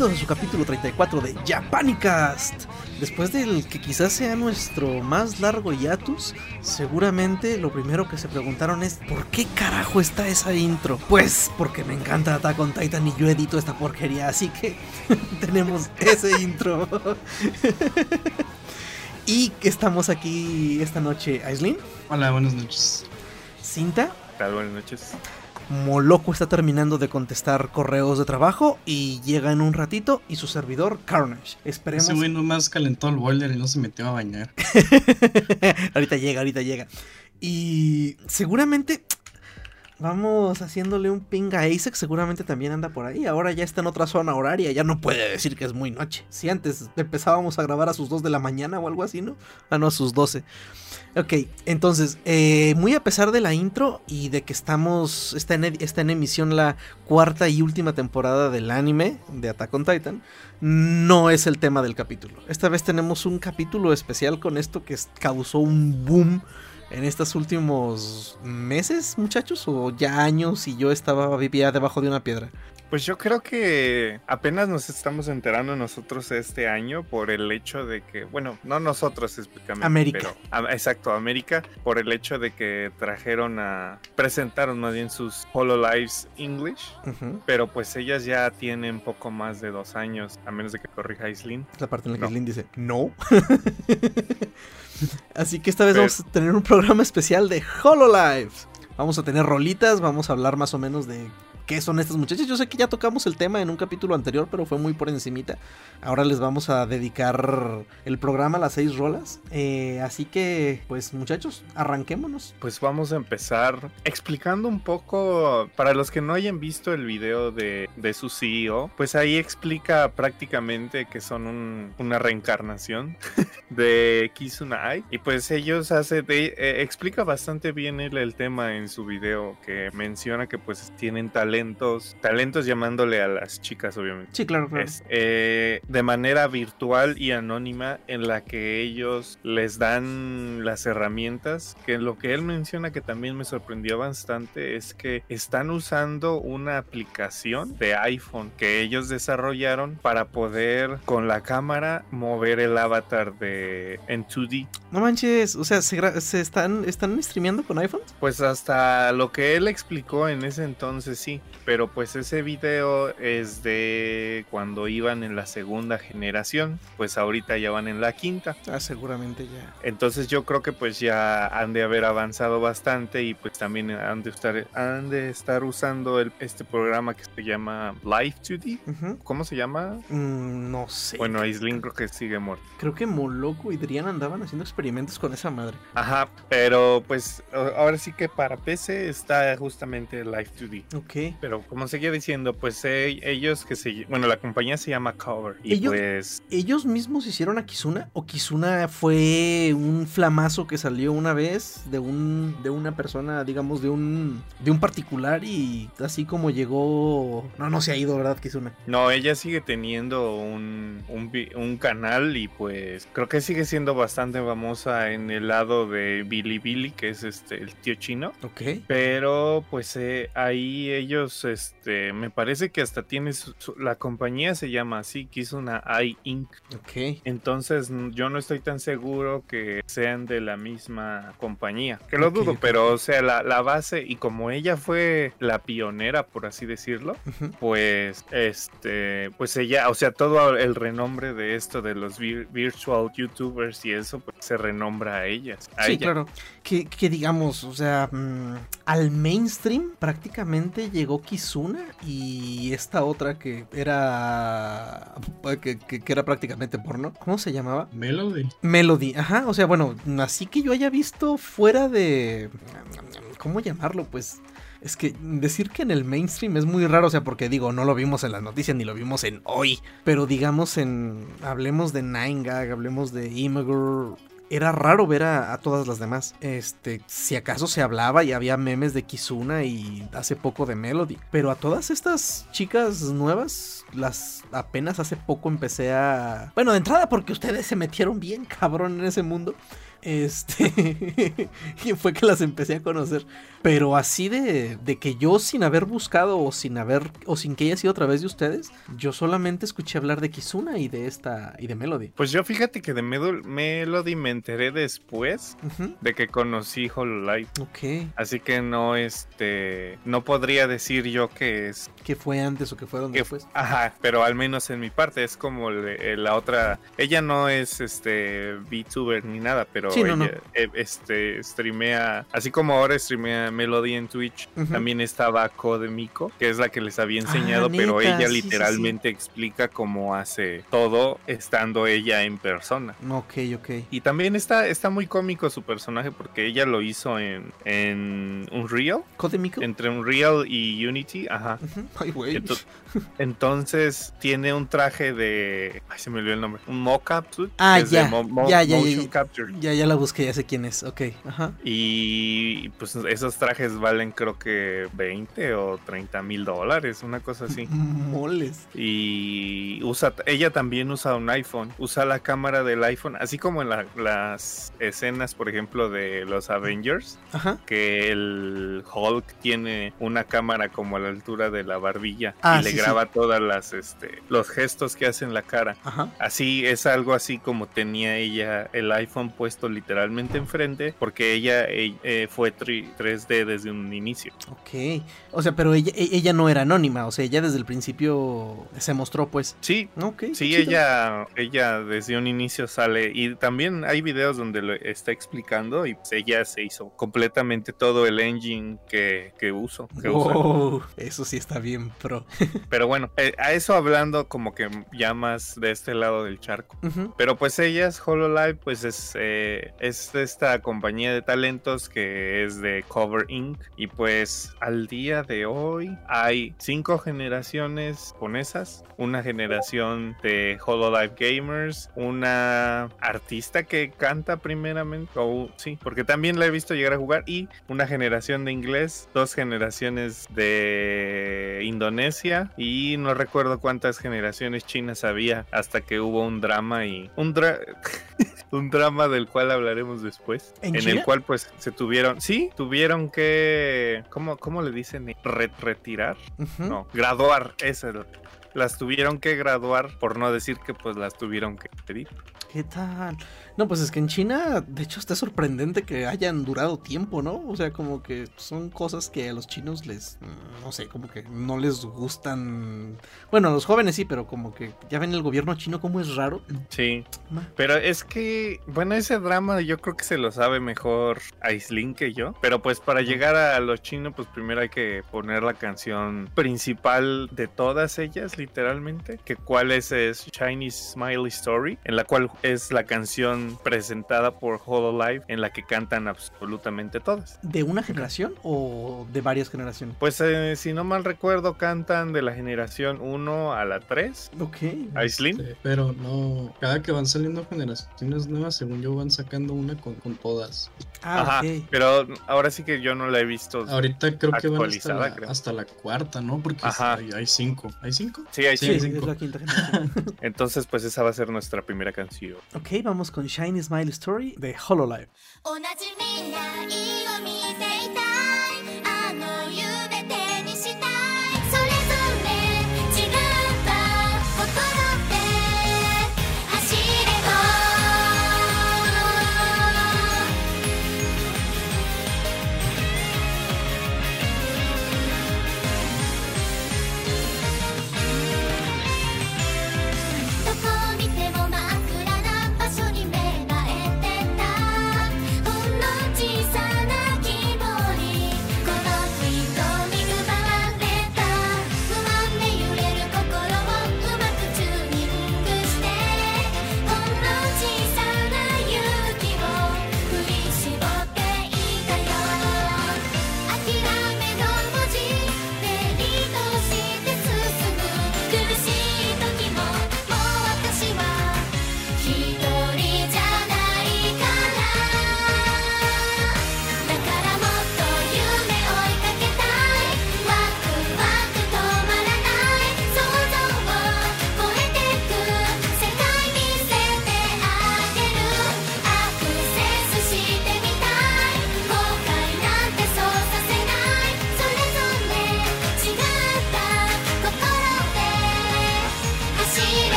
bienvenidos a su capítulo 34 de Japanicast. Después del que quizás sea nuestro más largo hiatus, seguramente lo primero que se preguntaron es ¿por qué carajo está esa intro? Pues porque me encanta Attack on Titan y yo edito esta porquería, así que tenemos ese intro. y estamos aquí esta noche, Aislinn. Hola, buenas noches. Cinta. Tal, buenas noches. Moloco está terminando de contestar correos de trabajo y llega en un ratito y su servidor Carnage. Esperemos. Ese güey nomás calentó el boiler y no se metió a bañar. ahorita llega, ahorita llega. Y seguramente vamos haciéndole un ping a Isaac, seguramente también anda por ahí. Ahora ya está en otra zona horaria, ya no puede decir que es muy noche. Si antes empezábamos a grabar a sus 2 de la mañana o algo así, ¿no? Ah, no, a sus 12. Ok, entonces, eh, muy a pesar de la intro y de que estamos, está en, está en emisión la cuarta y última temporada del anime de Attack on Titan, no es el tema del capítulo. Esta vez tenemos un capítulo especial con esto que causó un boom en estos últimos meses, muchachos, o ya años y yo estaba vivía debajo de una piedra. Pues yo creo que apenas nos estamos enterando nosotros este año por el hecho de que, bueno, no nosotros específicamente, América. pero exacto, América, por el hecho de que trajeron a, presentaron más bien sus HoloLives English, pero pues ellas ya tienen poco más de dos años, a menos de que corrija Aislinn. La parte en la que Aislinn dice, no. Así que esta vez vamos a tener un programa especial de HoloLives. Vamos a tener rolitas, vamos a hablar más o menos de qué son estas muchachas. Yo sé que ya tocamos el tema en un capítulo anterior, pero fue muy por encimita. Ahora les vamos a dedicar el programa a las seis rolas. Eh, así que, pues muchachos, arranquémonos. Pues vamos a empezar explicando un poco, para los que no hayan visto el video de, de su CEO, pues ahí explica prácticamente que son una reencarnación de Kizuna Ai. Y pues ellos hace eh, explica bastante bien el tema en su video, que menciona que pues tienen talento talentos, talentos llamándole a las chicas, obviamente. Sí, claro, claro. Es, eh, de manera virtual y anónima en la que ellos les dan las herramientas, que lo que él menciona que también me sorprendió bastante es que están usando una aplicación de iPhone que ellos desarrollaron para poder con la cámara mover el avatar de en 2D. No manches, o sea, ¿se, se están, están streameando con iPhone? Pues hasta lo que él explicó en ese entonces sí. Pero pues ese video es de cuando iban en la segunda generación. Pues ahorita ya van en la quinta. Ah, seguramente ya. Entonces yo creo que pues ya han de haber avanzado bastante y pues también han de estar, han de estar usando el, este programa que se llama Live 2D. Uh -huh. ¿Cómo se llama? Mm, no sé. Bueno, Aislinn creo que sigue muerto. Creo que Moloco y Drian andaban haciendo experimentos con esa madre. Ajá, pero pues ahora sí que para PC está justamente Live 2D. Ok. Pero como seguía diciendo, pues eh, ellos que se... Bueno, la compañía se llama Cover. Y ¿Ellos, pues... ¿Ellos mismos hicieron a Kizuna? ¿O Kizuna fue un flamazo que salió una vez de un de una persona, digamos, de un de un particular y así como llegó... No, no se ha ido, ¿verdad, Kizuna? No, ella sigue teniendo un, un, un canal y pues creo que sigue siendo bastante famosa en el lado de Billy Billy, que es este el tío chino. Ok. Pero pues eh, ahí ellos este, me parece que hasta tiene su, su, la compañía se llama así, que hizo una i Inc. Ok. Entonces yo no estoy tan seguro que sean de la misma compañía. Que lo okay, dudo, okay. pero o sea, la, la, base y como ella fue la pionera, por así decirlo, uh -huh. pues este, pues ella, o sea, todo el renombre de esto de los vir virtual youtubers y eso, pues se renombra a ellas. A sí, ella. claro. Que, que, digamos, o sea, mmm, al mainstream prácticamente llegó Kizuna y esta otra que era que, que, que, era prácticamente porno. ¿Cómo se llamaba? Melody. Melody, ajá. O sea, bueno, así que yo haya visto fuera de. ¿Cómo llamarlo? Pues. Es que decir que en el mainstream es muy raro, o sea, porque digo, no lo vimos en las noticias ni lo vimos en hoy. Pero digamos en. Hablemos de Nine Gag, hablemos de Imgur, era raro ver a, todas las demás. Este, si acaso se hablaba y había memes de Kizuna y hace poco de Melody. Pero a todas estas chicas nuevas, las apenas hace poco empecé a. Bueno, de entrada, porque ustedes se metieron bien cabrón en ese mundo. Este. y fue que las empecé a conocer. Pero así de, de que yo sin haber buscado o sin haber. o sin que haya sido a través de ustedes, yo solamente escuché hablar de Kizuna y de esta. y de Melody. Pues yo fíjate que de Medul- Melody me enteré después de que conocí Hololive. Ok. Así que no, este, no podría decir yo que es, ¿Qué fue antes o qué fueron que, después? ajá, pero al menos en mi parte es como le- la otra, ella no es, este, VTuber ni nada, pero Sí, no, ella, no. eh, este, streamea, así como ahora streamea Melody en Twitch, también estaba Codemico, que es la que les había Ah, enseñado, pero neta, ella sí, sí, sí. literalmente explica cómo hace todo estando ella en persona. Ok, ok. Y también está, está muy cómico su personaje porque ella lo hizo en, en Unreal, ¿Codemico? entre Unreal y Unity, ajá. Ay, güey. Ento- Entonces tiene un traje de. Ay, se me olvidó el nombre. Un mocap suit. Ah, ya, mo- mo- ya, ya, ya, motion ya. capture. Ya, ya la busqué, ya sé quién es. Ok, ajá. Y pues esos trajes valen creo que 20 o 30 mil dólares, una cosa así. Moles. Y usa, ella también usa un iPhone, usa la cámara del iPhone, así como en la- las escenas, por ejemplo, de los Avengers, Ajá. que el Hulk tiene una cámara como a la altura de la barbilla Ah, y le sí, graba todas las este los gestos que hace en la cara. Ajá. Así es algo así como tenía ella el iPhone puesto literalmente enfrente porque ella eh, eh, fue tri- 3D desde un inicio. Ok. O sea, pero ella, e- ella no era anónima. O sea, ella desde el principio se mostró, pues. Sí, Ok. Sí, ella, ella desde un inicio sale y también hay videos donde lo está explicando y pues ella se hizo completamente todo el engine que, que uso. Que usa. Wow, eso sí está bien pro. Pero bueno, eh, a eso hablando como que ya más de este lado del charco. Pero pues ellas, Hololive, pues es, eh, es esta compañía de talentos que es de Cover Inc. Y pues al día de hoy hay cinco generaciones japonesas, una generación de Hololive Gamers, una artista que canta primeramente, o sí, porque también la he visto llegar a jugar, y una generación de inglés, dos generaciones de Indonesia y no recuerdo cuántas generaciones chinas había hasta que hubo un drama y un dra- un drama del cual hablaremos después. ¿En el cual pues se tuvieron sí tuvieron que cómo cómo le dicen Re- retirar. No graduar esa es la- las tuvieron que graduar por no decir que pues las tuvieron que pedir ¿Qué tal? No, pues es que en China, de hecho, está sorprendente que hayan durado tiempo, ¿no? O sea, como que son cosas que a los chinos les, no sé, como que no les gustan. Bueno, a los jóvenes sí, pero como que ya ven el gobierno chino como es raro. sí. Pero es que, bueno, ese drama yo creo que se lo sabe mejor Aislinn que yo. Pero pues para llegar a lo chino, pues primero hay que poner la canción principal de todas ellas, literalmente. Que cuál es, es Chinese Smiley Story, en la cual es la canción presentada por Hololive, en la que cantan absolutamente todas. ¿De una generación o de varias generaciones? Pues eh, si no mal recuerdo, cantan de la generación 1 a la 3. Ok. Aislinn. Sí, pero no, cada que van saliendo generaciones nuevas, según yo, van sacando una con, con todas. Ah, Ajá, pero ahora sí que yo no la he visto. Ahorita creo que van hasta Actualizada, la, creo. hasta la cuarta, ¿no? Porque Ajá. hay, hay cinco. ¿Hay cinco? Sí, hay Sí, sí, es cinco. la quinta generación. Entonces, pues esa va a ser nuestra primera canción. ok, vamos con Shiny Smile Story de HoloLive.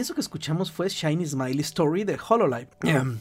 Y eso que escuchamos fue Shiny Smiley Story de Hololive.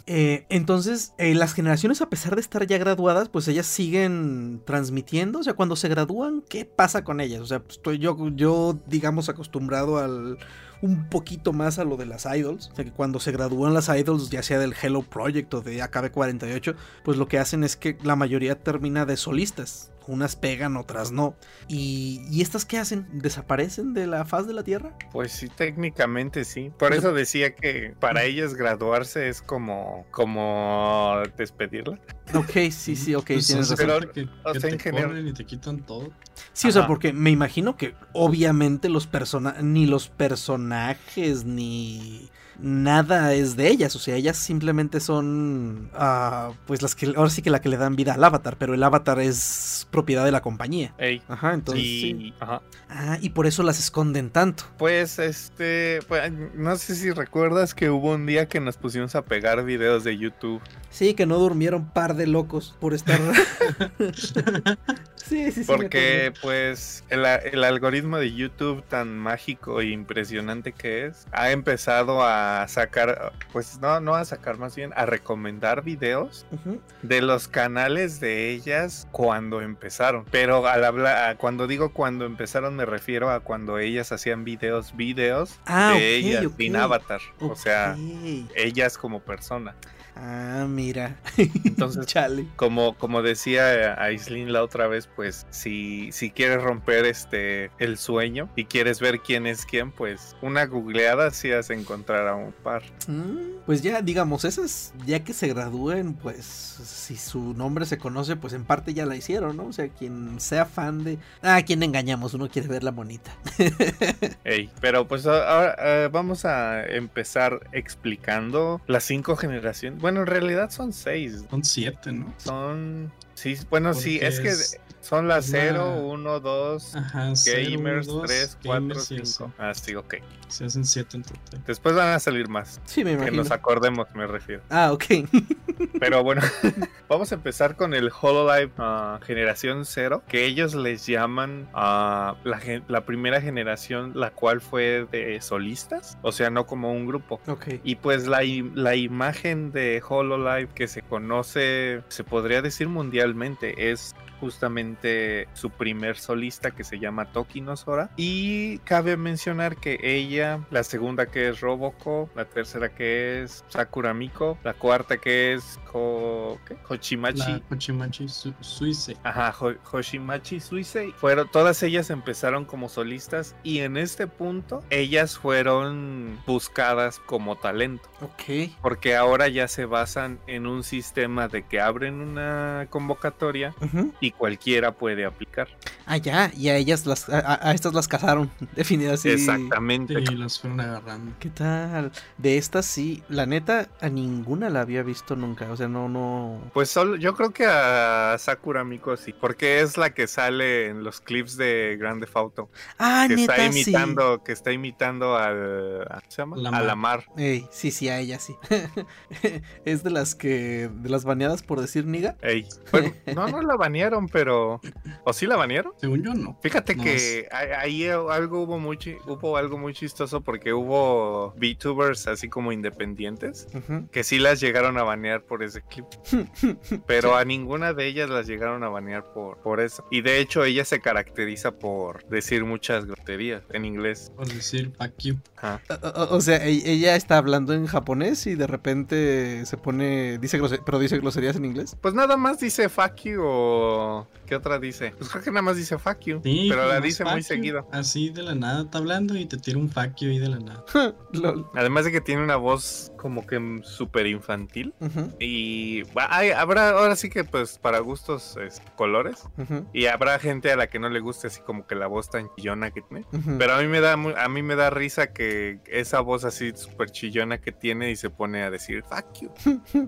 Eh, entonces, eh, las generaciones, a pesar de estar ya graduadas, pues ellas siguen transmitiendo. O sea, cuando se gradúan, ¿qué pasa con ellas? O sea, pues, estoy yo, yo, digamos, acostumbrado al un poquito más a lo de las idols. O sea que cuando se gradúan las idols, ya sea del Hello Project o de AKB48, pues lo que hacen es que la mayoría termina de solistas. Unas pegan, otras no. ¿Y, ¿y estas qué hacen? ¿Desaparecen de la faz de la Tierra? Pues sí, técnicamente sí. Por eso decía que para ellas graduarse es como, como despedirla. Ok, sí, sí, ok, Pues, tienes razón. Pero, que, o que sea, te en general- corren y te quitan todo. Sí, o sea, porque me imagino que obviamente los personajes, ni los personajes, ni nada es de ellas. O sea, ellas simplemente son, ah, pues las que, ahora sí que la que le dan vida al avatar, pero el avatar es propiedad de la compañía. Ey, Ajá, entonces y- sí. ajá. Ah, y por eso las esconden tanto. Pues este, pues, no sé si recuerdas que hubo un día que nos pusimos a pegar videos de YouTube. Sí, que no durmieron par de locos por estar. sí, sí, sí. me Porque pues el, algoritmo de YouTube tan mágico e impresionante que es, ha empezado a sacar, pues no, no a sacar más bien, a recomendar videos de los canales de ellas cuando empezaron. Pero al hablar, cuando digo cuando empezaron me refiero a cuando ellas hacían videos, videos Ah, de ellas ok. sin avatar. O sea, ellas como persona. Ah, mira. Entonces, Chale. como, como decía Aislinn la otra vez, pues si, si quieres romper este el sueño y quieres ver quién es quién, pues una googleada sí has encontrar a un par. Mm, Pues ya, digamos, esas, ya que se gradúen, pues si su nombre se conoce, pues en parte ya la hicieron, ¿no? O sea, quien sea fan de... Ah, quien engañamos, uno quiere ver la monita. Ey, pero pues ahora vamos a empezar explicando las cinco generaciones. Bueno, en realidad son seis. Son siete, ¿no? Son... Sí, bueno, sí, es que son las es la- 0, 1, 2, Ajá, cero, gamers, uno, dos, 3, 4, gamers y 5. así. Ah, sí, ok. Se hacen siete en total. Después van a salir más. Sí, me Que imagino. nos acordemos, me refiero. Ah, ok. Pero bueno, vamos a empezar con el HoloLive ah, generación 0, que ellos les llaman a la, gen- la primera generación, la cual fue de solistas, o sea, no como un grupo. ok. Y pues la, la imagen de HoloLive que se conoce, se podría decir mundialmente, es justamente su primer solista que se llama Toki Nosora. Y cabe mencionar que ella, la segunda que es Roboco, la tercera que es Sakura Miko, la cuarta que es Ho-. Hochimachi. Su- Suise. Ajá, Ho- Hoshimachi Suisei. Fueron, todas ellas empezaron como solistas y en este punto ellas fueron buscadas como talento. Ok. Porque ahora ya se basan en un sistema de que abren una convocatoria y cualquiera puede aplicar. Ah, ya. Y a ellas las... A, estas las cazaron. Definidas así. Exactamente. Y las fueron agarrando. ¿Qué tal? De estas sí. La neta, a ninguna la había visto nunca. O sea, no, no... Pues solo, yo creo que a Sakura Miko sí, porque es la que sale en los clips de Grande Auto, Ah, que neta, está sí. imitando, que está imitando al, ¿cómo se llama? Lamar. A la mar. Ey, sí, sí, a ella sí. es de las que. de las baneadas por decir niga. Ey. Bueno, no, no la banearon, pero. ¿O sí la banearon? Según yo, no. Fíjate No, que ahí ahí algo hubo muy chi- hubo algo muy chistoso porque hubo VTubers así como independientes que sí las llegaron a banear por ese clip, pero a ninguna de ellas las llegaron a banear por, por eso. Y de hecho ella se caracteriza por decir muchas groserías en inglés. Por decir fuck you. O, sea, e- ella está hablando en japonés y de repente se pone. dice grose- pero dice groserías en inglés. Pues nada más dice fuck you o ¿qué otra dice? Pues creo que nada más dice fuck you, Sí, pero la dice muy you. seguido. Así de la nada está hablando y te tira un fuck you ahí de la nada. Lol. Además de que tiene una voz como que súper infantil. Y hay- habrá ahora sí que pues para gustos es, colores. Y habrá gente a la que no le guste así como que la voz tan chillona que tiene. Pero a mí me da a mí me da risa que esa voz así súper chillona que tiene y se pone a decir fuck you.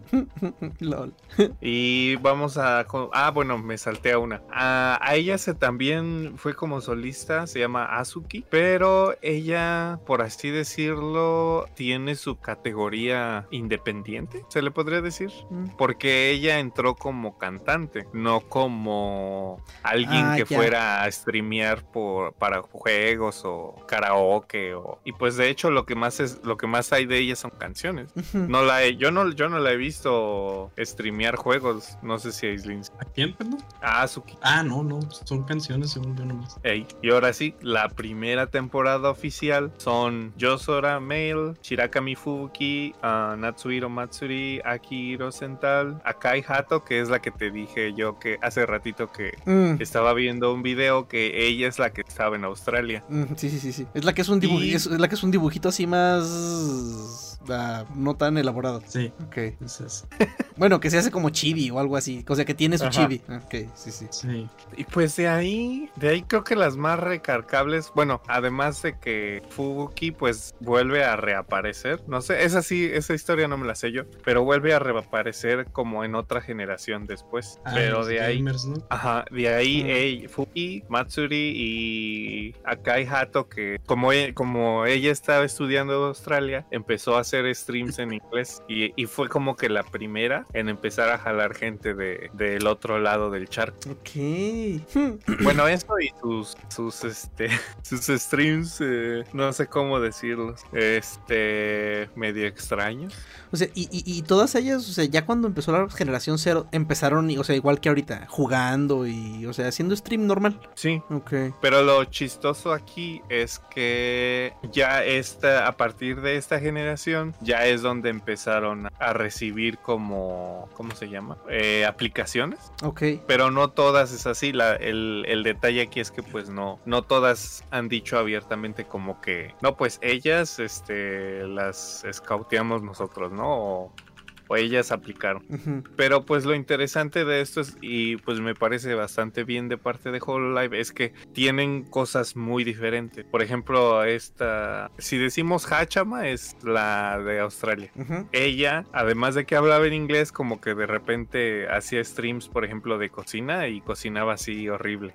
Lol. Y vamos a, Ah, bueno, me salté a una. A, a ella se también fue como solista, se llama Azuki, pero ella, por así decirlo, tiene su categoría independiente, se le podría decir. Mm. Porque ella entró como cantante, no como alguien Ah, que ya. fuera a streamear por, para juegos o karaoke o y pues de hecho lo que más es lo que más hay de ella son canciones. No la he, yo no yo no la he visto streamear juegos, no sé si Aislinn. ¿A quién, perdón? Ah, Ah, no, no, son canciones según yo nomás. Ey, Y ahora sí, la primera temporada oficial son Yosora Mail, Shirakami Fubuki, ah, Natsuhiro Matsuri, Akihiro Sental, Akai Hato, que es la que te dije yo que hace ratito que Mm, estaba viendo un video que ella es la que estaba en Australia. mm, sí, sí, sí, sí. Es la que es un Y- es, es la que es un dibujito así más ah, no tan elaborado. Sí, Ok. es. Bueno, que se hace como chibi o algo así. O sea, que tiene su Ajá. chibi. Ok, sí, sí. Sí. Y pues de ahí, de ahí creo que las más recargables, bueno, además de que Fubuki pues vuelve a reaparecer, no sé, esa sí, esa historia no me la sé yo, pero vuelve a reaparecer como en otra generación después. Ah, pero de ahí, gamers, ¿no? Ajá, de ahí Mm. ella, Fuki, Matsuri y Akai Hato, que como, e- como ella estaba estudiando en Australia, empezó a hacer streams en inglés y, y fue como que la primera en empezar a jalar gente de, del otro lado del charco. Ok. Bueno, eso y sus, sus, este, sus streams, eh, no sé cómo decirlos, este, medio extraños. O sea, y, y- y todas ellas, o sea, ya cuando empezó la generación cero, empezaron, o sea, igual que ahorita, jugando y, o sea, haciendo stream normal. Sí, Ok. Pero lo chistoso aquí es que ya esta, a partir de esta generación, ya es donde empezaron a recibir como, ¿cómo se llama? Eh, aplicaciones. Ok. Pero no todas es así. La, el, el detalle aquí es que pues no, no todas han dicho abiertamente como que, no, pues ellas, este, las scouteamos nosotros, ¿no? O ellas aplicaron. Pero pues lo interesante de esto es, y pues me parece bastante bien de parte de Hololive, es que tienen cosas muy diferentes. Por ejemplo, esta, si decimos Hachama, es la de Australia. Ella, además de que hablaba en inglés, como que de repente hacía streams, por ejemplo, de cocina y cocinaba así horrible.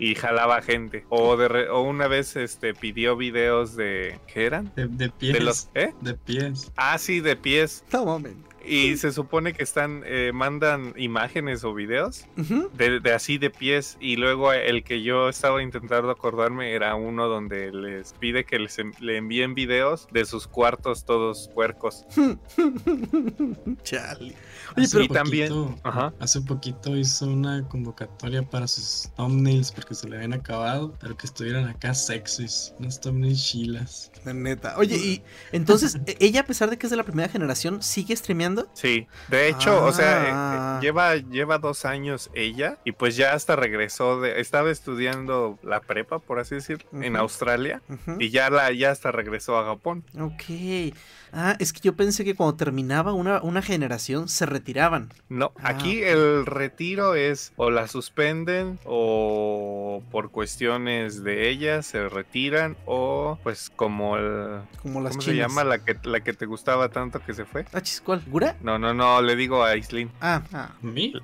Y jalaba gente. O, de re- o una vez este, pidió videos de... ¿Qué eran? De, de pies. De los... ¿Eh? De pies. Ah, sí, de pies. No, mames. Y se supone que están, eh, mandan imágenes o videos Ujú. de, de así de pies. Y luego el que yo estaba intentando acordarme era uno donde les pide que les en- le envíen videos de sus cuartos todos puercos. Chale. Oye, Hace pero Y también- poquito- Ajá. Hace poquito hizo una convocatoria para sus thumbnails porque se le habían acabado, pero que estuvieran acá sexys, unas thumbnails chilas. La neta. Oye, y entonces, e- ella, a pesar de que es de la primera generación, sigue streameando. Sí, de hecho, o sea, eh, Ah. lleva, lleva dos años ella y pues ya hasta regresó, de, estaba estudiando la prepa, por así decir, en. Australia y ya, la, ya hasta regresó a Japón. Ok. Ah, es que yo pensé que cuando terminaba una, una generación se retiraban. No, Ah, aquí el retiro es o la suspenden o por cuestiones de ella se retiran o pues como el... Como las ¿Cómo se chinas. llama la que, la que te gustaba tanto que se fue? Ah, chis, ¿cuál? No, no, no, le digo a Aislinn. Ah, ah.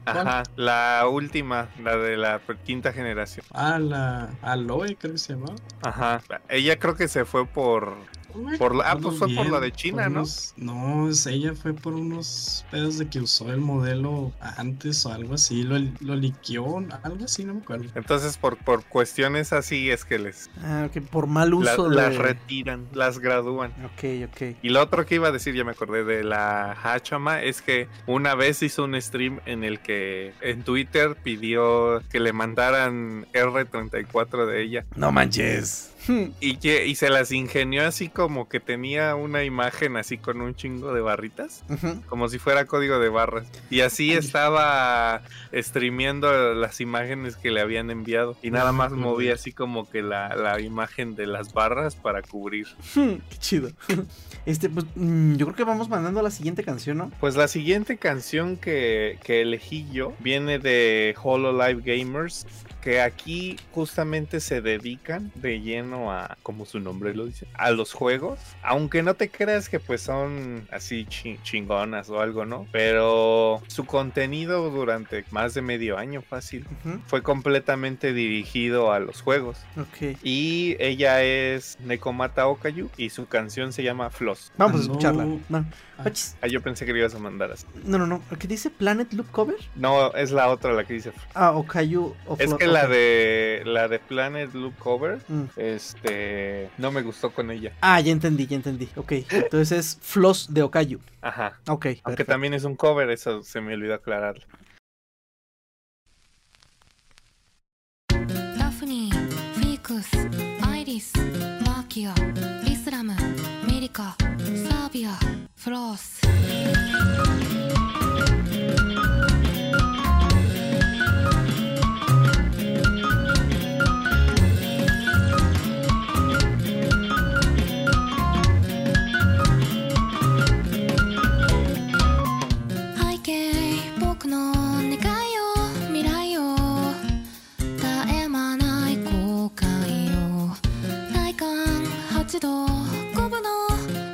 Ajá, la última, la de la quinta generación. Ah, la Aloe, creo que se llamaba. Ajá, ella creo que se fue por... Por la- ah, pues fue por la de China, ¿no? unos- no, es- ella fue por unos pedos de que usó el modelo antes o algo así, lo, lo liqueó, algo así, no me acuerdo. Entonces por, por cuestiones así es que les... Ah, ok, por mal la- uso las retiran, las gradúan. Ok, ok. Y lo otro que iba a decir, ya me acordé de la Hachama, es que una vez hizo un stream en el que en Twitter pidió que le mandaran R34 de ella. No manches. Y, que, y se las ingenió así como que tenía una imagen así con un chingo de barritas. Como si fuera código de barras. Y así estaba streameando las imágenes que le habían enviado. Y nada más movía así como que la, la imagen de las barras para cubrir. Qué chido. Este, pues, mm, yo creo que vamos mandando la siguiente canción, ¿no? Pues la siguiente canción que, que elegí yo viene de Hololive Gamers, que aquí justamente se dedican de lleno a, como su nombre lo dice, a los juegos. Aunque no te creas que pues son así chingonas o algo, ¿no? Pero su contenido durante más de medio año fácil fue completamente dirigido a los juegos. Ok. Y ella es Nekomata Okayu y su canción se llama Floss. Vamos a ah, escucharla. Ah, ah, ah, yo pensé que le ibas a mandar así. No, no, no. ¿El que dice Planet Loop Cover? No, es la otra la que dice. Ah, Okayu. O la de la de Planet Look Cover, mm. este no me gustó con ella. Ah, ya entendí, ya entendí. Ok, entonces es Floss de Okayu. Ajá. Ok. Aunque también es un cover, eso se me olvidó aclararlo. Iris, Makia, Islam, Merica, Sabia, Floss. 一度分の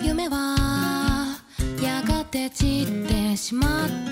夢はやがて散ってしまった。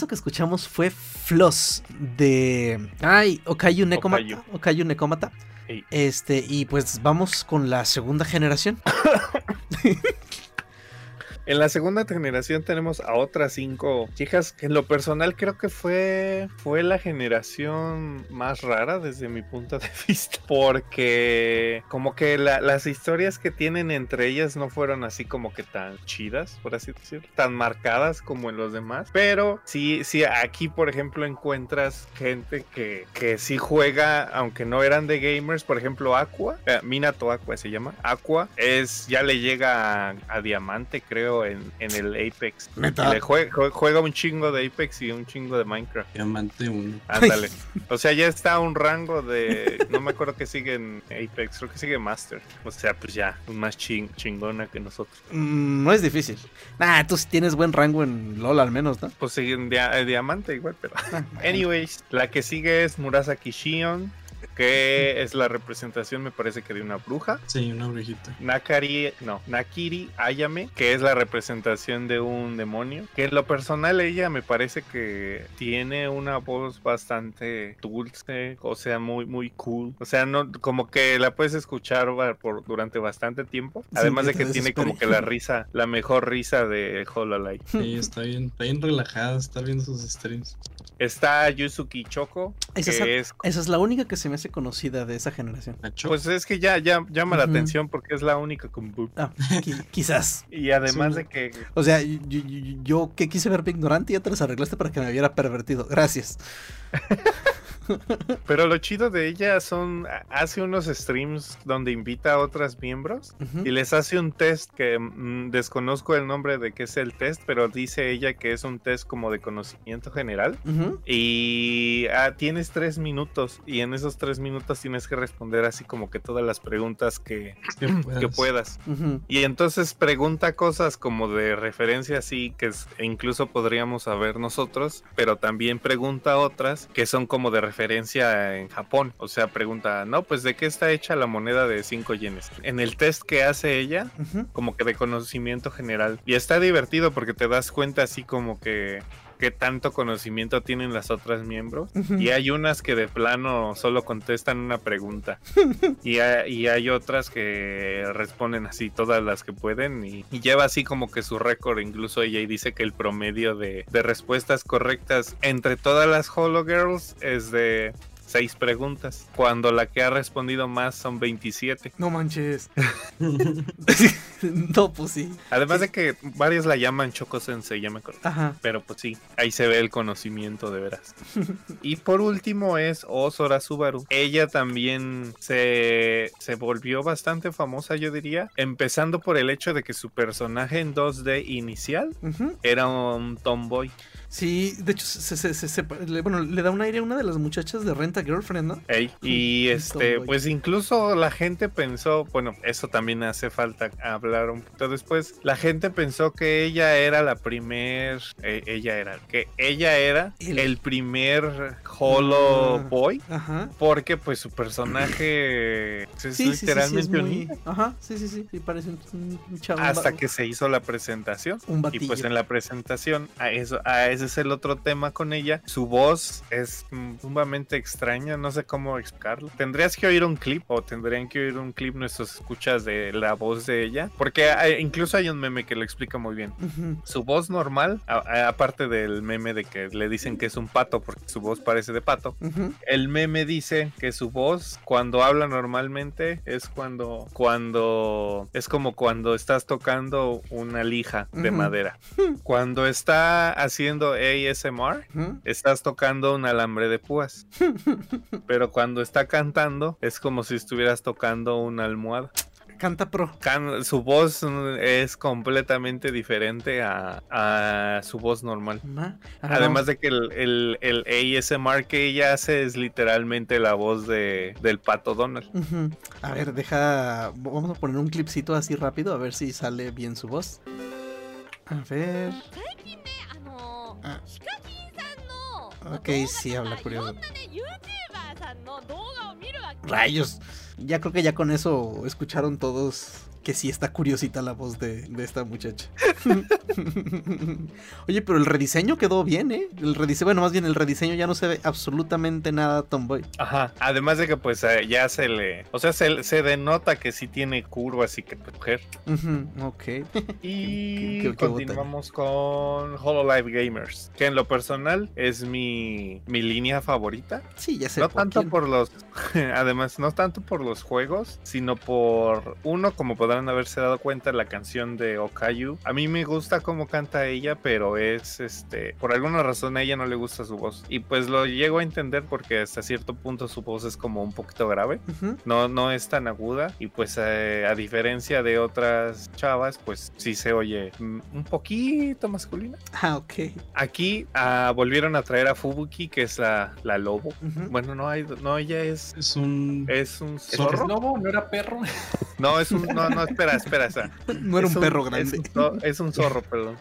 Eso que escuchamos fue Floss de. Ay, Okayu Nekomata. Okayu. Okayu Nekomata. Este, y pues vamos con la segunda generación. En la segunda generación tenemos a otras cinco chicas que en lo personal creo que fue, fue la generación más rara desde mi punto de vista. Porque como que la- las historias que tienen entre ellas no fueron así como que tan chidas, por así decirlo, tan marcadas como en los demás. Pero sí, sí, aquí por ejemplo encuentras gente que, que sí juega, aunque no eran de gamers, por ejemplo Aqua, eh, Minato Aqua se llama, Aqua es, ya le llega a diamante creo en, en el Apex. Neta. Le jue- jue- juega un chingo de Apex y un chingo de Minecraft. Diamante 1. Ándale. O sea, ya está un rango de. No me acuerdo que sigue en Apex, creo que sigue Master. O sea, pues ya, más ching- chingona que nosotros. Mm, no es difícil. Nah, tú sí tienes buen rango en LOL al menos, ¿no? Pues sigue en dia- diamante igual, pero. Ah, Anyways, la que sigue es Murasaki Shion, que es la representación, me parece que de una bruja. Sí, una brujita. Nakari, no, Nakiri Ayame, que es la representación de un demonio. Que en lo personal ella me parece que tiene una voz bastante dulce, o sea, muy, muy cool. O sea, no, como que la puedes escuchar por, durante bastante tiempo. Además de que tiene como que la risa, la mejor risa de Hololive. Sí, está bien, está bien relajada, está viendo sus streams. Está Yusuki Choco, que Esa es, es esa es la única que se me hace conocida de esa generación. Pues es que ya, ya llama la atención porque es la única con boop. Ah, qui- quizás. Y además Sí. de que O sea, yo, yo- yo que quise verme ignorante y ya te las arreglaste para que me viera pervertido. Gracias. Pero lo chido de ella son, hace unos streams donde invita a otras miembros Ujú. y les hace un test que mm, desconozco el nombre de qué es el test, pero dice ella que es un test como de conocimiento general. Ujú. Y ah, tienes tres minutos y en esos tres minutos tienes que responder así como que todas las preguntas que, que que puedas. Ujú. Y entonces pregunta cosas como de referencia así que es- e incluso podríamos saber nosotros, pero también pregunta otras que son como de referencia en Japón. O sea, pregunta, no, pues de qué está hecha la moneda de 5 yenes. En el test que hace ella, como que de conocimiento general. Y está divertido porque te das cuenta así como que qué tanto conocimiento tienen las otras miembros. Y hay unas que de plano solo contestan una pregunta. y, hay, y hay otras que responden así todas las que pueden. Y, y lleva así como que su récord. Incluso ella y dice que el promedio de, de respuestas correctas entre todas las Holo Girls es de seis preguntas. Cuando la que ha respondido más son 27. No manches. no, pues sí. Además de que varios la llaman Choco Sensei, ya me acuerdo. Ajá. Pero pues sí, ahí se ve el conocimiento de veras. y por último es Osora Subaru. Ella también se, se volvió bastante famosa, yo diría. Empezando por el hecho de que su personaje en 2D inicial era un tomboy. Sí, de hecho, se, se- se- se- le, bueno, le da un aire a una de las muchachas de Renta Girlfriend, ¿no? Ey, Y este, pues incluso la gente pensó, bueno, eso también hace falta hablar un poquito después. La gente pensó que ella era la primer, eh, ella era, que ella era El- el, primer Holo Ah. Boy. Ajá. Porque pues su personaje es Sí, sí, sí, sí, literalmente es un muy... Ajá, sí, sí, sí, parece un, un chavo. Hasta que se hizo la presentación. Un Y pues en la presentación, a eso, a ese es el otro tema con ella. Su voz es sumamente extraña, no sé cómo explicarlo. Tendrías que oír un clip o tendrían que oír un clip nuestros escuchas de la voz de ella. Porque hay- incluso hay un meme que lo explica muy bien. Su voz normal, a- a- aparte del meme de que le dicen que es un pato porque su voz parece de pato, el meme dice que su voz cuando habla normalmente es cuando cuando es como cuando estás tocando una lija de madera. Cuando está haciendo ASMR estás tocando un alambre de púas. Pero cuando está cantando es como si estuvieras tocando una almohada. Canta pro. Can- su voz es completamente diferente a, a su voz normal. Además de que el, el, el ASMR que ella hace es literalmente la voz de, del pato Donald. A ver, deja. Vamos a poner un clipcito así rápido a ver si sale bien su voz. A ver. Ah. Ok, sí habla curioso. Rayos, ya creo que ya con eso escucharon todos que sí está curiosita la voz de, de esta muchacha. Oye, pero el rediseño quedó bien, ¿eh? El rediseño, bueno, más bien el rediseño ya no se ve absolutamente nada Tomboy. Ajá. Además de que pues eh, ya se le... O sea, se, se denota que sí tiene curvas y que mujer. Ok. Y Qué- qué continuamos con Hololive Gamers, que en lo personal es mi, mi línea favorita. Sí, ya sé. No por tanto quién. por los, además, no tanto por los juegos, sino por uno, como podrán haberse dado cuenta, la canción de Okayu. A mí me gusta cómo canta ella, pero es, este, por alguna razón a ella no le gusta su voz. Y pues lo llego a entender porque hasta cierto punto su voz es como un poquito grave. Ujú. No, no es tan aguda y pues eh, a diferencia de otras chavas, pues sí se oye mm, un poquito masculina. Ah, ok. Aquí ah, volvieron a traer a Fubuki, que es la, la lobo. Ujú. Bueno, no, hay, no, ella es, Es un. es un ¿Es zorro. lobo? ¿No era perro? No, es un, no, no, espera, espera, o sea, No era es un perro es grande. un Es un, zorro, perdón.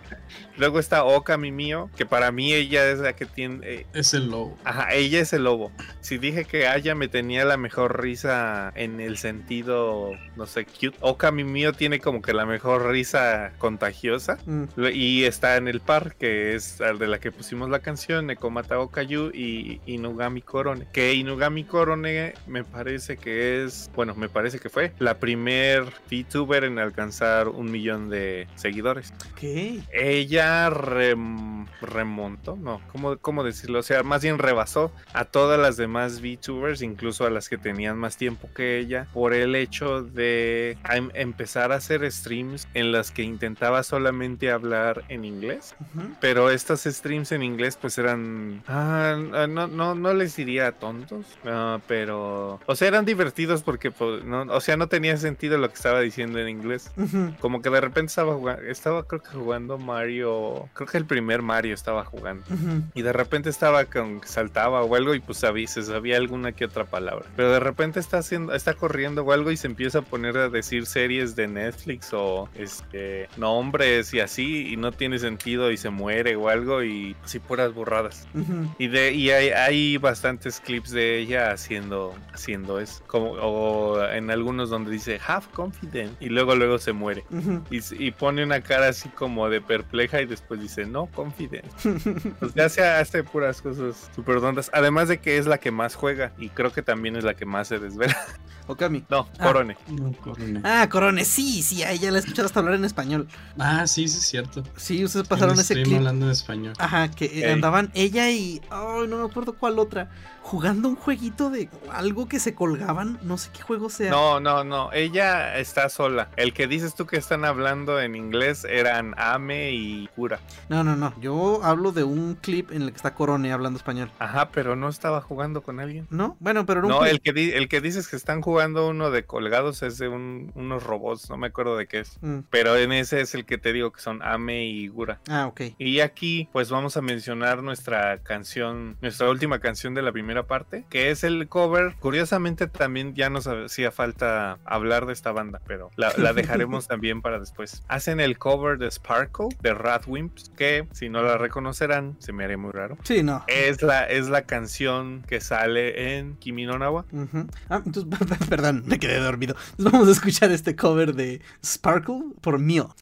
Luego está Oka Mimio, que para mí ella es la que tiene... eh, Es el lobo. Ajá, ella es el lobo. Si dije que Aya me tenía la mejor risa en el sentido, no sé, cute. Oka Mimio tiene como que la mejor risa contagiosa. Mm, Y está en el par, que es el de la que pusimos la canción, Nekomata Okayu y Inugami Korone. Que Inugami Korone me parece que es, bueno, me parece que fue la primer VTuber en alcanzar un millón de seguidores. ok. Ella rem- remontó, no, ¿cómo, ¿cómo decirlo? O sea, más bien rebasó a todas las demás VTubers, incluso a las que tenían más tiempo que ella, por el hecho de em- empezar a hacer streams en las que intentaba solamente hablar en inglés. Ujú. Pero estas streams en inglés pues eran... ah, ah, no, no, no les diría tontos, ah, pero... O sea, eran divertidos porque, pues, no, o sea, no tenía sentido lo que estaba diciendo en inglés. Ujú. Como que de repente estaba jugando, estaba creo que jugando Mario, creo que el primer Mario estaba jugando. Ujú. Y de repente estaba con saltaba o algo y pues sabía, se sabía alguna que otra palabra. Pero de repente está haciendo, está corriendo o algo y se empieza a poner a decir series de Netflix o este nombres y así y no tiene sentido y se muere o algo y así puras burradas. Ujú. Y de y hay, hay bastantes clips de ella haciendo haciendo eso, como o en algunos donde dice have confidence y luego luego se muere. Y, pone una cara así como de perpleja y después dice, no, confidence. Pues ya se hace puras cosas súper tontas. Además de que es la que más juega y creo que también es la que más se desvela. Okami. No, Ah. Corone. No, Corone. Ah, Corone, sí, sí, a ella la he escuchado hasta hablar en español. Ah, sí, sí, es cierto. Sí, ustedes pasaron ese clip. hablando en español. Ajá, que Ey. andaban ella y. Ay, no me acuerdo cuál otra. Jugando un jueguito de algo que se colgaban. No sé qué juego sea. No, no, no. Ella está sola. El que dices tú que están hablando en inglés eran Ame y Kura. no, no, no. Yo hablo de un clip en el que está Corone hablando español. Ajá, pero no estaba jugando con alguien. ¿No? Bueno, pero era un No, clip. el que, di- el que dices que están jugando uno de colgados es de un- unos robots, no me acuerdo de qué es. Mm, Pero en ese es el que te digo que son Ame y Gura. Ah, ok. Y aquí pues vamos a mencionar nuestra canción, nuestra última canción de la primera parte, que es el cover. Curiosamente también ya nos hacía falta hablar de esta banda, pero la, la dejaremos también para después. Hacen el cover de Sparkle de Radwimps, que si no la reconocerán, se me haría muy raro. Sí, no. Es la, es la canción que sale en Kimi no Na wa. Ujú. Ah, entonces, perdón, me quedé dormido. Entonces vamos a escuchar este cover de Sparkle por Mio.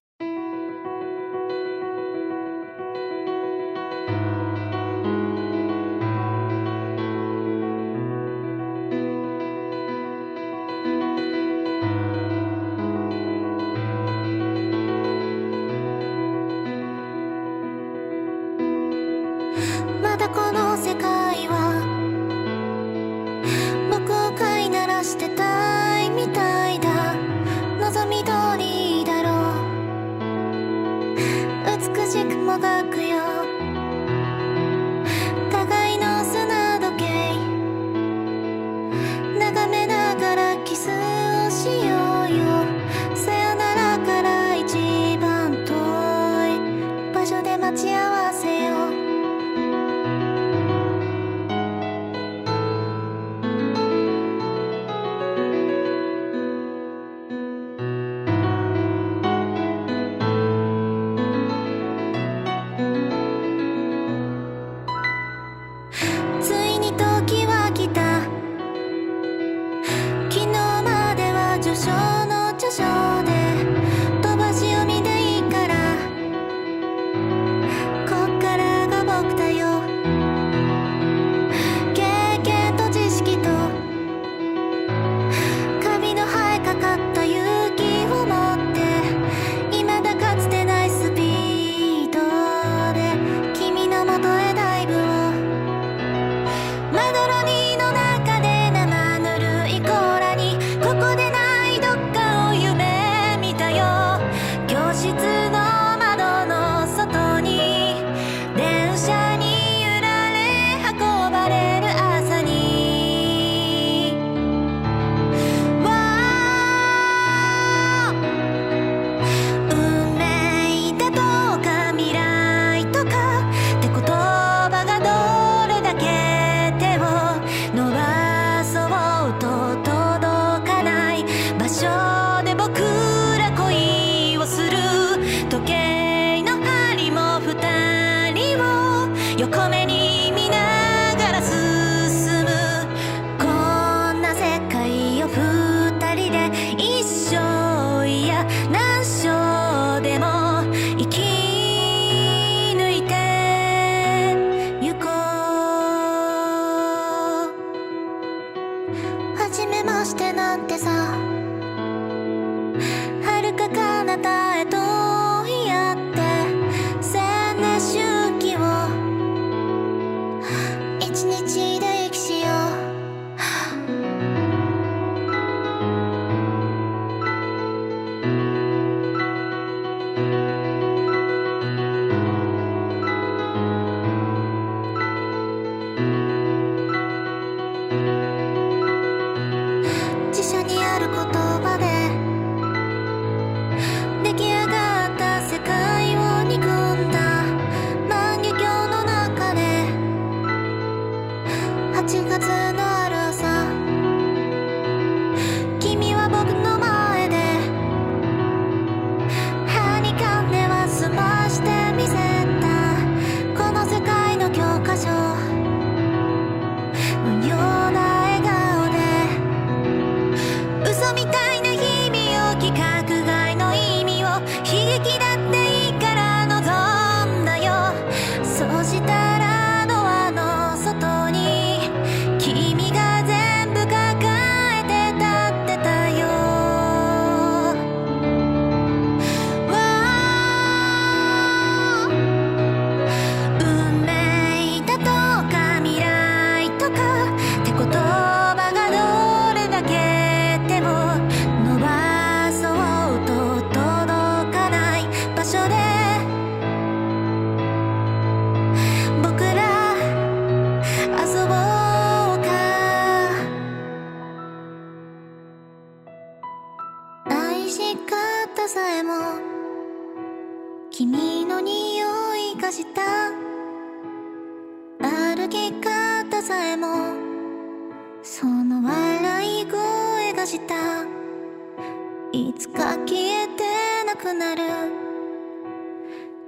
消えてなくなる。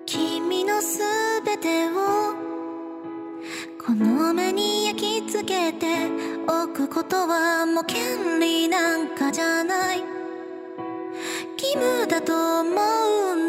君のすべてをこの目に焼き付けておくことはもう権利なんかじゃない。義務だと思うんだ。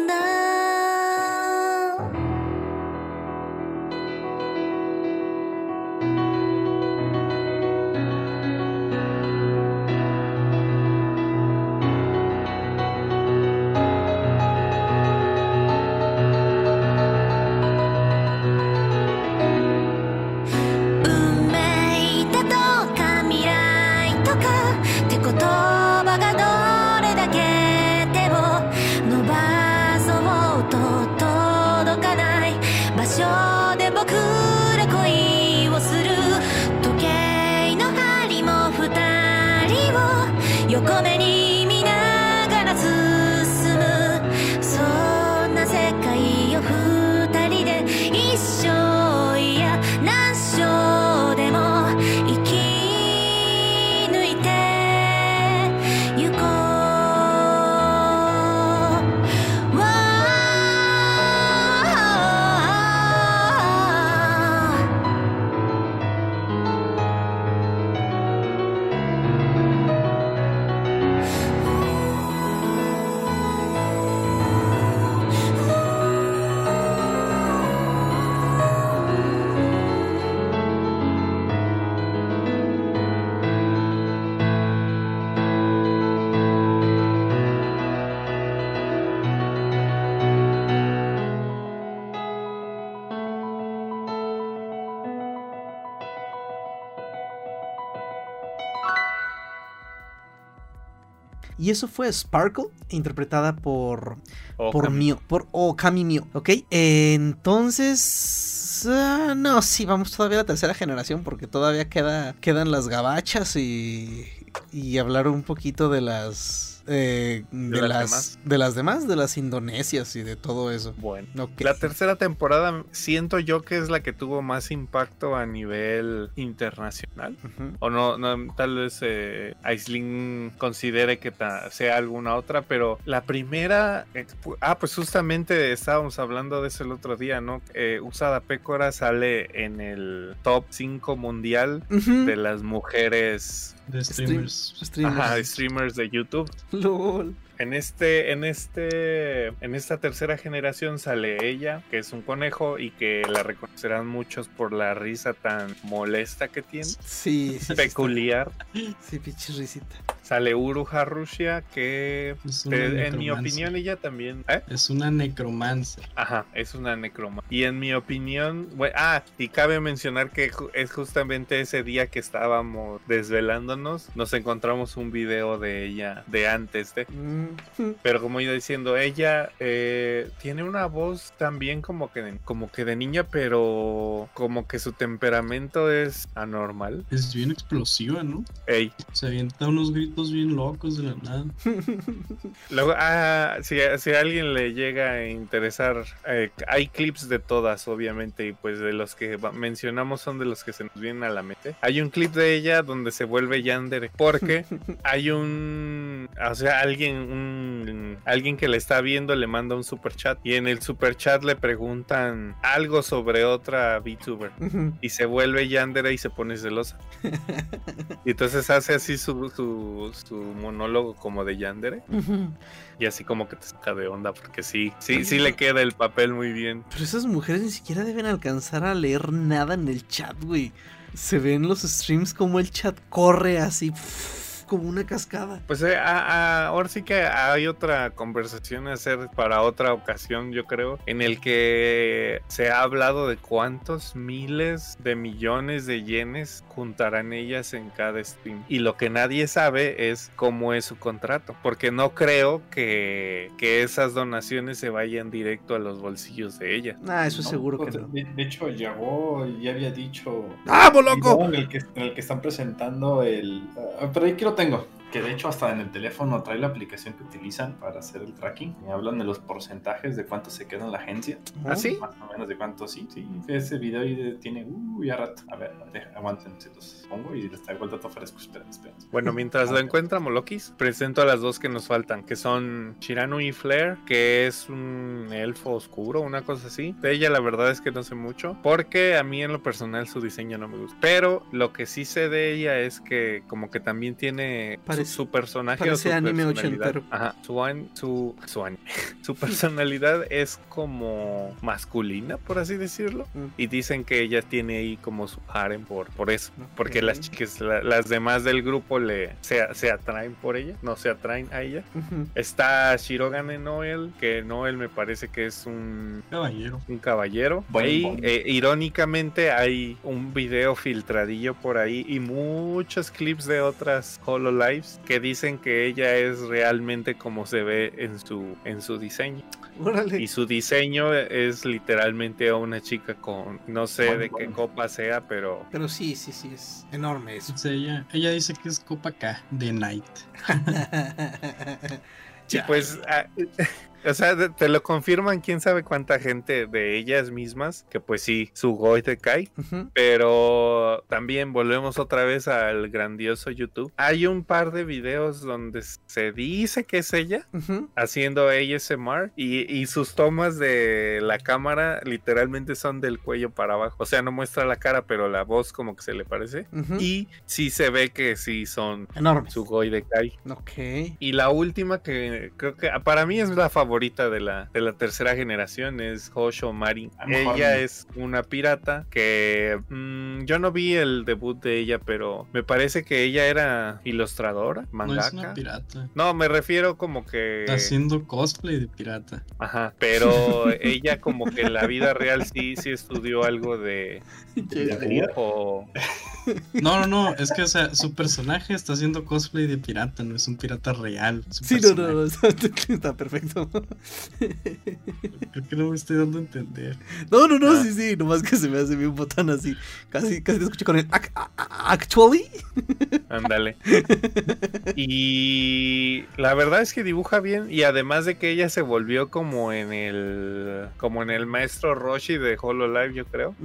Y eso fue Sparkle, interpretada por, por. Mio, por Okami Mio, ¿ok? Entonces, ah, no, sí, vamos todavía a la tercera generación porque todavía queda, quedan las gabachas y, y hablar un poquito de las... eh, de, las las, demás. de las demás, de las indonesias y de todo eso. Bueno. La tercera temporada siento yo que es la que tuvo más impacto a nivel internacional. O no, no tal vez eh, Aisling considere que sea alguna otra, pero la primera, eh, ah, pues justamente estábamos hablando de eso el otro día, ¿no? Eh, Usada Pécora sale en el top 5 mundial de las mujeres, De Stream- streamers. streamers. ajá, streamers de YouTube. Lol. En este, en este, en esta tercera generación sale ella, que es un conejo y que la reconocerán muchos por la risa tan molesta que tiene, Sí, sí, sí. peculiar. Sí, pinche risita. Sale Uru Harushia, que en mi necromancer. opinión ella también... ¿eh? Es una necromancer. Ajá, es una necroma. Y en mi opinión, ah, y cabe mencionar que es justamente ese día que estábamos desvelándonos, nos encontramos un video de ella de antes de. Mm, Pero como iba diciendo, ella eh, tiene una voz también como que, de- como que de niña, pero como que su temperamento es anormal. Es bien explosiva, ¿no? Ey. Se avienta unos gritos bien locos de la nada. Luego, ah, si, si a alguien le llega a interesar, eh, hay clips de todas, obviamente, y pues de los que mencionamos son de los que se nos vienen a la mente. Hay un clip de ella donde se vuelve Yandere, porque hay un, o sea, alguien, un, alguien que le está viendo le manda un super chat y en el super chat le preguntan algo sobre otra VTuber. Y se vuelve Yandere y se pone celosa. y entonces hace así su, su, su monólogo como de Yandere. Y así como que te saca de onda, porque sí, sí, sí le queda el papel muy bien. Pero esas mujeres ni siquiera deben alcanzar a leer nada en el chat, güey. Se ven los streams como el chat corre así, como una cascada. Pues eh, a- a- ahora sí que hay otra conversación a hacer para otra ocasión, yo creo, en el que se ha hablado de cuántos miles de millones de yenes juntarán ellas en cada stream. Y lo que nadie sabe es cómo es su contrato, porque no creo que, que esas donaciones se vayan directo a los bolsillos de ella. Ah, eso No, seguro que pues, no. De, de hecho, Yago ya había dicho. ¡Vamos, video loco! En el, que, en el que están presentando el. ah, pero ahí que lo tengo. Que de hecho, hasta en el teléfono trae la aplicación que utilizan para hacer el tracking. Y hablan de los porcentajes de cuánto se queda en la agencia. ¿Ah, sí? Más o menos de cuánto sí. Sí, ese video ahí tiene. Uh, ya rato. A ver, deja- aguanten, se los pongo y les traigo el dato fresco. Esperen, esperen. Bueno, mientras lo encuentra Molokis, presento a las dos que nos faltan, que son Shiranu y Flare, que es un elfo oscuro, una cosa así. De ella la verdad es que no sé mucho, porque a mí en lo personal su diseño no me gusta. Pero lo que sí sé de ella es que como que también tiene su- Parece- su, personaje o parece su anime personalidad. ochentero. Ajá, su, an- su, su, anime. su personalidad es como masculina, por así decirlo. Mm. Y dicen que ella tiene ahí como su harem por, por eso. Porque las chicas, la- las demás del grupo le se, se atraen por ella, no se atraen a ella. Está Shirogane Noel, que Noel me parece que es un, Caballero. un caballero. Eh, irónicamente hay un video filtradillo por ahí y muchos clips de otras HoloLives que dicen que ella es realmente como se ve en su, en su diseño. Órale. Y su diseño es literalmente a una chica con, no sé Bueno, de qué bueno. copa sea, pero Pero sí, sí, sí, es enorme eso. O sea, ella, ella dice que es Copa K de Night. Y pues, o sea, te lo confirman quién sabe cuánta gente de ellas mismas, que pues sí, su Goi te cae. Ujú. Pero también volvemos otra vez al grandioso YouTube. Hay un par de videos donde se dice que es ella haciendo ASMR y, y sus tomas de la cámara literalmente son del cuello para abajo. O sea, no muestra la cara, pero la voz como que se le parece. Ujú. Y sí se ve que sí son Enorme. su Goi de Kai. Ok. Y la última que creo que para mí es la favorita de la, de la tercera generación es Hosho mejor Ella no. es una pirata que mm, yo no vi el debut de ella, pero me parece que ella era ilustradora, No es una mangaka. pirata. No, me refiero como que... Está haciendo cosplay de pirata. Ajá, pero ella como que en la vida real sí, sí estudió algo de dibujo. No, no, no. Es que, o sea, su personaje está haciendo cosplay de pirata, no es un pirata real. Sí, no, no, no, está perfecto. Creo que no me estoy dando a entender. No, no, no, Ah. sí, sí, nomás que se me hace bien botán así. Casi, casi te escucho con el ac- actually. Ándale. Y la verdad es que dibuja bien y además de que ella se volvió como en el como en el maestro Roshi de Hololive, yo creo,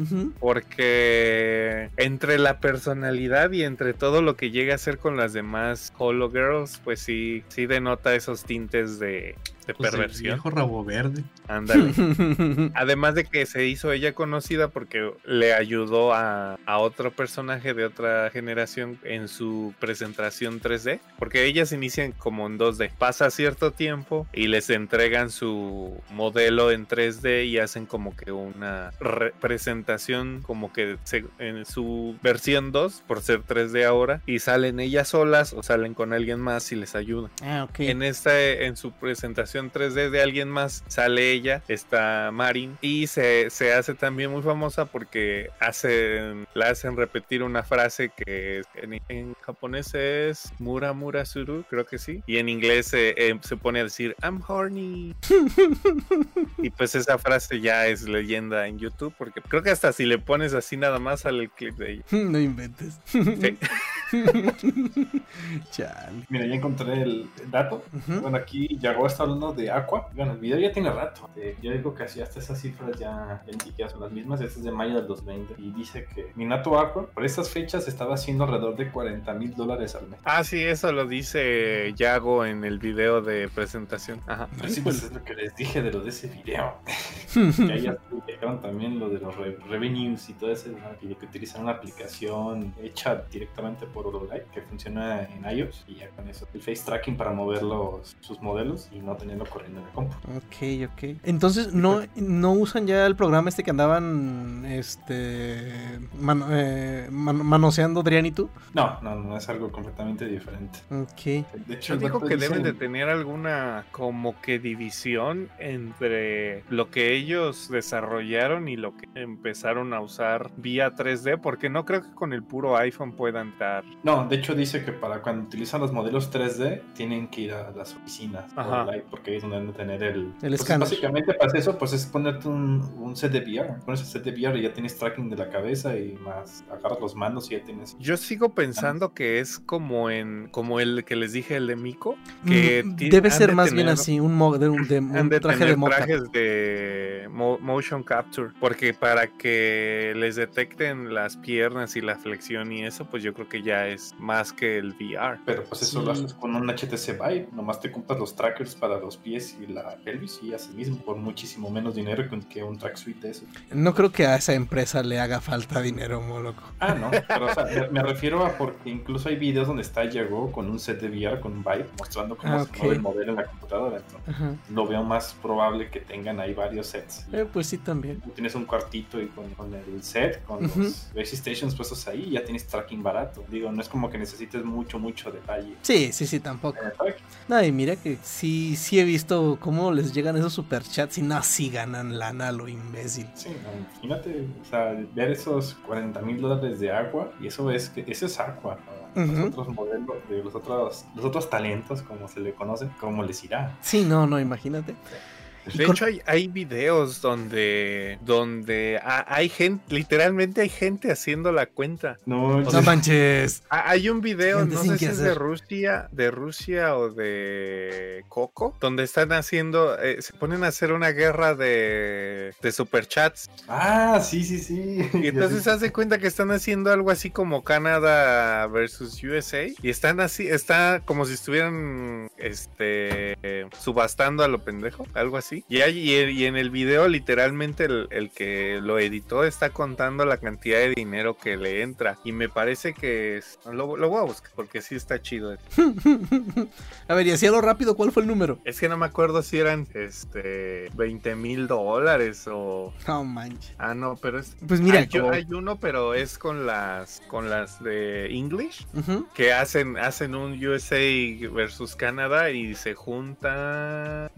porque entre la personalidad y entre todo lo que llega a hacer con las demás Holo Girls, pues sí sí denota esos tintes de, de Pues el perversión. viejo rabo verde. Ándale. Además de que se hizo ella conocida porque le ayudó a, a otro personaje de otra generación en su presentación 3D. Porque ellas inician como en 2D. Pasa cierto tiempo y les entregan su modelo en 3D y hacen como que una re- presentación como que se- en su versión guion 2 por ser 3D ahora y salen ellas solas o salen con alguien más y les ayuda. Ah, ok. En esta, en su presentación 3D de alguien más, sale ella, está Marin, y se, se hace también muy famosa porque hacen, la hacen repetir una frase que en, en japonés es Mura Mura Suru, creo que sí, y en inglés eh, eh, se pone a decir I'm horny. y pues esa frase ya es leyenda en YouTube, porque creo que hasta si le pones así nada más sale el clip de ella. No inventes. Sí. Chale. Mira, ya encontré el dato. Bueno, aquí Yago está hablando de Aqua. Bueno, el video ya tiene rato. Eh, yo digo que así hasta esas cifras ya, ya ni siquiera son las mismas. Este es de mayo del 2020. Y dice que Minato Aqua, por estas fechas, estaba haciendo alrededor de 40 mil dólares al mes. Ah, sí, eso lo dice Yago en el video de presentación. Ajá. Así pues es lo que les dije de lo de ese video. que ahí ya explicaron también lo de los re- revenues y todo eso. ¿no? Y de que utilizan una aplicación hecha directamente por Hololive que funciona en iOS. Y ya con eso, el face tracking para mover los, sus modelos y no corriendo en la compu. Ok, ok. Entonces, ¿no, no usan ya el programa este que andaban este eh, man- manoseando Adrián y tú? No, no, no es algo completamente diferente. Ok. De hecho, Yo digo que deben de tener alguna como que división entre lo que ellos desarrollaron y lo que empezaron a usar vía 3D, porque no creo que con el puro iPhone puedan dar. No, de hecho dice que para cuando utilizan los modelos 3D tienen que ir a las oficinas Ajá. Hololive, porque ahí es donde van a tener el... El Pues, escáner. Básicamente para eso pues es ponerte un, un set de VR. Pones el set de VR y ya tienes tracking de la cabeza y más agarras los mandos y ya tienes... Yo sigo pensando que es como en como el que les dije el de Miko, que Mm, ti- Debe ser de más bien así, un, mo- de, un- de- un de traje tener de trajes de mo- motion capture porque para que les detecten las piernas y la flexión y eso pues yo creo que ya es más que el VR Pero pues eso lo haces con un HTC Vive. Nomás te compras los trackers para los pies y la pelvis y así mismo por muchísimo menos dinero que un, que un track suite de eso. No creo que a esa empresa le haga falta dinero, moloco. Ah, no, pero o sea, me, me refiero a porque incluso hay videos donde está llegó con un set de VR, con un Vive, mostrando cómo Ah, se ok. mueve el modelo en la computadora. Entonces, Ajá. lo veo más probable que tengan ahí varios sets. Eh, pues sí, también. Tienes un cuartito y con, con el set, con Ujú. los base stations puestos ahí, ya tienes tracking barato. Digo, no es como que necesites mucho, mucho detalle. Sí, sí, sí, tampoco. tracking. No, y mira que sí, sí he visto cómo les llegan esos superchats y no, sí ganan lana lo imbécil. Sí, imagínate, o sea, ver esos 40 mil dólares de agua, y eso es que eso es agua. ¿no? Los otros modelos, de los otros, los otros talentos, como se le conoce, ¿cómo les irá? Sí, no, no, imagínate. De con- hecho, hay, hay videos donde, donde ha- hay gente, literalmente hay gente haciendo la cuenta. No, No manches. Ha- Hay un video, Gente no sé si es de. Rusia, de Rusia o de Coco, donde están haciendo, eh, se ponen a hacer una guerra de, de superchats. Ah, sí, sí, sí. Y entonces se hace cuenta que están haciendo algo así como Canadá versus USA. Y están así, está como si estuvieran este subastando a lo pendejo, algo así. Y, hay, y, en el video, literalmente, el, el que lo editó está contando la cantidad de dinero que le entra. Y me parece que es- lo, lo voy a buscar porque sí está chido. A ver, y así a lo rápido, ¿cuál fue el número? Es que no me acuerdo si eran este 20 mil dólares o. No manches. Ah, no, pero es. Pues mira, hay, como- hay uno, pero es con las con las de English que hacen hacen un USA versus Canadá y se junta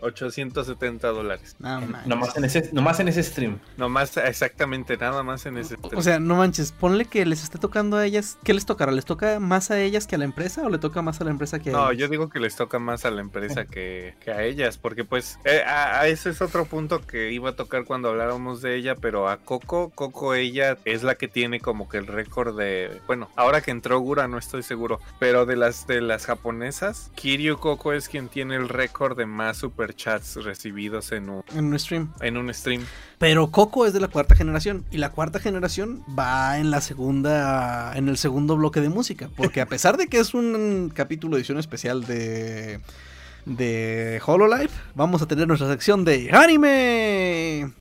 12.870 dólares. No manches. Nomás en, ese, nomás en ese stream. Nomás exactamente nada más en ese O sea, no manches, ponle que les esté tocando a ellas. ¿Qué les tocará? ¿Les toca más a ellas que a la empresa o le toca más a la empresa que a No, ellas? yo digo que les toca más a la empresa que, que a ellas, porque pues eh, a, a ese es otro punto que iba a tocar cuando habláramos de ella, pero a Coco, Coco ella es la que tiene como que el récord de, bueno, ahora que entró Gura no estoy seguro, pero de las de las japonesas, Kiryu Coco es quien tiene el récord de más superchats recibidos en un, En un stream. en un stream. Pero Coco es de la cuarta generación. Y la cuarta generación va en la segunda. en el segundo bloque de música. Porque a pesar de que es un capítulo edición especial de. de Hololive, vamos a tener nuestra sección de anime.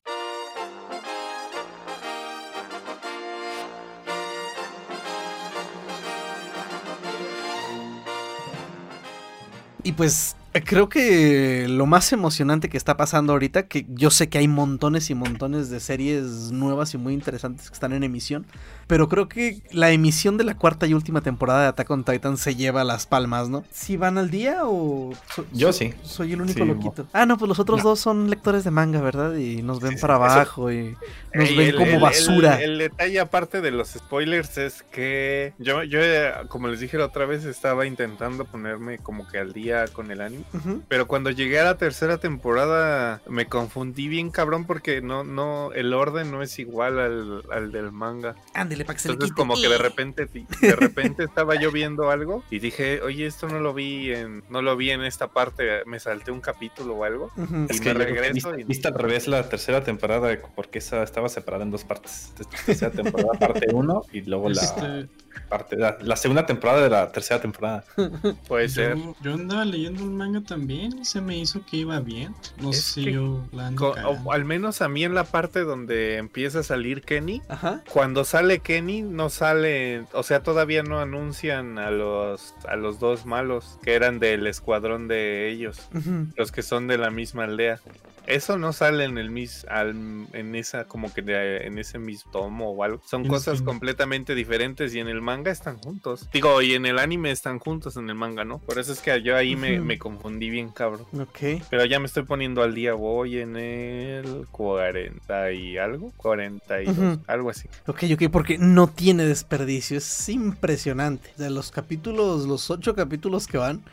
Y pues Creo que lo más emocionante que está pasando ahorita, que yo sé que hay montones y montones de series nuevas y muy interesantes que están en emisión, pero creo que la emisión de la cuarta y última temporada de Attack on Titan se lleva las palmas, ¿no? ¿Si van al día o...? so- Yo so- sí. Soy el único Sí, loquito. Ah, no, pues los otros No. dos son lectores de manga, ¿verdad? Y nos ven Sí, para eso- abajo y nos Ey, ven el- como el- basura. El, el detalle aparte de los spoilers es que yo, yo, eh, como les dije la otra vez, estaba intentando ponerme como que al día con el anime. Pero cuando llegué a la tercera temporada me confundí bien cabrón porque no, no, el orden no es igual al, al del manga. Ándele, para que se le Entonces quite. como que de repente, de repente estaba yo viendo algo y dije, oye, esto no lo vi en, no lo vi en esta parte, me salté un capítulo o algo. Ujú. Y Es me que regreso viste, y- viste al revés la tercera temporada porque esa estaba separada en dos partes. Tercera temporada parte 1 y luego la Este, parte la, la segunda temporada de la tercera temporada. Puede ser. yo, andaba leyendo el manga también y se me hizo que iba bien. No sé si yo la ando o al menos a mí en la parte donde empieza a salir Kenny, Ajá. cuando sale Kenny no sale, o sea, todavía no anuncian a los a los dos malos que eran del escuadrón de ellos, los que son de la misma aldea. Eso no sale en el mis al- en esa como que de- en ese mismo tomo o algo. Son cosas sí. completamente diferentes y en el manga están juntos. Digo, y en el anime están juntos en el manga, ¿no? Por eso es que yo ahí me, me confundí bien cabrón. Ok. Pero ya me estoy poniendo al día, voy en el 40 y algo, 42, Ujú. algo así. Ok, ok, porque no tiene desperdicio, es impresionante. De los capítulos, los ocho capítulos que van,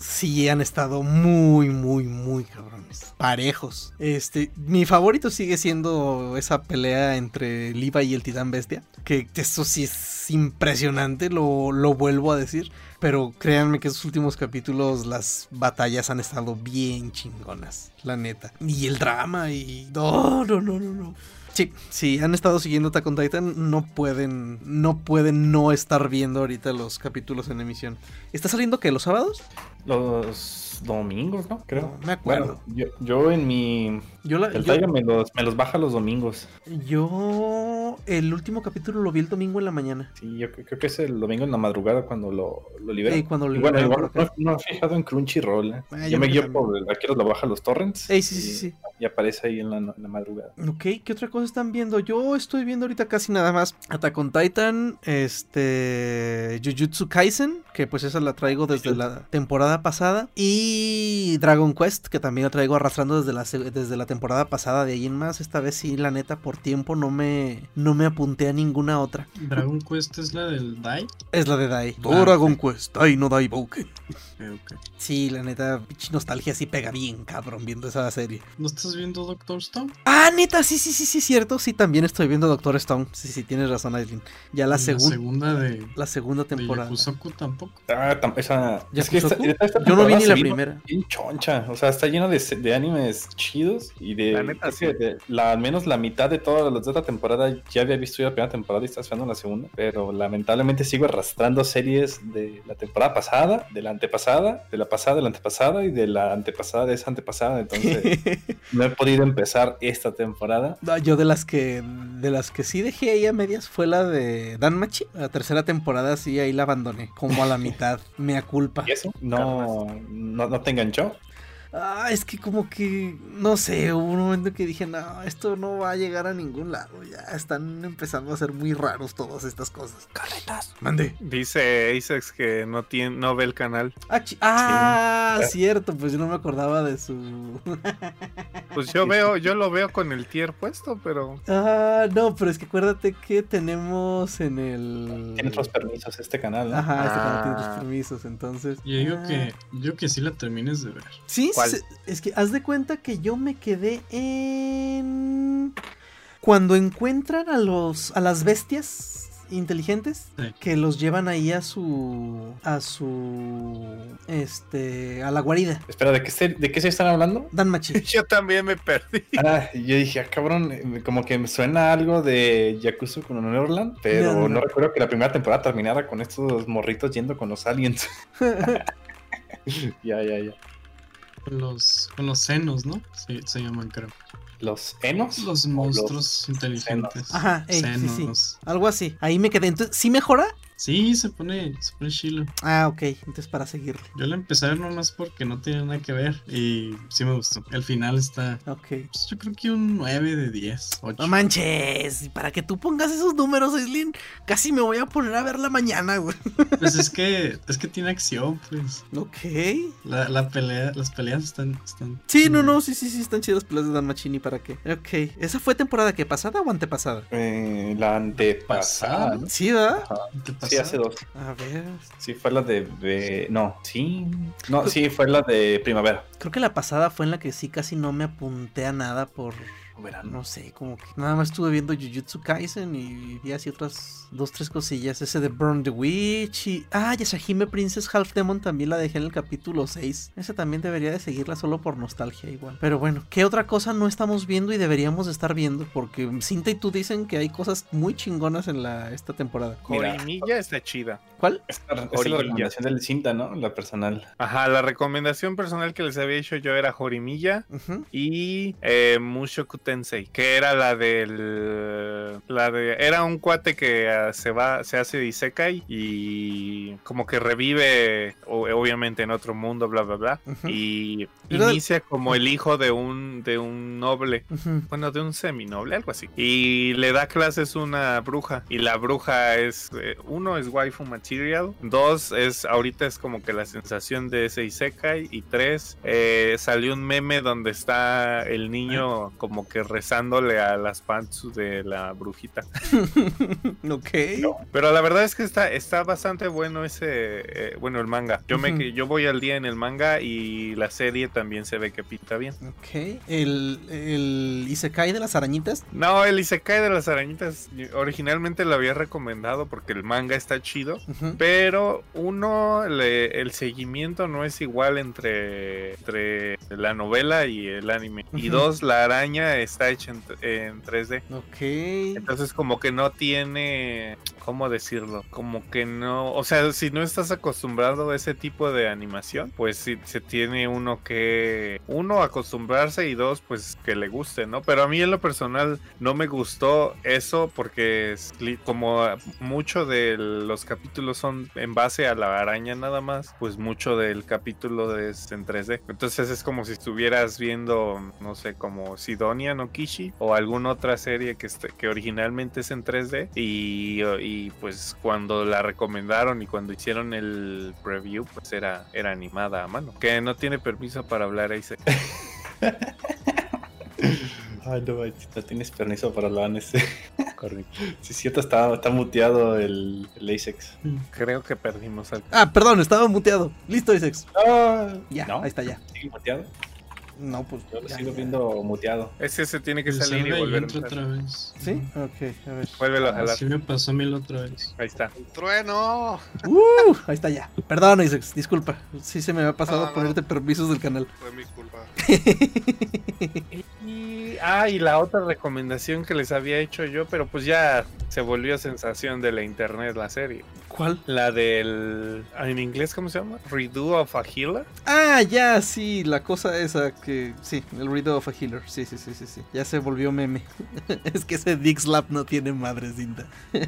sí han estado muy, muy, muy cabrones. Parejos. Este, mi favorito sigue siendo esa pelea entre Levi y el titán bestia. Que eso sí es impresionante, lo, lo vuelvo a decir. Pero créanme que esos últimos capítulos, las batallas han estado bien chingonas, la neta. Y el drama y... No, no, no, no, no. Sí, si han estado siguiendo Attack on Titan, no pueden, no pueden no estar viendo ahorita los capítulos en emisión. ¿Está saliendo qué? ¿Los sábados? Los domingos, ¿no? Creo. No me acuerdo. Bueno, yo, yo en mi Yo, la, el yo, me los, me los baja los domingos. yo el último capítulo lo vi el domingo en la mañana. Sí, yo creo que es el domingo en la madrugada cuando lo, lo liberan. Cuando lo bueno, igual no, no he fijado en Crunchyroll. ¿eh? Ah, yo me guío por arquero lo baja los torrents. Ey, sí, sí, y, sí. y aparece ahí en la, en la madrugada. Ok, ¿qué otra cosa están viendo? Yo estoy viendo ahorita casi nada más Attack on Titan, este Jujutsu Kaisen, que pues esa la traigo desde la temporada pasada, y Dragon Quest, que también la traigo arrastrando desde la, desde la temporada pasada, de ahí en más, esta vez sí, la neta, por tiempo no me, no me apunté a ninguna otra. Dragon Quest es la del Dai. Es la de Dai. Ah, Dragon ok. Quest, Dai no Dai Bouken. Ok, ok. Sí, la neta, pinche nostalgia sí pega bien, cabrón, viendo esa serie. ¿No estás viendo Doctor Stone? Ah, neta, sí, sí, sí, sí, cierto. Sí, también estoy viendo Doctor Stone. Sí, sí, tienes razón, Aislinn. Ya la, la segunda de, la segunda de temporada. Yakusoku tampoco. Ah, tam- esa. ¿Ya es que esta, Yakusoku? esta Yo no vi ni la primera. Bien choncha. O sea, está lleno de, de animes chidos. Y de. La neta, de- al menos la mitad de todas las de esta temporada ya había visto yo la primera temporada y está esperando la segunda. Pero lamentablemente sigo arrastrando series de la temporada pasada, de la antepasada, de la pasada, de la antepasada y de la antepasada de esa antepasada. Entonces, no he podido empezar esta temporada. No, yo de las que de las que sí dejé ahí a medias fue la de Danmachi. La tercera temporada sí ahí la abandoné, como a la mitad. Mea culpa. ¿Y eso? No, no, no te enganchó. Ah, es que como que no sé, hubo un momento que dije, "No, esto no va a llegar a ningún lado. Ya están empezando a ser muy raros todas estas cosas." Carretas. Mande. Dice Asex que no tiene, no ve el canal. Ah, ah, cierto, pues yo no me acordaba de su Pues yo veo, yo lo veo con el tier puesto, pero Ah, no, pero es que acuérdate que tenemos en el. Tiene otros permisos este canal. ¿no? Ajá, este canal tiene Ah. otros permisos, entonces. Yo digo Ah. que, yo que sí la termines de ver. Sí, Es que haz de cuenta que yo me quedé en. Cuando encuentran a los. a las bestias inteligentes Sí. que los llevan ahí a su. a su. este. a la guarida. Espera, ¿de qué, se, ¿de qué se están hablando? Danmachi. yo también me perdí. Ah, yo dije, ah, cabrón, como que me suena algo de Yakuza con Neverland, pero No, no, no, no. recuerdo que la primera temporada terminara con estos morritos yendo con los aliens. ya, ya, ya. Con los, con los senos, ¿no? Sí, se llaman, creo. ¿Los Enos? Los ¿O los monstruos inteligentes. Ajá, ey, sí, sí. Senos. Algo así. Ahí me quedé. Entonces, ¿sí mejora? Sí, se pone, se pone chilo. Ah, ok, entonces para seguirle. Yo la empecé a ver nomás porque no tenía nada que ver y sí me gustó. El final está, Ok. pues, yo creo que un 9 de 10. 8. No manches, y para que tú pongas esos números, Aislinn, casi me voy a poner a verla mañana, güey. Pues es que, es que tiene acción, pues. Ok. La, la pelea, las peleas están, están. Sí, no, no, sí, sí, sí, están chidas las de Dan Machini, ¿para qué? Ok. ¿Esa fue temporada que pasada o antepasada? Eh, la antepasada. Sí, ¿verdad? Ajá. ¿Te Sí, hace dos. A ver. Sí, fue la de, de- No, sí. No, sí, fue la de primavera. Creo que la pasada fue en la que sí casi no me apunté a nada por. Verano. No sé, como que nada más estuve viendo Jujutsu Kaisen y vi así otras dos, tres cosillas. Ese de Burn the Witch y. Ah, Yashahime Princess Half Demon también la dejé en el capítulo 6. Esa también debería de seguirla solo por nostalgia igual. Pero bueno, ¿qué otra cosa no estamos viendo y deberíamos de estar viendo? Porque Cinta y tú dicen que hay cosas muy chingonas en la, esta temporada. Mira. Jorimilla está chida. ¿Cuál? Esta, es la recomendación del cinta, ¿no? La personal. Ajá, la recomendación personal que les había hecho yo era Jorimilla y eh, Mushoku Tensei, que era la del la de era un cuate que ah, se va se hace isekai y como que revive obviamente en otro mundo bla bla bla y inicia como el hijo de un de un noble bueno, de un seminoble, algo así. Y le da clases una bruja. Y la bruja es, eh, uno es waifu material, dos es, ahorita es como que la sensación de ese Isekai, y tres, eh, salió un meme donde está el niño como que rezándole a las pants de la brujita. ok. Pero la verdad es que está, está bastante bueno ese, eh, bueno, el manga. Yo, me, Ujú. yo voy al día en el manga y la serie también se ve que pinta bien. Ok. El, el Isekai de las arañitas. No, el Isekai de las arañitas originalmente lo había recomendado porque el manga está chido. Pero uno, le- el seguimiento no es igual entre, entre la novela y el anime. Y dos, la araña está hecha en, en 3D. Ok. Entonces como que no tiene, ¿cómo decirlo? Como que no, o sea, si no estás acostumbrado a ese tipo de animación, pues sí se tiene uno que, uno, acostumbrarse y dos, pues que le guste, ¿no? Pero a mí en lo personal no me gustó eso porque es como mucho de los capítulos son en base a la araña nada más, pues mucho del capítulo es en 3D. Entonces es como si estuvieras viendo, no sé, como Sidonia no Kishi o alguna otra serie que, este- que originalmente es en 3D y, y, pues cuando la recomendaron y cuando hicieron el preview pues era, era animada a mano. Que no tiene permiso para hablar ahí. se- Ay, no, no tienes permiso para hablar en ese. Correcto. Sí, es cierto, está, está muteado el, el ASICS. Creo que perdimos al... Ah, perdón, estaba muteado. Listo, Isex. Ah, Ya, ¿no? ahí está ya. ¿Sigue muteado? No, pues. Yo lo ya, sigo ya. viendo muteado. Ese se tiene que salir y volver otra vez. ¿Sí? Ok, a ver. Vuélvelo a jalar. Así me pasó a mí la otra vez. Ahí está. ¡Trueno! Uh, ahí está ya. Perdón, Isex, disculpa. Sí se me había pasado no. ponerte permisos del canal. Fue mi culpa. Y, ah, y la otra recomendación que les había hecho yo, pero pues ya se volvió sensación de la internet la serie. ¿Cuál? La del... ¿En inglés cómo se llama? Redo of a Healer. Ah, ya, sí, la cosa esa que. Sí, el of a Healer. Sí, sí, sí, sí, sí. Ya se volvió meme. es que ese Dick Slap no tiene madre cinta.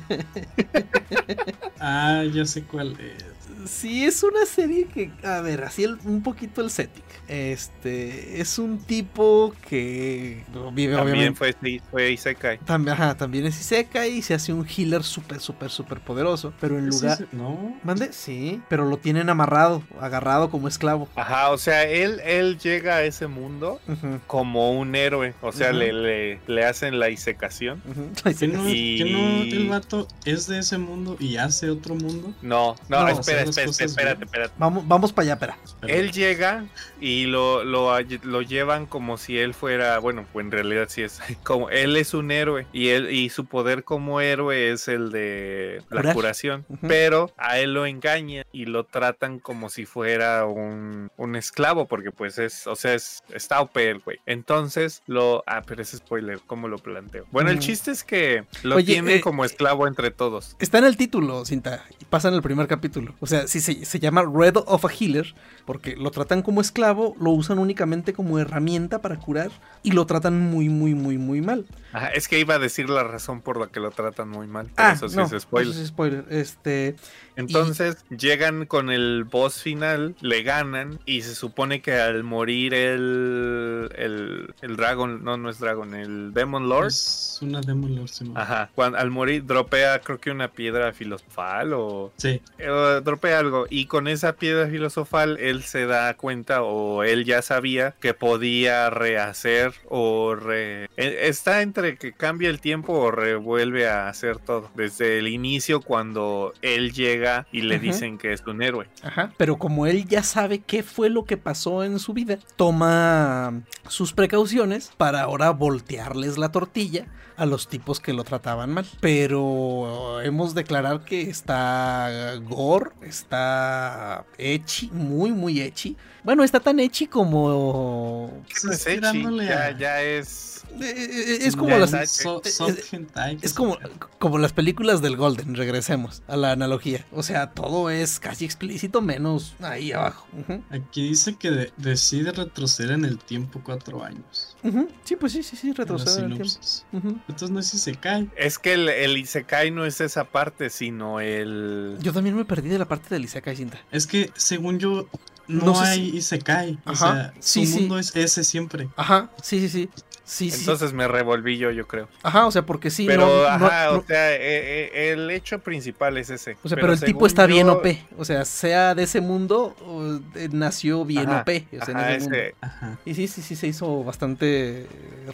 Ah, ya sé cuál es. Sí, es una serie que, a ver, así el- un poquito el setting. Este, es un tipo que vive También obviamente. fue, fue Isekai. También, ajá, también es Isekai y se hace un healer súper, súper, súper poderoso. Pero en lugar. No. ¿Mande? Sí, pero lo tienen amarrado, agarrado como esclavo. Ajá, o sea, él, él llega a ese mundo como un héroe. O sea, le, le, le hacen la isecación. ujú. Ay, ¿Que no, Y- que no el vato es de ese mundo y hace otro mundo? No, no, No, espera, espera, espérate, bien. espérate. Vamos, vamos para allá, espera. Él llega y lo, lo, lo llevan como si él fuera, bueno, pues en realidad sí es, como él es un héroe y él y su poder como héroe es el de la Curar. curación, pero a él lo engañan y lo tratan como si fuera un, un esclavo porque pues es, o sea, es, está OP el güey. Entonces lo, ah, pero es spoiler, ¿cómo lo planteo? Bueno, el Mm. chiste es que lo Oye, tienen eh, como esclavo entre todos. Está en el título, cinta. Y pasa en el primer capítulo. O sea, sí se, se llama Red of a Healer, porque lo tratan como esclavo, lo usan únicamente como herramienta para curar y lo tratan muy, muy, muy, muy mal. Ajá, es que iba a decir la razón por la que lo tratan muy mal. Pero eso sí Ah, no, es spoiler. eso sí es spoiler. Este, Entonces llegan con el boss final, le ganan y se supone que al morir el, el, el Dragon, no, no es Dragon, el Demon Lord. Es una Demon Lord. Ajá, cuando, al morir dropea creo que una piedra filosofal o Sí, eh, dropea algo y con esa piedra filosofal él se da cuenta o él ya sabía que podía rehacer o re... eh, está entre que cambia el tiempo o revuelve a hacer todo desde el inicio cuando él llega y le dicen que es un héroe Ajá. Pero como él ya sabe qué fue lo que pasó en su vida, toma sus precauciones para ahora voltearles la tortilla a los tipos que lo trataban mal. Pero hemos declarar que está gore, está echi, muy, muy echi. Bueno, está tan echi como... ¿Qué no es ya, es eh, Es como las... ya, So- es- hentai, que Es como, como las películas del Golden, regresemos a la analogía. O sea, todo es casi explícito menos ahí abajo. Aquí dice que de- decide retroceder en el tiempo cuatro años. Sí, pues sí, sí, sí, retroceder en el tiempo. Entonces no se cae. es que el, el Isekai no es esa parte sino el Yo también me perdí de la parte del Isekai Cinta. Es que según yo, no, No sé hay si- y se cae. O Ajá, sea, sí, su sí. mundo es ese siempre. Ajá, sí, sí, sí. Sí, sí. entonces me revolví yo yo creo Ajá, o sea, porque sí, pero no, ajá no- o sea eh, eh, el hecho principal es ese o sea, pero, el tipo está bien OP. O sea, sea de ese mundo, o, eh, nació bien Ajá, OP. O sea, en ajá, ese mundo. ese- Ajá. Y sí, sí, sí, se hizo bastante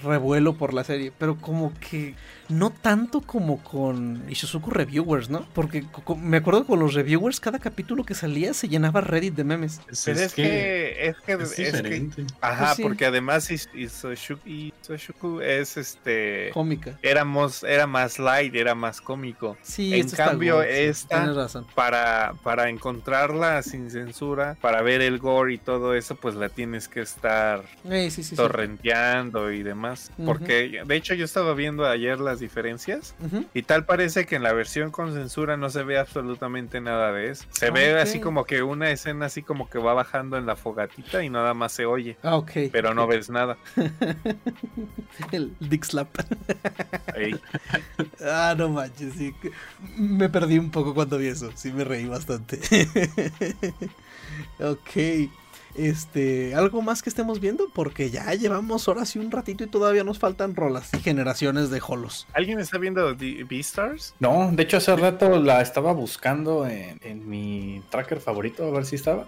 revuelo por la serie, pero como que no tanto como con Ishizuku Reviewers, ¿no? Porque me acuerdo que con los reviewers cada capítulo que salía se llenaba Reddit de memes. Es, Pero es que, es que, es es que- diferente. ajá, Pues sí. porque además Is- Isoshu- Isoshuku es este, Cómica. éramos, era más light, era más cómico. Sí, En esto está cambio, sí, esta- razón. Para, para encontrarla sin censura, para ver el gore y todo eso, pues la tienes que estar Eh, sí, sí, sí. torrenteando y demás. Ujú. Porque, de hecho, yo estaba viendo ayer las diferencias. Ujú. Y tal parece que en la versión con censura no se ve absolutamente nada de eso. Se Ah, ve así como que una escena así como que va bajando en la fogatita y nada más se oye. Ah, ok. Pero no ves nada. El Dick Slap. Ey, Ah, no manches, sí. Me perdí un poco cuando vi eso. Sí, me reí bastante. ok. Este, ¿algo más que estemos viendo? Porque ya llevamos horas y un ratito y todavía nos faltan rolas y generaciones de holos. ¿Alguien está viendo Beastars? No, de hecho hace rato la estaba buscando en, en mi tracker favorito, a ver si estaba.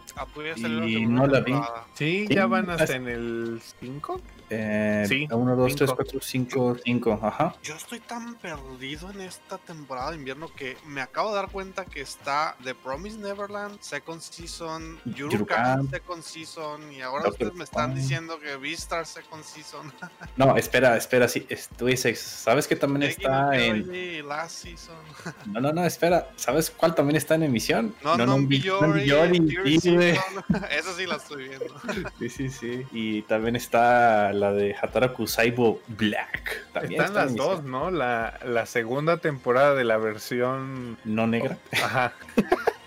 Y salir la segunda no la vi. Sí, Sí, ya van hasta en el 5. Eh, Sí, 1, 2, 3, cinco. 4, 5, 5, ajá. Yo estoy tan perdido en esta temporada de invierno que me acabo de dar cuenta que está The Promise Neverland, Second Season, Yuru Yuru Camp, Camp, Second Season, y ahora Doctor ustedes me están diciendo que Beastar Second Season. No, espera, espera, sí, es- tú dices, ¿sabes que también no está en... Last Season. No, no, no, espera, ¿sabes cuál también está en emisión? No, no, güey. Season. Eso sí la estoy viendo. Sí, sí, sí. Y también está la de Hataraku Saibo Black. También Están las dos, ¿no? La, la segunda temporada de la versión. No negra. Ajá.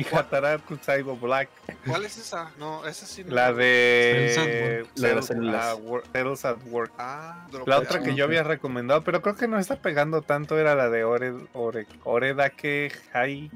y Hataraku Saibo Black. ¿Cuál es esa? No, esa sí no. La de. Cells at Work. La de las ah, at Work. Ah, La otra que yo había recomendado, pero creo que no está pegando tanto, era la de Ore, Ore, Oredake Hai.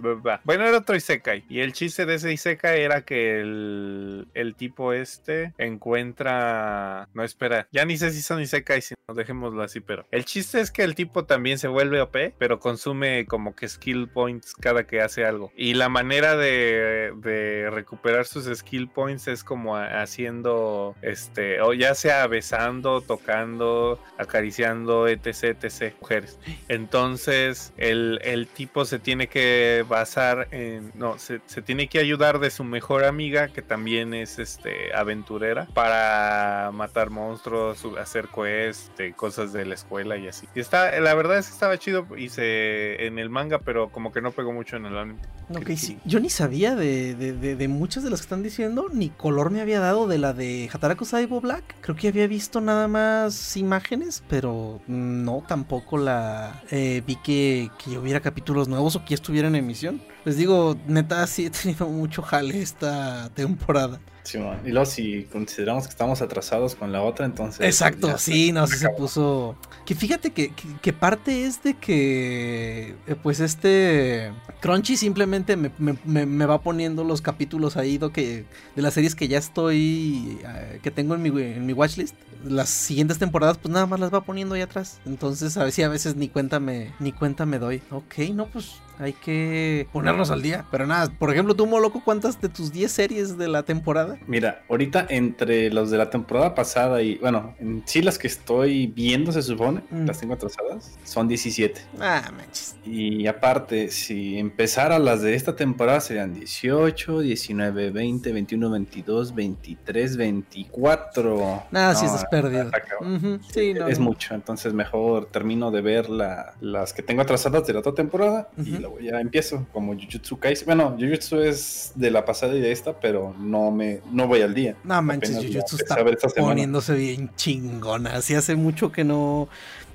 Bueno, era otro Isekai. Y el chiste de ese Isekai era que el, el tipo este encuentra. No, espera. Ya ni sé si son Isekai, si no, dejémoslo así, pero. El chiste es que el tipo también se vuelve OP, pero consume como que skill points cada que hace algo. Y la manera de, de recuperar sus skill points es como haciendo, este, o ya sea besando, tocando, acariciando, etc, etc, mujeres. Entonces, el, el tipo se tiene que basar en, no, se, se tiene que ayudar de su mejor amiga, que también es, este, aventurera, para matar monstruos, hacer quests, este, cosas de la escuela y así. Y está, la verdad es que estaba chido, hice en el manga, pero como que no pegó mucho en el anime. Ok, sí. Yo ni sabía de, de- de- de muchas de las que están diciendo, ni color me había dado de la de Hataraku Saibo Black. Creo que había visto nada más imágenes, pero no, tampoco la eh, vi que, que hubiera capítulos nuevos o que estuviera en emisión. Les digo, neta, sí he tenido mucho jale esta temporada. Sí, man. y luego si consideramos que estamos atrasados con la otra, entonces... Exacto, ya sí, no, sí se puso. Que fíjate que, que, que parte es de que, eh, pues este Crunchy simplemente me, me- me- me va poniendo los capítulos ahí do que, de las series que ya estoy, eh, que tengo en mi, en mi watchlist. Las siguientes temporadas, pues nada más las va poniendo ahí atrás. Entonces, a veces, a veces ni cuenta me, ni cuenta me doy. Ok, no, pues hay que ponernos al día. Pero nada, por ejemplo, tú, Moloco, ¿cuántas de tus 10 series de la temporada? Mira, ahorita entre los de la temporada pasada y, bueno, en sí las que estoy viendo, se supone, Mm. las tengo atrasadas, son 17. Ah, manches. Y aparte, si empezara las de esta temporada serían 18, 19, 20, 21, 22, 23, 24. Nada, No, estás perdido. Ujú, Sí, no. Es mucho, entonces mejor termino de ver la- las que tengo atrasadas de la otra temporada y Ya empiezo como Jujutsu Kaisen. Bueno, Jujutsu es de la pasada y de esta, pero no me no voy al día. No manches, Apenas Jujutsu está poniéndose bien chingona. Así hace mucho que no.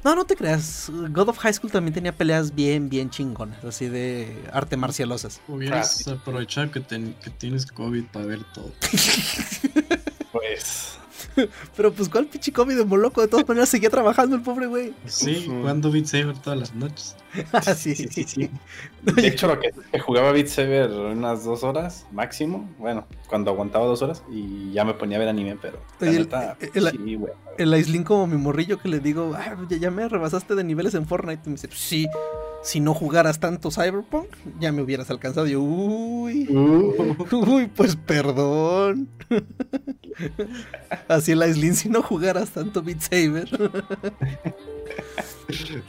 No, no te creas. God of High School también tenía peleas bien, bien chingonas. Así de arte marcialosas. Hubieras Ah, aprovechado que, ten- que tienes COVID para ver todo. Pues Pero pues, ¿cuál pinche cómic de Moloco? De todas maneras, seguía trabajando el pobre güey. Sí, jugando Beat Saber todas las noches. Ah, sí, sí, sí, sí. De hecho, lo que, que jugaba Beat Saber unas dos horas máximo. Bueno, cuando aguantaba dos horas y ya me ponía a ver anime, pero la el- neta, el- sí, güey. El Aislin como mi morrillo que le digo, ah, ya, ya me rebasaste de niveles en Fortnite. Y me dice, "Pues sí, si no jugaras tanto Cyberpunk, ya me hubieras alcanzado. Y yo, uy, Uh, uy, pues perdón. Así el Aislin, si no jugaras tanto Beat Saber.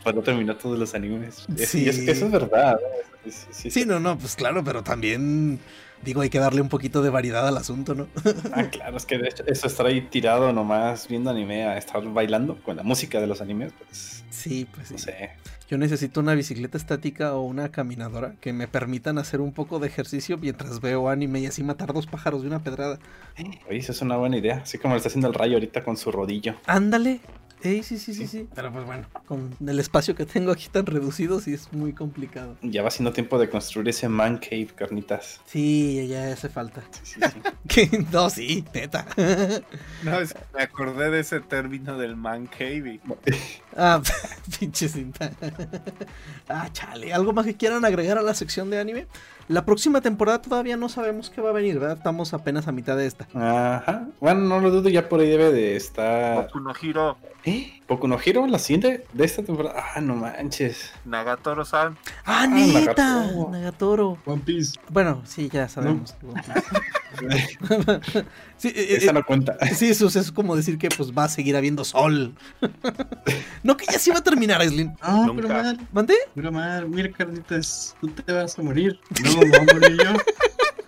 para no terminar todos los animes. Es- Sí. es- eso es verdad. ¿no? Sí, sí, Sí, no, no, pues claro, pero también digo, hay que darle un poquito de variedad al asunto, ¿no? Ah, claro, es que de hecho, eso estar ahí tirado nomás viendo anime a estar bailando con la música de los animes, pues Sí, pues sí. no sé. Yo necesito una bicicleta estática o una caminadora que me permitan hacer un poco de ejercicio mientras veo anime y así matar dos pájaros de una pedrada. Oye, eso es una buena idea. Así como lo está haciendo el rayo ahorita con su rodillo. Ándale. Ey, sí, sí, sí, Sí. sí. Pero pues bueno, con el espacio que tengo aquí tan reducido, sí es muy complicado. Ya va siendo tiempo de construir ese man cave, carnitas. Sí, ya hace falta. Sí, sí, No, sí, neta. No, es que me acordé de ese término del man cave. y- Ah, pinche cinta. Ah, chale. ¿Algo más que quieran agregar a la sección de anime? La próxima temporada todavía no sabemos qué va a venir, ¿verdad? Estamos apenas a mitad de esta. Ajá. Bueno, no lo dudo, ya por ahí debe de estar. Boku no Hiro, ¿Eh? ¿Poco no Hero? ¿La siguiente de esta temporada? Ah, no manches. Nagatoro-san. ¡Ah, Ah, neta! Nagatoro. Nagatoro. One Piece. Bueno, sí, ya sabemos. sí, eh, eh, Esa no cuenta. sí, eso es como decir que pues va a seguir habiendo sol. no, que ya se va a terminar, Aislinn. No, Nunca. pero mal, ¿Mandé? pero mal. Mira, carnitas, tú te vas a morir. No, me voy a morir yo.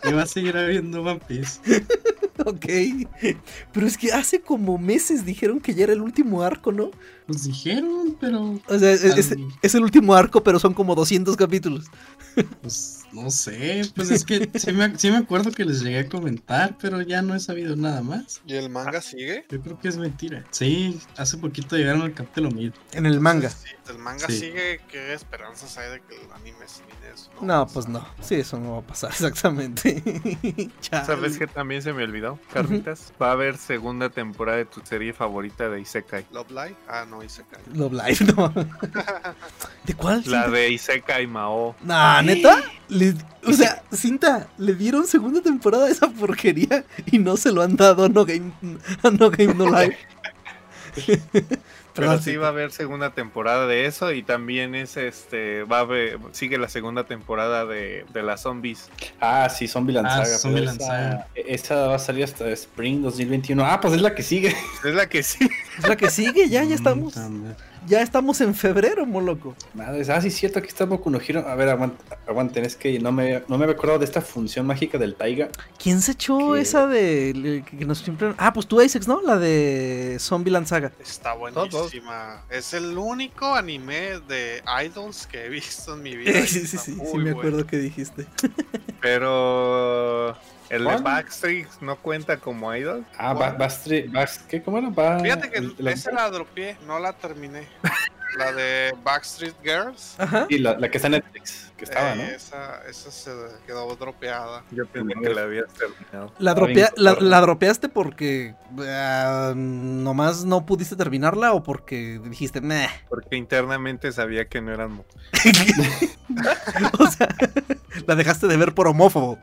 Y vas a seguir habiendo One Piece. Ok. Pero es que hace como meses dijeron que ya era el último arco, ¿no? Pues dijeron, pero O sea, es, es- Al- es el último arco, pero son como 200 capítulos. pues no sé. Pues es que sí me, sí me acuerdo que les llegué a comentar, pero ya no he sabido nada más. ¿Y el manga sigue? Yo creo que es mentira. Sí, hace poquito llegaron al capítulo 1000. En el manga. Si el manga Sí. sigue, ¿qué esperanzas hay de que el anime termine eso? No, pues no. Sí, eso no va a pasar exactamente. ¿Sabes qué también se me olvidó? Carnitas. Va a haber segunda temporada de tu serie favorita de Isekai. ¿Love Live? Ah, no, Isekai. Love Live, no. ¿De cuál? La cinta? de Isekai Mao. Nah, neta. Le- o sea, cinta, le dieron segunda temporada a esa porquería y no se lo han dado a No Game, a no, game no Live. Pero sí va a haber segunda temporada de eso y también es este va a haber sigue la segunda temporada de, de las zombies. Ah, sí, Ah. Zombieland pero Saga. esa, esa va a salir hasta Spring 2021. Ah, pues es la que sigue. Es la que sí. Es la que sigue, ya, ya estamos. Ya estamos en febrero, moloco. Madres, ah, sí, cierto que está Boku no Hero. A ver, aguant- aguanten, es que no me, no me había acordado de esta función mágica del Taiga. ¿Quién se echó ¿Qué? esa de le- que nos siempre... Ah, pues tú, Isaacs, ¿no? La de Zombieland Saga. Está buenísima. Es el único anime de idols que he visto en mi vida. sí, sí, sí, sí, me bueno. acuerdo que dijiste. Pero el de. Backstreet no cuenta como idol. Ah. Bastri, Bast- ¿qué? ¿Cómo era? Va, Fíjate que el- el- esa la dropeé, no la terminé. la de Backstreet Girls. Ajá. Y la, la que está en Netflix, que estaba, ¿no? esa, esa se quedó dropeada. Yo pensé que la habías terminado. La, dropea- dropeaste porque ah, nomás no pudiste terminarla o porque dijiste, meh. Porque internamente sabía que no eran o sea, la dejaste de ver por homófobo.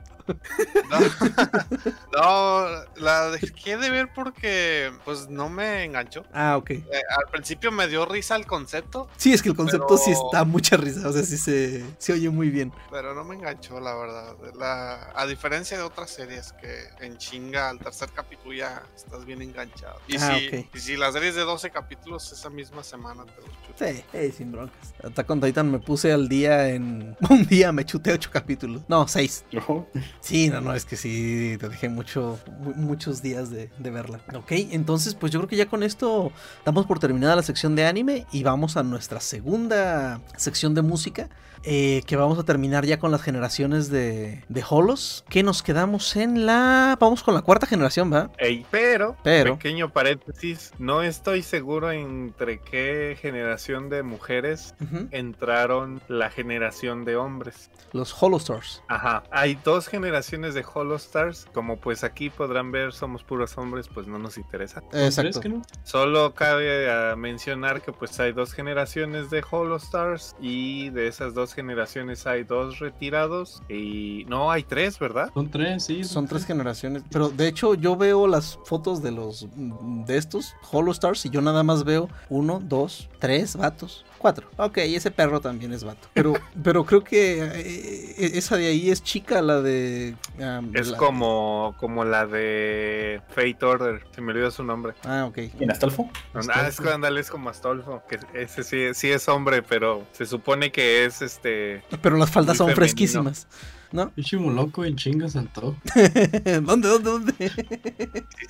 No, no, la dejé de ver porque pues no me enganchó. Ah, ok. Eh, al principio me dio risa el concepto, Sí, es que el concepto sí está mucha risa, o sea, sí se, se oye muy bien. pero no me enganchó, la verdad. La, a diferencia de otras series que en chinga al tercer capítulo ya estás bien enganchado. Y, Ah, si, ok. y si la serie es de 12 capítulos, esa misma semana te los chutas. Sí, eh, sin broncas. Attack on Titan me puse al día en... Un día me chuté ocho capítulos. No, seis. Ojo. Sí, no, no, es que sí, te dejé mucho, mu- muchos días de, de verla. Ok, entonces pues yo creo que ya con esto damos por terminada la sección de anime y vamos a nuestra segunda sección de música. Eh, que vamos a terminar ya con las generaciones de, de Holos. Que nos quedamos en la... Vamos con la cuarta generación, ¿va? Ey, pero, Pero. pequeño paréntesis, no estoy seguro entre qué generación de mujeres entraron la generación de hombres. Los Holostars. Ajá, hay dos generaciones de Holostars, como pues aquí podrán ver somos puros hombres, pues no nos interesa. ¿Crees Exacto. que no? Solo cabe ah, mencionar que pues hay dos generaciones de Holostars y de esas dos generaciones hay dos retirados y no hay tres, ¿verdad? Son tres, sí. Son tres generaciones. Pero de hecho, yo veo las fotos de los de estos Holostars y yo nada más veo uno, dos, tres vatos. Cuatro. Ok, ese perro también es vato. Pero, pero creo que eh, esa de ahí es chica, la de. um, Es la- como, como la de Fate Order, se me olvidó su nombre. Ah, ok. ¿En Astolfo? Ah, es que ándale, es como Astolfo, que ese sí, sí es hombre, pero se supone que es este... Pero las faldas son femenino. fresquísimas. ¿No? Loco en chinga saltó. ¿Dónde, dónde, dónde?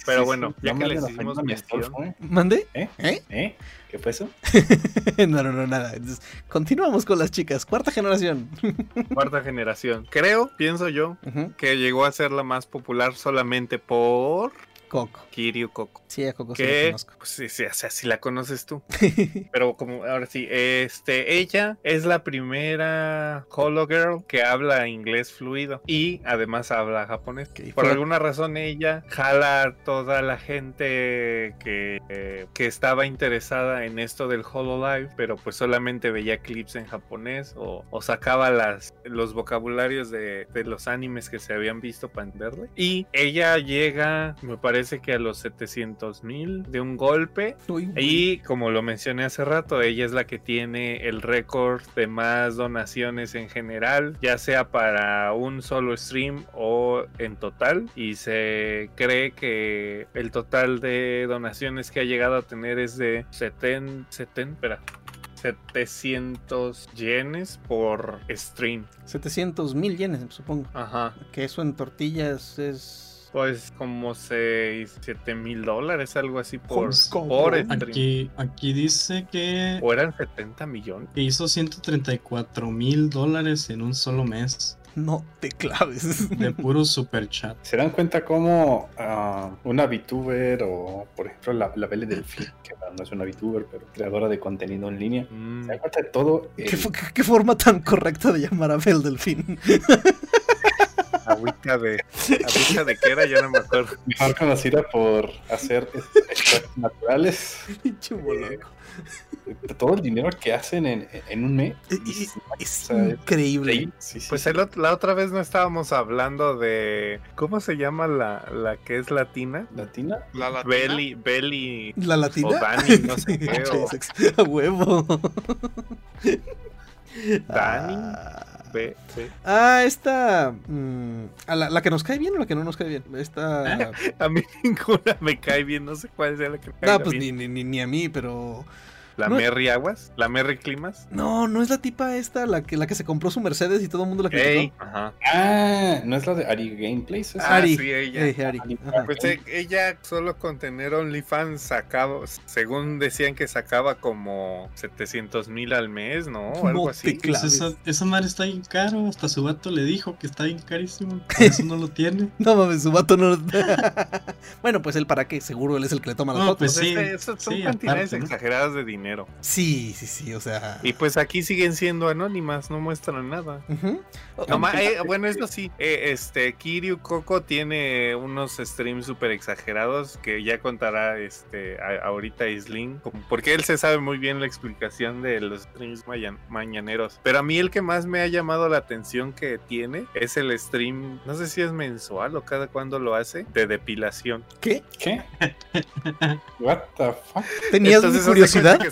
Pero bueno, sí. ya No que la hicimos mención. ¿eh? ¿Mande? ¿Eh? ¿Eh? ¿Eh? ¿Qué fue eso? no, no, no, nada. Entonces, continuamos con las chicas. Cuarta generación. Cuarta generación. Creo, pienso yo, que llegó a ser la más popular solamente por Coco. Kiryu Coco. Sí, a Coco sí la conozco. pues sí, sí, o sea, sí la conoces tú. Pero como ahora sí, este, ella es la primera Holo Girl que habla inglés fluido y además habla japonés. Por fue- alguna razón ella jala a toda la gente que, eh, que estaba interesada en esto del Hololive, pero pues solamente veía clips en japonés o, o sacaba las, los vocabularios de, de los animes que se habían visto para entenderle. Y ella llega, me parece que a los 700 mil de un golpe Uy, y como lo mencioné hace rato, ella es la que tiene el récord de más donaciones en general, ya sea para un solo stream o en total. Y se cree que el total de donaciones que ha llegado a tener es de 70, 70, espera, 700 yenes por stream. 700 mil yenes, supongo. Ajá. Que eso en tortillas es. Pues como 6, 7 mil dólares, algo así por, por. Aquí, aquí dice que, O eran 70 millones. que hizo 134 mil dólares en un solo mes No te claves. de puro super chat. ¿Se dan cuenta cómo ah, una VTuber o, por ejemplo, la, la Belle Delfín, que no es una VTuber, pero creadora de contenido en línea, Mm. se dan cuenta de todo? ¿Qué, el- qué- qué forma tan correcta de llamar a Bel Delfín? Agüita de. Agüita de qué era, ya no me acuerdo. mejor conocida por hacer extractos naturales, de todo el dinero que hacen en, en un mes. Y- y- Es O sea, increíble. Sí, sí, sí, Pues sí. el ot- la otra vez no estábamos hablando de. ¿Cómo se llama la, la que es latina? ¿Latina? La latina. Belly, Belly. ¿La latina? O Dani, no sé qué, o- A huevo. Dani. Ah. Ah, esta. mm, ¿a la, la que nos cae bien o la que no nos cae bien? Esta. A mí ninguna me cae bien, no sé cuál sea la que me No, caiga pues bien. ni, ni, ni, ni a mí, pero. La no- Merry Aguas, la Merry Climas. No, no es la tipa esta, la que, la que se compró su Mercedes y todo el mundo la criticó. Ey, ajá. Ah, ¿no es la de Ari Gameplays? Ah, Ari. sí, ella. Ey, Ari. Ari. Ajá. Pues eh, ella solo con tener OnlyFans sacaba, según decían que sacaba como 700 mil al mes, ¿no? O algo No así. Pues esa, esa madre está bien caro. Hasta su vato le dijo que está bien carísimo. Por eso no lo tiene. No mames, su vato no. bueno, pues él para qué, seguro él es el que le toma las No, fotos. pues Pues sí, son sí, cantidades aparte, ¿no? exageradas de dinero. Sí, sí, sí, o sea. Y pues aquí siguen siendo anónimas, no muestran nada. Ujú. No, ma- eh, bueno, eso sí, eh, este Kiryu Coco tiene unos streams súper exagerados que ya contará este a- ahorita Isling, porque él se sabe muy bien la explicación de los streams mañan- mañaneros. Pero a mí el que más me ha llamado la atención que tiene es el stream, no sé si es mensual o cada cuándo lo hace, de depilación. ¿Qué? ¿Qué? What the fuck? ¿Tenías Entonces, curiosidad? que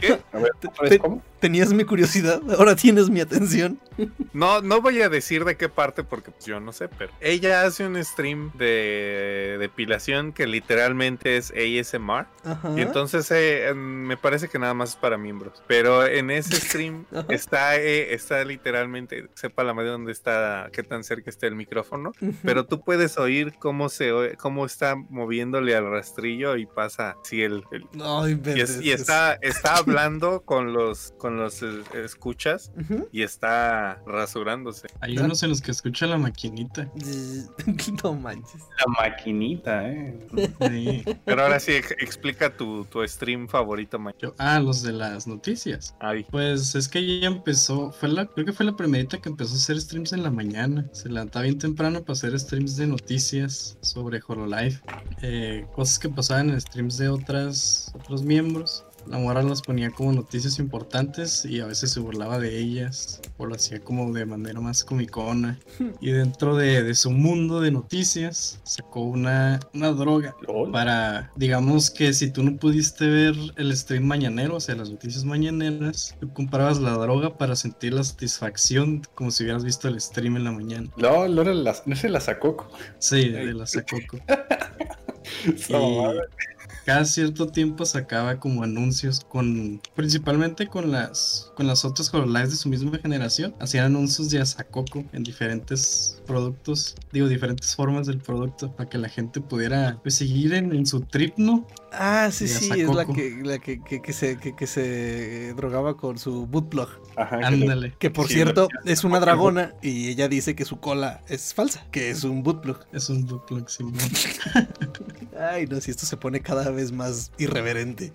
¿Qué? A ver. ¿Tenías mi curiosidad? Ahora tienes mi atención. No, no voy a decir de qué parte porque pues, yo no sé, pero ella hace un stream de depilación que literalmente es ASMR. Ajá. Y entonces eh, me parece que nada más es para miembros. Pero en ese stream está, eh, está literalmente, sepa la madre dónde está, qué tan cerca está el micrófono. Pero tú puedes oír cómo se oye- cómo está moviéndole al rastrillo y pasa así el, el- No, y, es- y es- está, está hablando con los con los eh, escuchas y está rasurándose. Hay unos en los que escucha la maquinita. No manches. La maquinita, eh. Sí. Pero ahora sí, ex- explica tu, tu stream favorito. Yo- ah, los de las noticias. Ay, Pues es que ella empezó, fue la, creo que fue la primerita que empezó a hacer streams en la mañana. Se levantaba bien temprano para hacer streams de noticias sobre Hololive. Eh, cosas que pasaban en streams de otras, otros miembros. La morra las ponía como noticias importantes y a veces se burlaba de ellas o lo hacía como de manera más comicona. Y dentro de, de su mundo de noticias sacó una, una droga Lol. para, digamos que si tú no pudiste ver el stream mañanero, o sea, las noticias mañaneras, tú comprabas la droga para sentir la satisfacción como si hubieras visto el stream en la mañana. Era la- no se la sacó. Sí, de la Y mamada. Cada cierto tiempo sacaba como anuncios con, principalmente con las, con las otras Hololives de su misma generación. Hacían anuncios de Asacoco en diferentes productos, digo, diferentes formas del producto para que la gente pudiera pues, seguir en, en su trip, ¿no? Ah, sí, sí, es la que, la que, que, que se, que, que se drogaba con su bootplug. Ajá, Ándale. Que por Sí, cierto, es una dragona y ella dice que su cola es falsa, que es un bootplug. Es un bootleg, sí. Ay, no, si esto se pone cada vez más irreverente.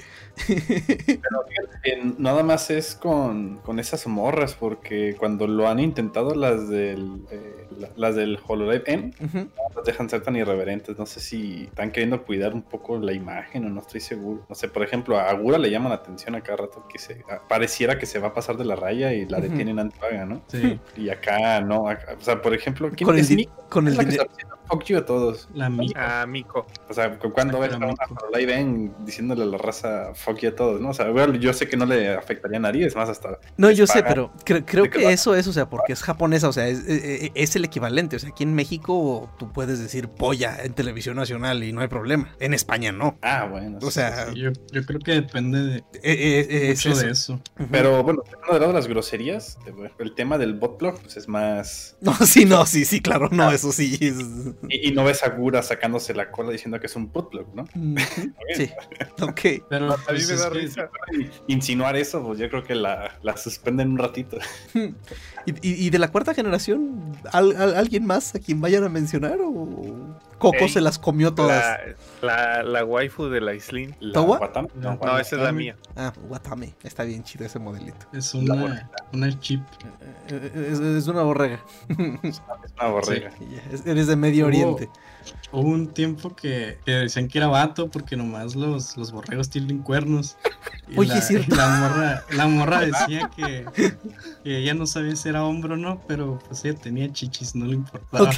Nada más es con, con esas morras, porque cuando lo han intentado las del, eh, la- las del HoloLive M, no las dejan ser tan irreverentes. No sé si están queriendo cuidar un poco la imagen o no estoy seguro. No sé, por ejemplo, a Agura le llama la atención a cada rato que se a- pareciera que se va a pasar de la raya y la detienen antes paga, ¿no? Sí, Y acá no, acá- o sea, por ejemplo, ¿quién Con el, es di- Nick? con el dinero. fuck you a todos. la mi a Miko. O sea, cu- cuando ves a una HoloLive M diciéndole a la raza fuck you a todos, ¿no? O sea, bueno, yo sé que no le afectaría a nadie, es más, hasta No, yo sé, pero cre- creo ¿De qué que eso es, o sea, porque es japonesa, o sea, es, eh, eh, es el equivalente. O sea, aquí en México tú puedes decir polla en televisión nacional y no hay problema. En España no. Ah, bueno. O sea, sí, yo, yo creo que depende de Eh, eh, es eso. de eso. Pero bueno, dejando de lado las groserías, eh, el tema del botblog pues es más... No, sí, no, sí, sí, claro, no, eso sí. es- Y, y no ves a Gura sacándose la cola diciendo que es un botblog, ¿no? Ujú, Sí, ok. Pero A mí pues, me es da risa. Insinuar eso, pues yo creo que la, la suspenden un ratito. ¿Y, y- y de la cuarta generación, ¿al- al- alguien más a quien vayan a mencionar? ¿O Coco Ey, se las comió todas? La, la, la waifu de la Islin. La ¿Tawa? Watame, No, No, esa es la mía. Ah, Watame. Está bien chido ese modelito. es una, una chip. Es, es una borrega. Es una borrega. Es- Eres de Medio Oriente. Hubo un tiempo que, que decían que era vato porque nomás los, los borregos tienen cuernos. Y Oye, la, es cierto. la morra, la morra decía que, que ella no sabía si era hombre o no, pero pues ella tenía chichis, no le importaba. Ok.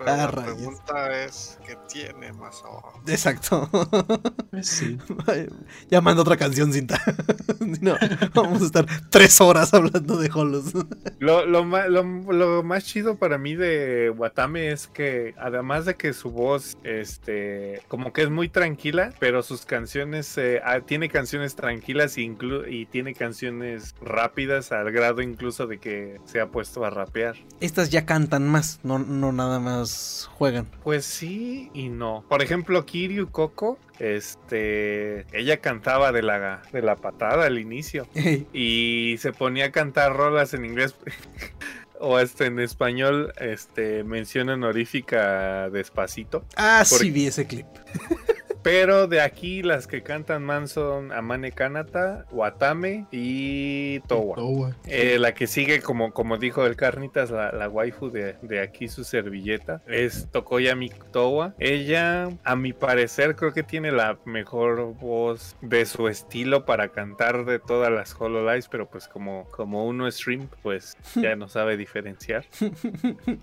Pero Ah, la rayos. pregunta es, ¿qué tiene más abajo? Exacto. Pues sí. ya manda otra canción, cinta. no, vamos a estar tres horas hablando de Holos. Lo, lo, ma- lo- lo más chido para mí de Watame es que además de que su voz, este, como que es muy tranquila, pero sus canciones, eh, ah, tiene canciones tranquilas y, inclu- y tiene canciones rápidas al grado incluso de que se ha puesto a rapear. Estas ya cantan más, no, no nada más juegan. Pues sí y no. Por ejemplo, Kiryu Coco, este, ella cantaba de la, de la patada al inicio. y se ponía a cantar rolas en inglés o hasta en español, este mención honorífica despacito. Ah, sí vi ese clip. Pero de aquí las que cantan man son Amane Kanata, Watame y Towa. Towa. Eh, la que sigue, como, como dijo el Carnitas, la, la waifu de, de aquí, su servilleta, es Tokoyami Towa. Ella, a mi parecer, creo que tiene la mejor voz de su estilo para cantar de todas las Hololives, pero pues como, como uno es stream, pues ya no sabe diferenciar.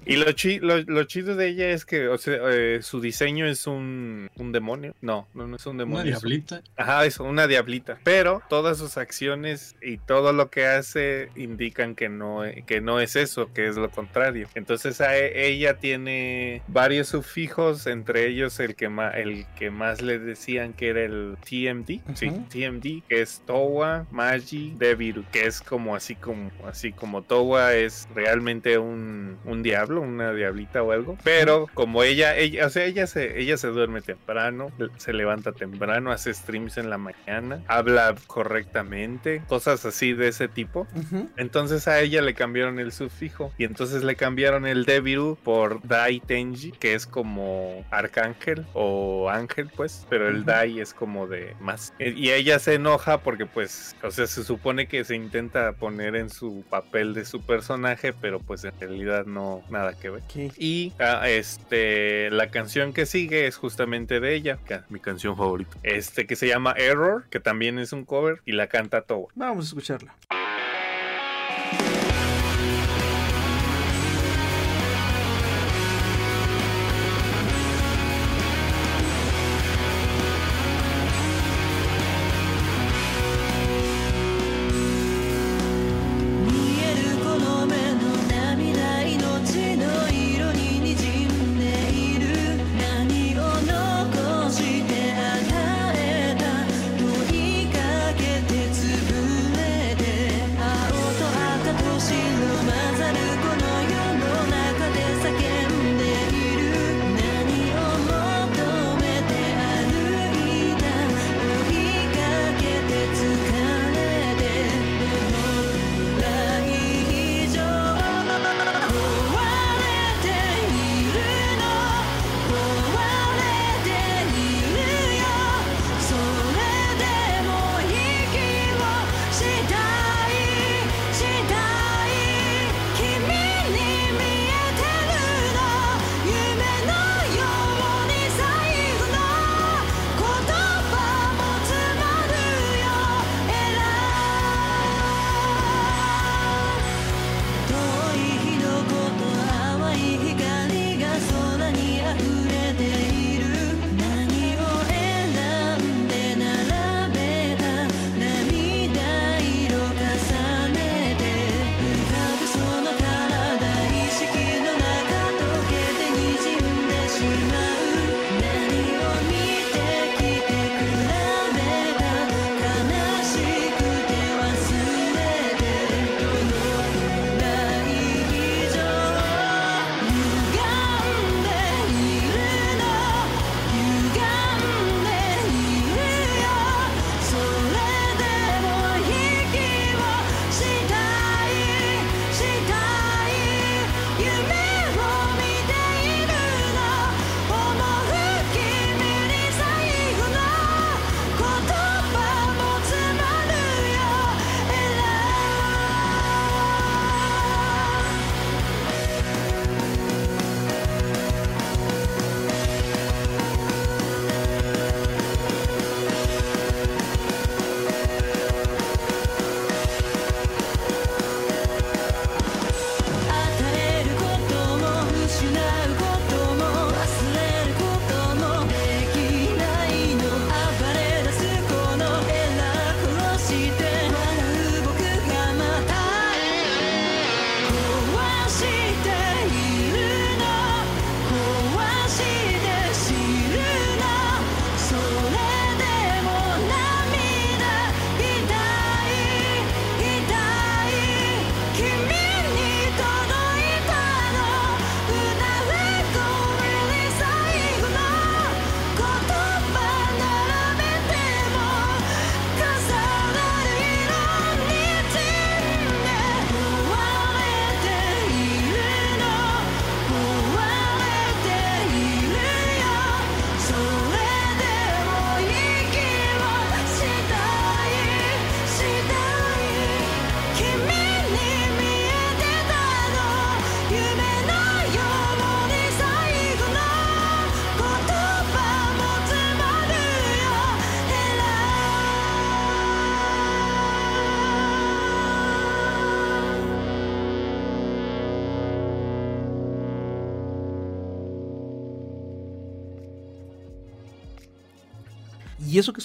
Y lo, chi- lo, lo chido de ella es que o sea, eh, su diseño es un, un demonio. No, no, no es un demonio. Una es un- diablita. Ajá, eso, una diablita. Pero todas sus acciones y todo lo que hace indican que no, que no es eso, que es lo contrario. Entonces a e- ella tiene varios sufijos, entre ellos el que, ma- el que más le decían que era el TMD. Sí. TMD, que es Towa, Magi, Deviru, que es como así como así como Towa es realmente un, un diablo, una diablita o algo. Pero como ella, ella, o sea, ella se, ella se duerme temprano, se levanta temprano, hace streams en la mañana, habla correctamente, cosas así de ese tipo. Entonces a ella le cambiaron el sufijo y entonces le cambiaron el Deviru por Dai Tenji, que es como arcángel o ángel, pues, pero el. Dai es como de más. Y ella se enoja porque, pues, o sea, se supone que se intenta poner en su papel de su personaje, pero pues en realidad no nada que ver. Y ah, este la canción que sigue es justamente de ella, mi canción favorita. Este que se llama Error, que también es un cover y la canta Towa. Vamos a escucharla.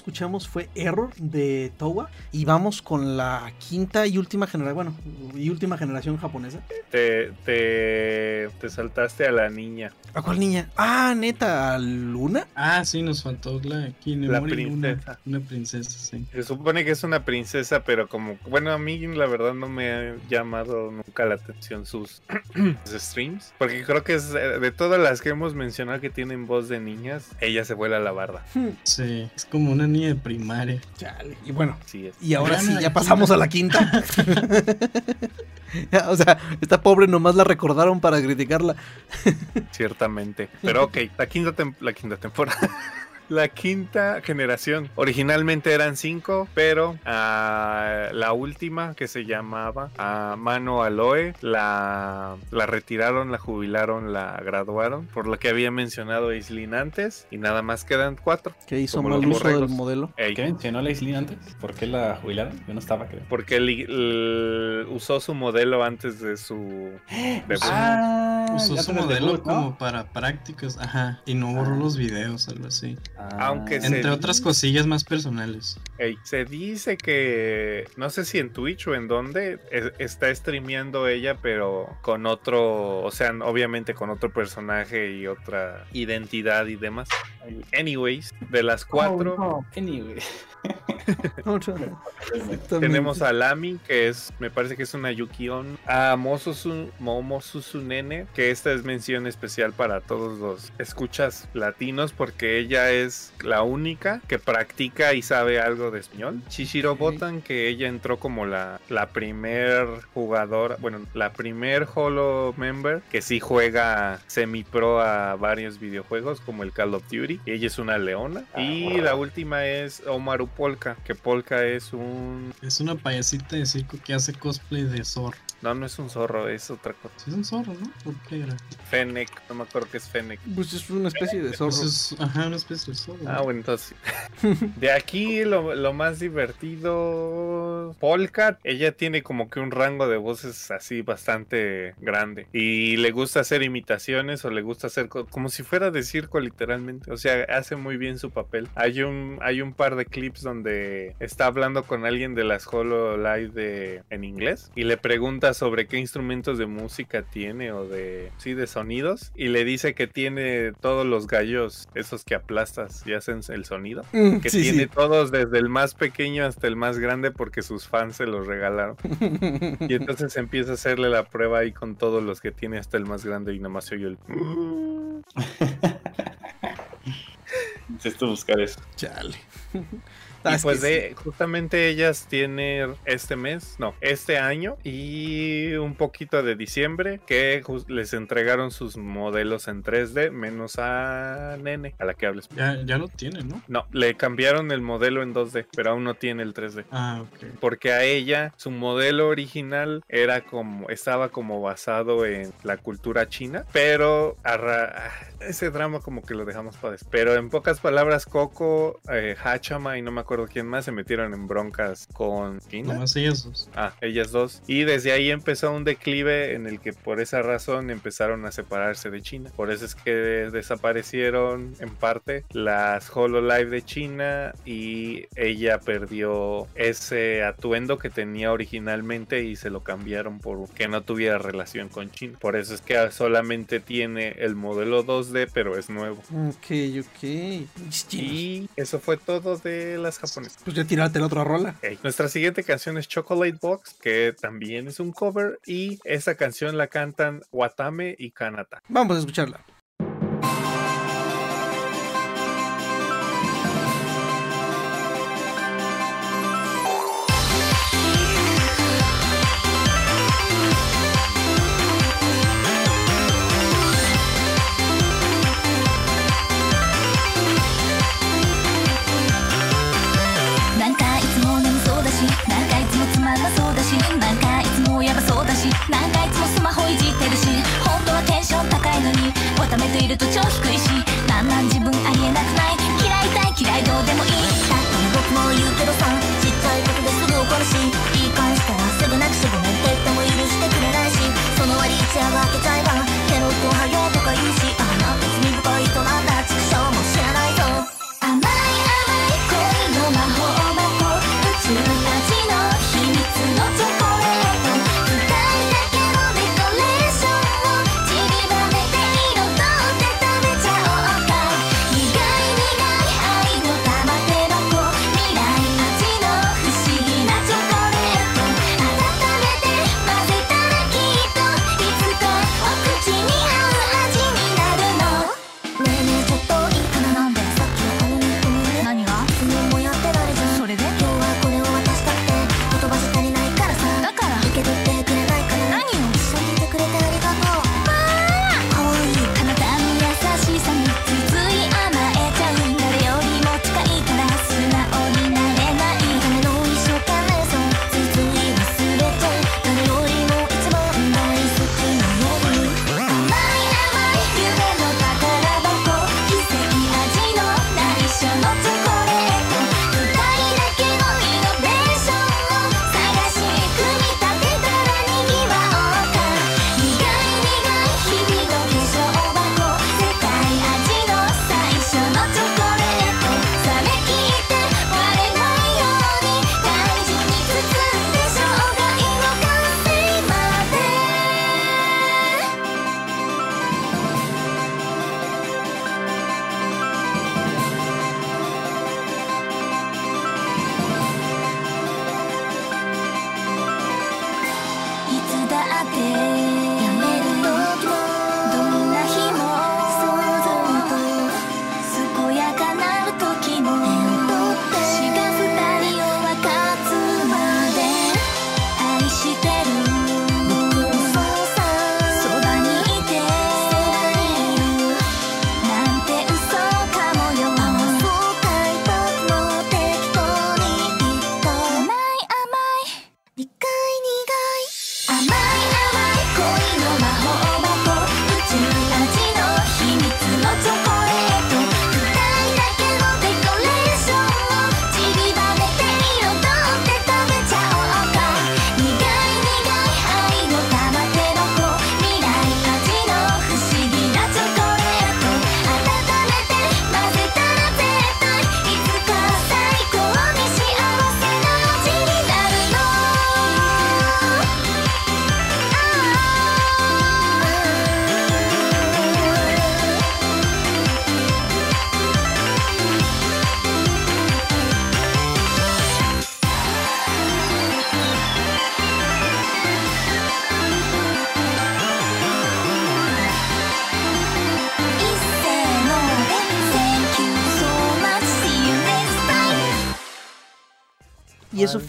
Escuchamos fue Error de Towa. Y vamos con la quinta y última generación, bueno, y última generación japonesa. Te, te, te saltaste a la niña. ¿A cuál niña? Ah, neta, ¿a Luna. Ah, sí, nos faltó la Kinemori Luna, princesa. Una princesa, sí. Se supone que es una princesa, pero como, bueno, a mí la verdad no me ha llamado nunca la atención sus, streams. Porque creo que es eh, de todas las que hemos mencionado que tienen voz de niñas, ella se vuela la barda. Sí, es como una niña de primaria. Chale. Y bueno, Así es. y ahora Vean sí, la ya pasamos a la quinta. O sea, esta pobre nomás la recordaron para criticarla. Ciertamente. Pero ok, la quinta, la quinta temporada. La quinta generación. Originalmente eran cinco, pero ah, la última que se llamaba ah, Mano Aloe la, la retiraron, la jubilaron, la graduaron. Por lo que había mencionado Aislinn antes. Y nada más quedan cuatro. Que hizo Como mal uso del modelo. Ey, ¿Qué mencionó la Islin antes? ¿Por qué la jubilaron? Yo no estaba, creo. porque li- l- usó su modelo antes de su debut. Ah, Usó ya su modelo debut, ¿no? como para prácticas, ajá, y no borró los videos, algo así. Ah, Aunque se- Entre otras cosillas más personales. Se dice que no sé si en Twitch o en dónde es- está streameando ella, pero con otro, o sea, obviamente con otro personaje y otra identidad y demás. Anyways, de las cuatro Oh, no. Anyway. tenemos a Lami, que es, me parece que es una Yukion, a Momosusu, Momosusunene, que esta es mención especial para todos los escuchas latinos, porque ella es la única que practica y sabe algo de español. Shishiro. Botan, que ella entró como la, la primer jugadora, bueno, la primer Holo member que sí juega semi-pro a varios videojuegos, como el Call of Duty. Y ella es una leona. y la última es Omaru Polka, que Polka es un... Es una payasita de circo que hace cosplay de zorro. No, no es un zorro, es otra cosa. Sí, es un zorro, ¿no? ¿Por qué era? Fennec, no me acuerdo qué es Fennec. Pues es una especie de zorro. Pues es, ajá, una especie de zorro. Ah, ¿no? bueno, entonces. De aquí lo, lo más divertido. Polka, ella tiene como que un rango de voces así bastante grande. Y le gusta hacer imitaciones o le gusta hacer co- como si fuera de circo, literalmente. O sea, hace muy bien su papel. Hay un, hay un par de clips donde está hablando con alguien de las HoloLive de, en inglés y le pregunta sobre qué instrumentos de música tiene o de, sí, de sonidos. Y le dice que tiene todos los gallos, esos que aplastas y hacen el sonido Mm, que sí, tiene sí. todos desde el más pequeño hasta el más grande porque sus fans se los regalaron. Y entonces empieza a hacerle la prueba ahí con todos los que tiene hasta el más grande y nada más se oye el... Necesito buscar eso. Chale. Y es pues de, justamente ellas tienen este mes, no, este año y un poquito de diciembre que les entregaron sus modelos en 3D, menos a Nene, a la que hables. Ya, ya lo tiene, ¿no? No, le cambiaron el modelo en 2D, pero aún no tiene el 3D. Ah, ok. porque a ella su modelo original era como estaba como basado en la cultura china pero a ese drama como que lo dejamos para después pero en pocas palabras Coco eh, Hachama y no me acuerdo quién más se metieron en broncas con China Nomás ellas dos. Ah, ellas dos. Y desde ahí empezó un declive en el que por esa razón empezaron a separarse de China. Por eso es que desaparecieron en parte las HoloLive de China y ella perdió ese atuendo que tenía originalmente y se lo cambiaron por que no tuviera relación con China. Por eso es que solamente tiene el modelo 2D, pero es nuevo. Ok, ok. Y eso fue todo de las Pues ya tirarte la otra rola. Nuestra siguiente canción es Chocolate Box, que también es un cover, y esa canción la cantan Watame y Kanata. Vamos a escucharla. テンション高いのにわためていると超低いしなんなん自分ありえなくない？嫌いたい嫌いどうでもいい。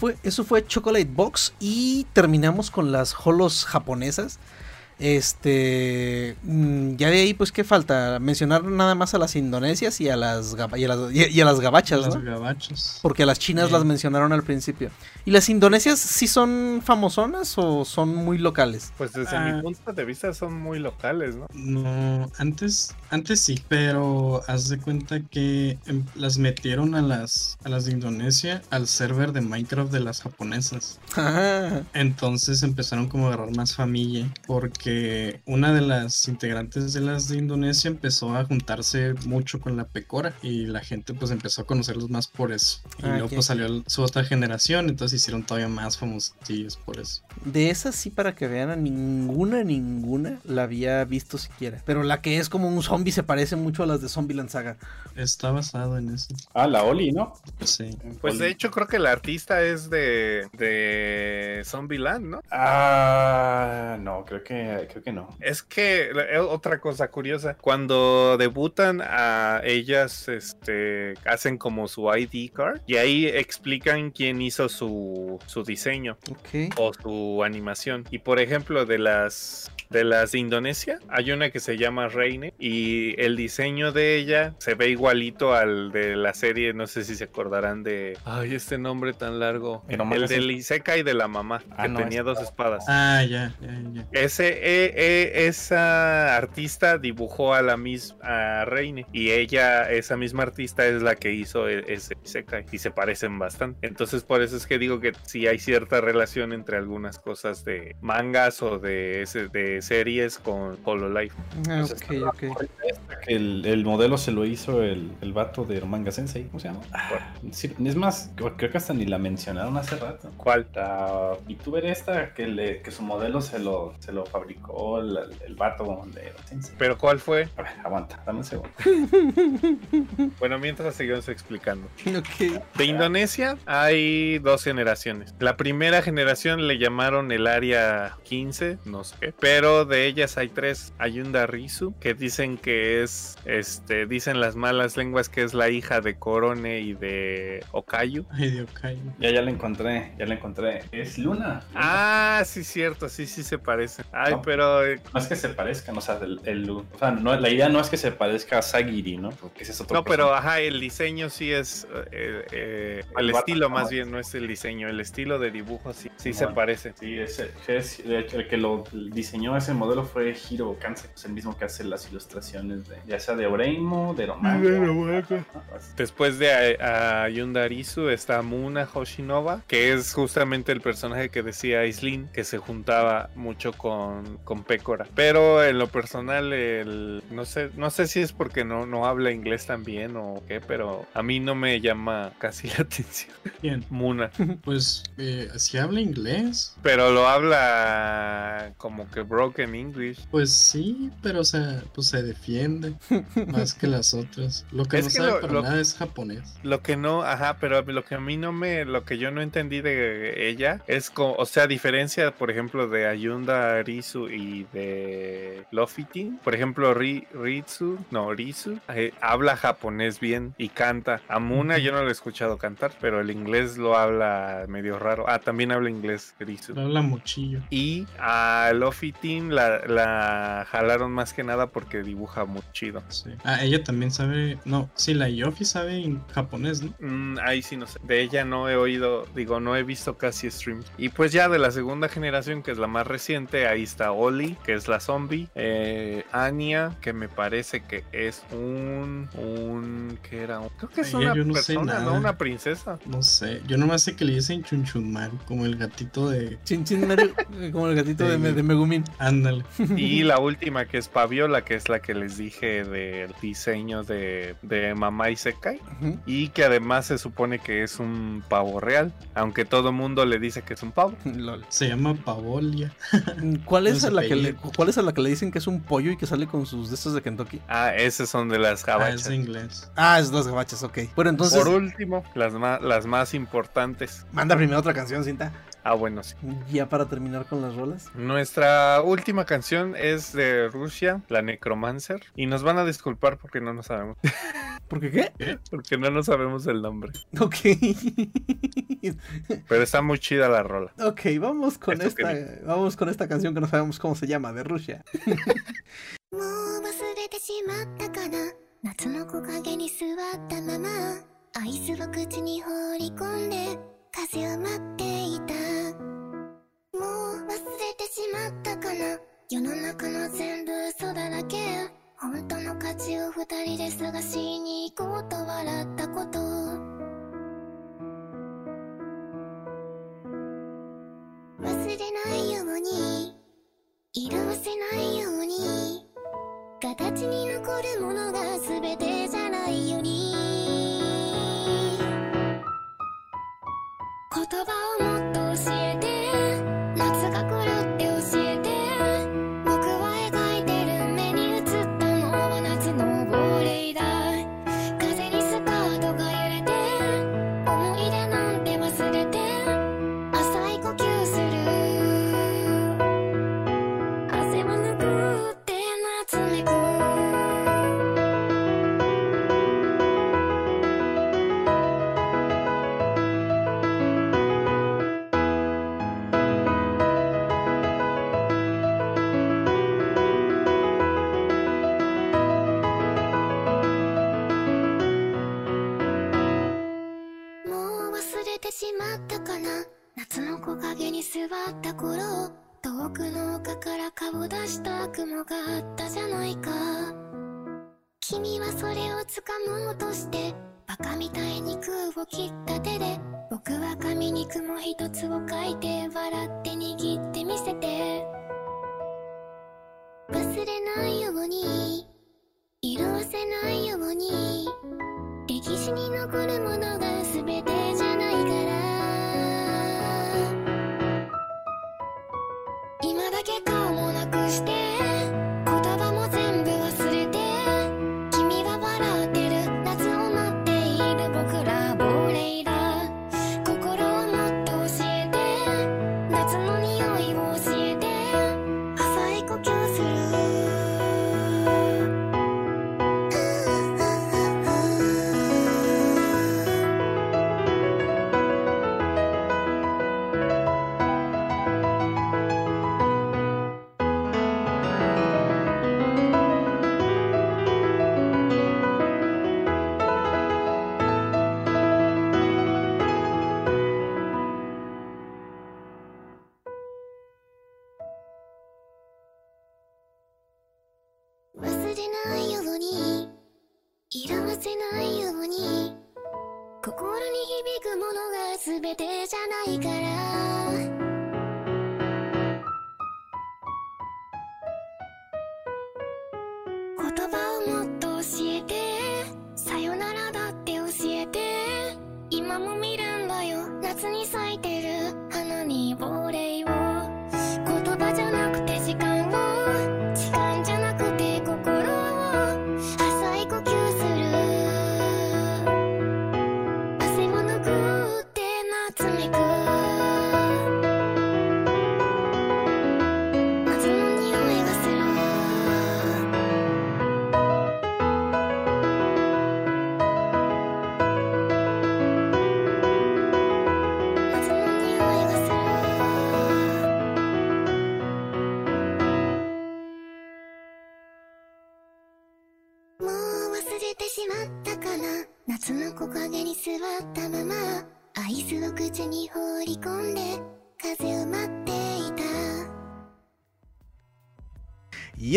Fue, eso fue Chocolate Box. Y terminamos con las holos japonesas. Este. mm, Ya de ahí, pues, ¿qué falta? Mencionar nada más a las indonesias y a las, y a las, y- y a las gabachas, Las ¿no? Porque a las chinas Sí. las mencionaron al principio. ¿Y las indonesias sí son famosonas o son muy locales? Pues desde Ah. mi punto de vista son muy locales, ¿no? No, antes, antes sí, pero haz de cuenta que em, las metieron a las, a las de Indonesia al server de Minecraft de las japonesas. Ah, Entonces empezaron como a agarrar más familia porque una de las integrantes de las de Indonesia empezó a juntarse mucho con la pecora y la gente pues empezó a conocerlos más por eso. Y Ah, luego pues salió su otra generación, entonces hicieron todavía más famosillos por eso. de esas sí, para que vean, a ninguna, ninguna la había visto siquiera. Pero la que es como un zombie se parece mucho a las de Zombieland Saga. Está basado en eso. Ah, la Oli, ¿no? Sí. Pues de hecho creo que el artista es de, de Zombieland, ¿no? Ah, no, creo que, creo que no. Es que eh, otra cosa curiosa, cuando debutan a ellas, este, hacen como su ID card y ahí explican quién hizo su, su diseño Ok. o su animación. Y por ejemplo, de las de las de Indonesia, hay una que se llama Reine y el diseño de ella se ve igualito al de la serie, no sé si se acordarán de ay, este nombre tan largo, el reciente. del Isekai de la mamá, Ah, que no, tenía es- dos espadas. Ah, ya, ya, ya. Ese, eh, eh, esa artista dibujó a la misma Reine y ella, esa misma artista es la que hizo e- ese Isekai y se parecen bastante. Entonces por eso es que digo que sí hay cierta relación entre algunas cosas de mangas o de, ese, de series con Hololive. Ah, el, el modelo se lo hizo el, el vato de Manga Sensei. ¿Cómo se llama? Ah, sí, es más, creo que hasta ni la mencionaron hace rato. ¿Cuál? La VTuber esta que, le, que su modelo se lo, se lo fabricó el, el vato de Sensei. ¿Pero cuál fue? A ver, aguanta, dame un segundo. Bueno, mientras seguimos explicando. Ok. De Indonesia hay dos generaciones. La primera generación le llamaron el área 15, no sé qué, pero de ellas hay tres. Hay un Darisu que dicen que es, este, dicen las malas lenguas que es la hija de Korone y de Okayu. Ay, de Okayu. Ya, ya la encontré, ya la encontré. Es Luna. Ah, sí, cierto, sí, sí se parece. Ay, No. pero eh, No es que se parezcan, o sea, el, el- o sea, no, la idea no es que se parezca a Sagiri, ¿no? Porque ese es otro no, pero ajá, el diseño sí es eh, eh, El estilo más bien, no es el diseño, el estilo de dibujo sí, sí se parece. Sí, es, de hecho, el que lo diseñó ese modelo fue Hiro Kanse, es el mismo que hace las ilustraciones de, ya sea de Oreimo, de Romanga. Después de a, a Yundarisu está Muna Hoshinova, que es justamente el personaje que decía Aislinn, que se juntaba mucho con, con Pecora. Pero en lo personal, el, no sé, no sé si es porque no, no habla inglés también o qué, pero a mí no me llama casi la atención. Bien, Muna. pues eh, si habla inglés, Pero lo habla como que English. pues sí, pero o sea, pues se defiende más que las otras. Lo que Es no que sabe lo- para lo- nada es japonés. Lo que no, ajá, pero lo que a mí no me, lo que yo no entendí de ella es, co- o sea, a diferencia, por ejemplo, de Ayunda Rizu y de Lofitin, por ejemplo, Ri, Ritsu, no, Rizu, eh, habla japonés bien y canta. A Muna yo no lo he escuchado cantar, pero el inglés lo habla medio raro. Ah, también habla inglés Rizu. Habla muchillo. Y a Lofitin la, la jalaron más que nada porque dibuja muy chido. Sí. Ah, ella también sabe. No, sí, la Yofi sabe en japonés, ¿no? Mm, ahí sí no sé. De ella no he oído, digo, no he visto casi streams. Y pues ya de la segunda generación, que es la más reciente, ahí está Oli, que es la zombie. Eh, Anya, que me parece que es un. un ¿Qué era? Un- creo que es Ella una no persona, ¿no? Una princesa. No sé. Yo nomás sé que le dicen Chunchunmaru, como el gatito de. Chin como el gatito de. Me- de Megumin. Ándale. Y la última, que es Paviola, que es la que les dije del diseño de, de Mamá Isekai. Ujú. Y que además se supone que es un pavo real. Aunque todo mundo le dice que es un pavo. Lol. Se llama Pavolia. ¿Cuál es, No a la que le. ¿Cuál es a la que le dicen que es un pollo y que sale con sus de estos de Kentucky? Ah, esos son de las Ah, gabachas. es inglés. Ah, es las gabachas, ok. Bueno, entonces, Por último, las más, las más importantes. manda primero otra canción, cinta. Ah, bueno, sí. Ya para terminar con las rolas. Nuestra última canción es de Rusia, la Necromancer. Y nos van a disculpar porque no nos sabemos. ¿Por qué qué? Porque no nos sabemos el nombre. Ok. Pero está muy chida la rola. ok, vamos con Esto que esta. Vamos con esta canción que no sabemos cómo se llama, de Rusia. もう忘れてしまったかな夏の木陰に座ったままアイスを口に放り込んで風を待っていたもう忘れて しまったかな？世の中の全部嘘だらけ。本当の価値を二人で探しに行こうと笑ったこと。忘れないように。色あせないように。形に残るものが全てじゃないように。言葉をもっと掴もうとしてバカみたいに空を切った手で僕は紙に雲一つを書いて笑って握ってみせて。忘れないように色あせないように歴史に残るものが全てじゃないから。今だけ顔もなくして。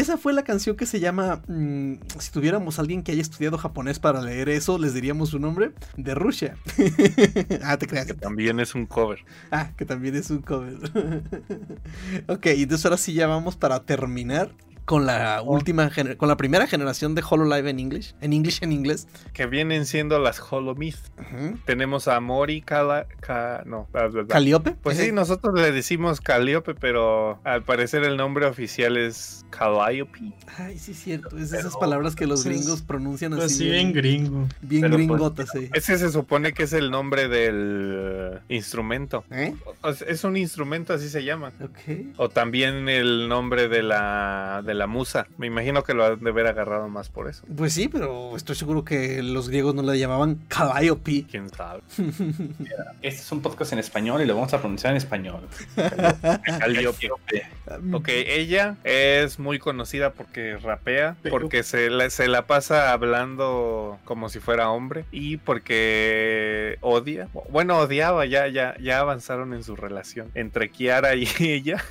Esa fue la canción que se llama. mm, si tuviéramos alguien que haya estudiado japonés para leer eso, les diríamos su nombre: De Rusia. ah, te creas. Que también es un cover. Ah, que también es un cover. ok, entonces ahora sí ya vamos para terminar con la última con la primera generación de HoloLive en English, en English en inglés. Que vienen siendo las Holomyth. Tenemos a Mori Cala... Ca- no. ¿Caliope? Pues sí, nosotros le decimos Caliope, pero al parecer el nombre oficial es Calliope. Ay, sí es cierto, es de esas palabras que los pues, gringos pronuncian pues así. sí, bien gringo. Bien Pero, pues, gringotas, sí. Ese se supone que es el nombre del instrumento. ¿Eh? O Es un instrumento, así se llama. Ok. O también el nombre de la, de la musa. Me imagino que lo han de haber agarrado más por eso. Pues sí, pero estoy seguro que los griegos no la llamaban Calliope. ¿Quién sabe? Este es un podcast en español y lo vamos a pronunciar en español. Calliope. Ok, ella es muy conocida porque rapea, porque se la, se la pasa hablando como si fuera hombre y porque odia. Bueno, odiaba, ya, ya, ya avanzaron en su relación entre Kiara y ella.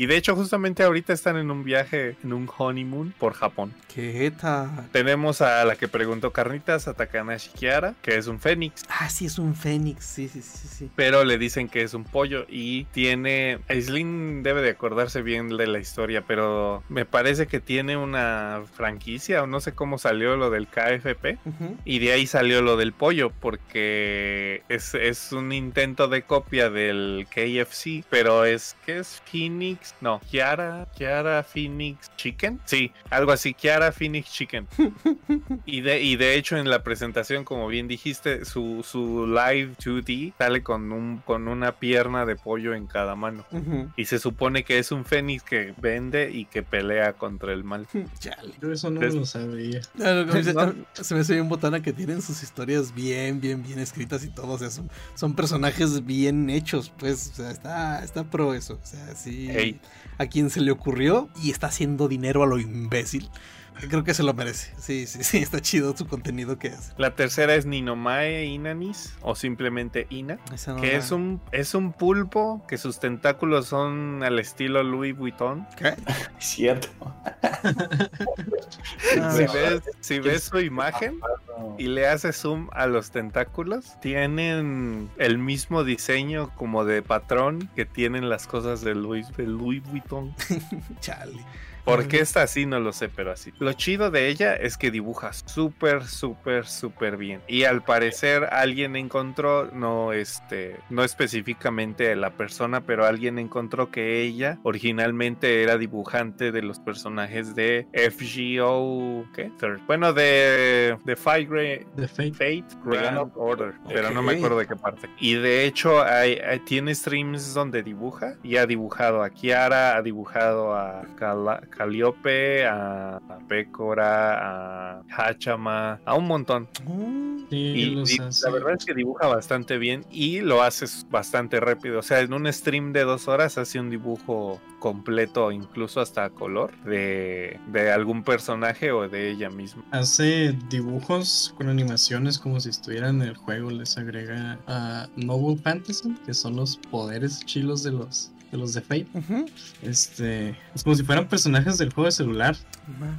Y de hecho, justamente ahorita están en un viaje, en un honeymoon por Japón. ¿Qué tal? Tenemos a la que preguntó Carnitas, a Takanashi Kiara, que es un fénix. Ah, sí, es un fénix. Sí, sí, sí, sí. pero le dicen que es un pollo y tiene Aislinn debe de acordarse bien de la historia pero me parece que tiene una franquicia o no sé cómo salió lo del KFP Ujú. y de ahí salió lo del pollo porque es, es un intento de copia del KFC pero es que es Phoenix no Kiara Kiara Phoenix Chicken sí algo así Kiara Phoenix Chicken y de, y de hecho en la presentación, como bien dijiste, su, su live 2D sale con, un, con una pierna de pollo en cada mano. Y se supone que es un fénix que vende y que pelea contra el mal. Chale. Yo eso no Es- lo sabía. No. Se me hace bien botana que tienen sus historias bien, bien, bien escritas y todo. O sea, son, son personajes bien hechos, pues. O sea, está, está pro eso. O sea, sí. Ey. A quien se le ocurrió y está haciendo dinero a lo imbécil. Creo que se lo merece. Sí, sí, sí. Está chido su contenido que hace. La tercera es Ninomae Inanis o simplemente Ina. Esa no Que la- es un, es un pulpo que sus tentáculos son al estilo Louis Vuitton. ¿Qué? Cierto. Ah, Si No. ves, si ves su imagen, y le hace zoom a los tentáculos, tienen el mismo diseño como de patrón que tienen las cosas de Louis, de Louis Vuitton. Chale. ¿Por qué está así? No lo sé, pero así. Lo chido de ella es que dibuja súper, súper, súper bien. Y al parecer alguien encontró, no este, no específicamente la persona, pero alguien encontró que ella originalmente era dibujante de los personajes de FGO, ¿qué? Third. Bueno, de, de The Fate. Fate Grand Order, pero no me acuerdo de qué parte. Y de hecho, hay, hay- tiene streams donde dibuja y ha dibujado a Kiara, ha dibujado a Cala- Calliope, a, a Pécora, a Hachama, a un montón. Mm, Sí, Y, la verdad es que dibuja bastante bien y lo hace bastante rápido. O sea, en un stream de dos horas hace un dibujo completo, incluso hasta a color, de, de algún personaje o de ella misma. Hace dibujos con animaciones como si estuvieran en el juego. Les agrega a Noble Fantasy, que son los poderes chilos de los de los de Fate. Este, es como si fueran personajes del juego de celular.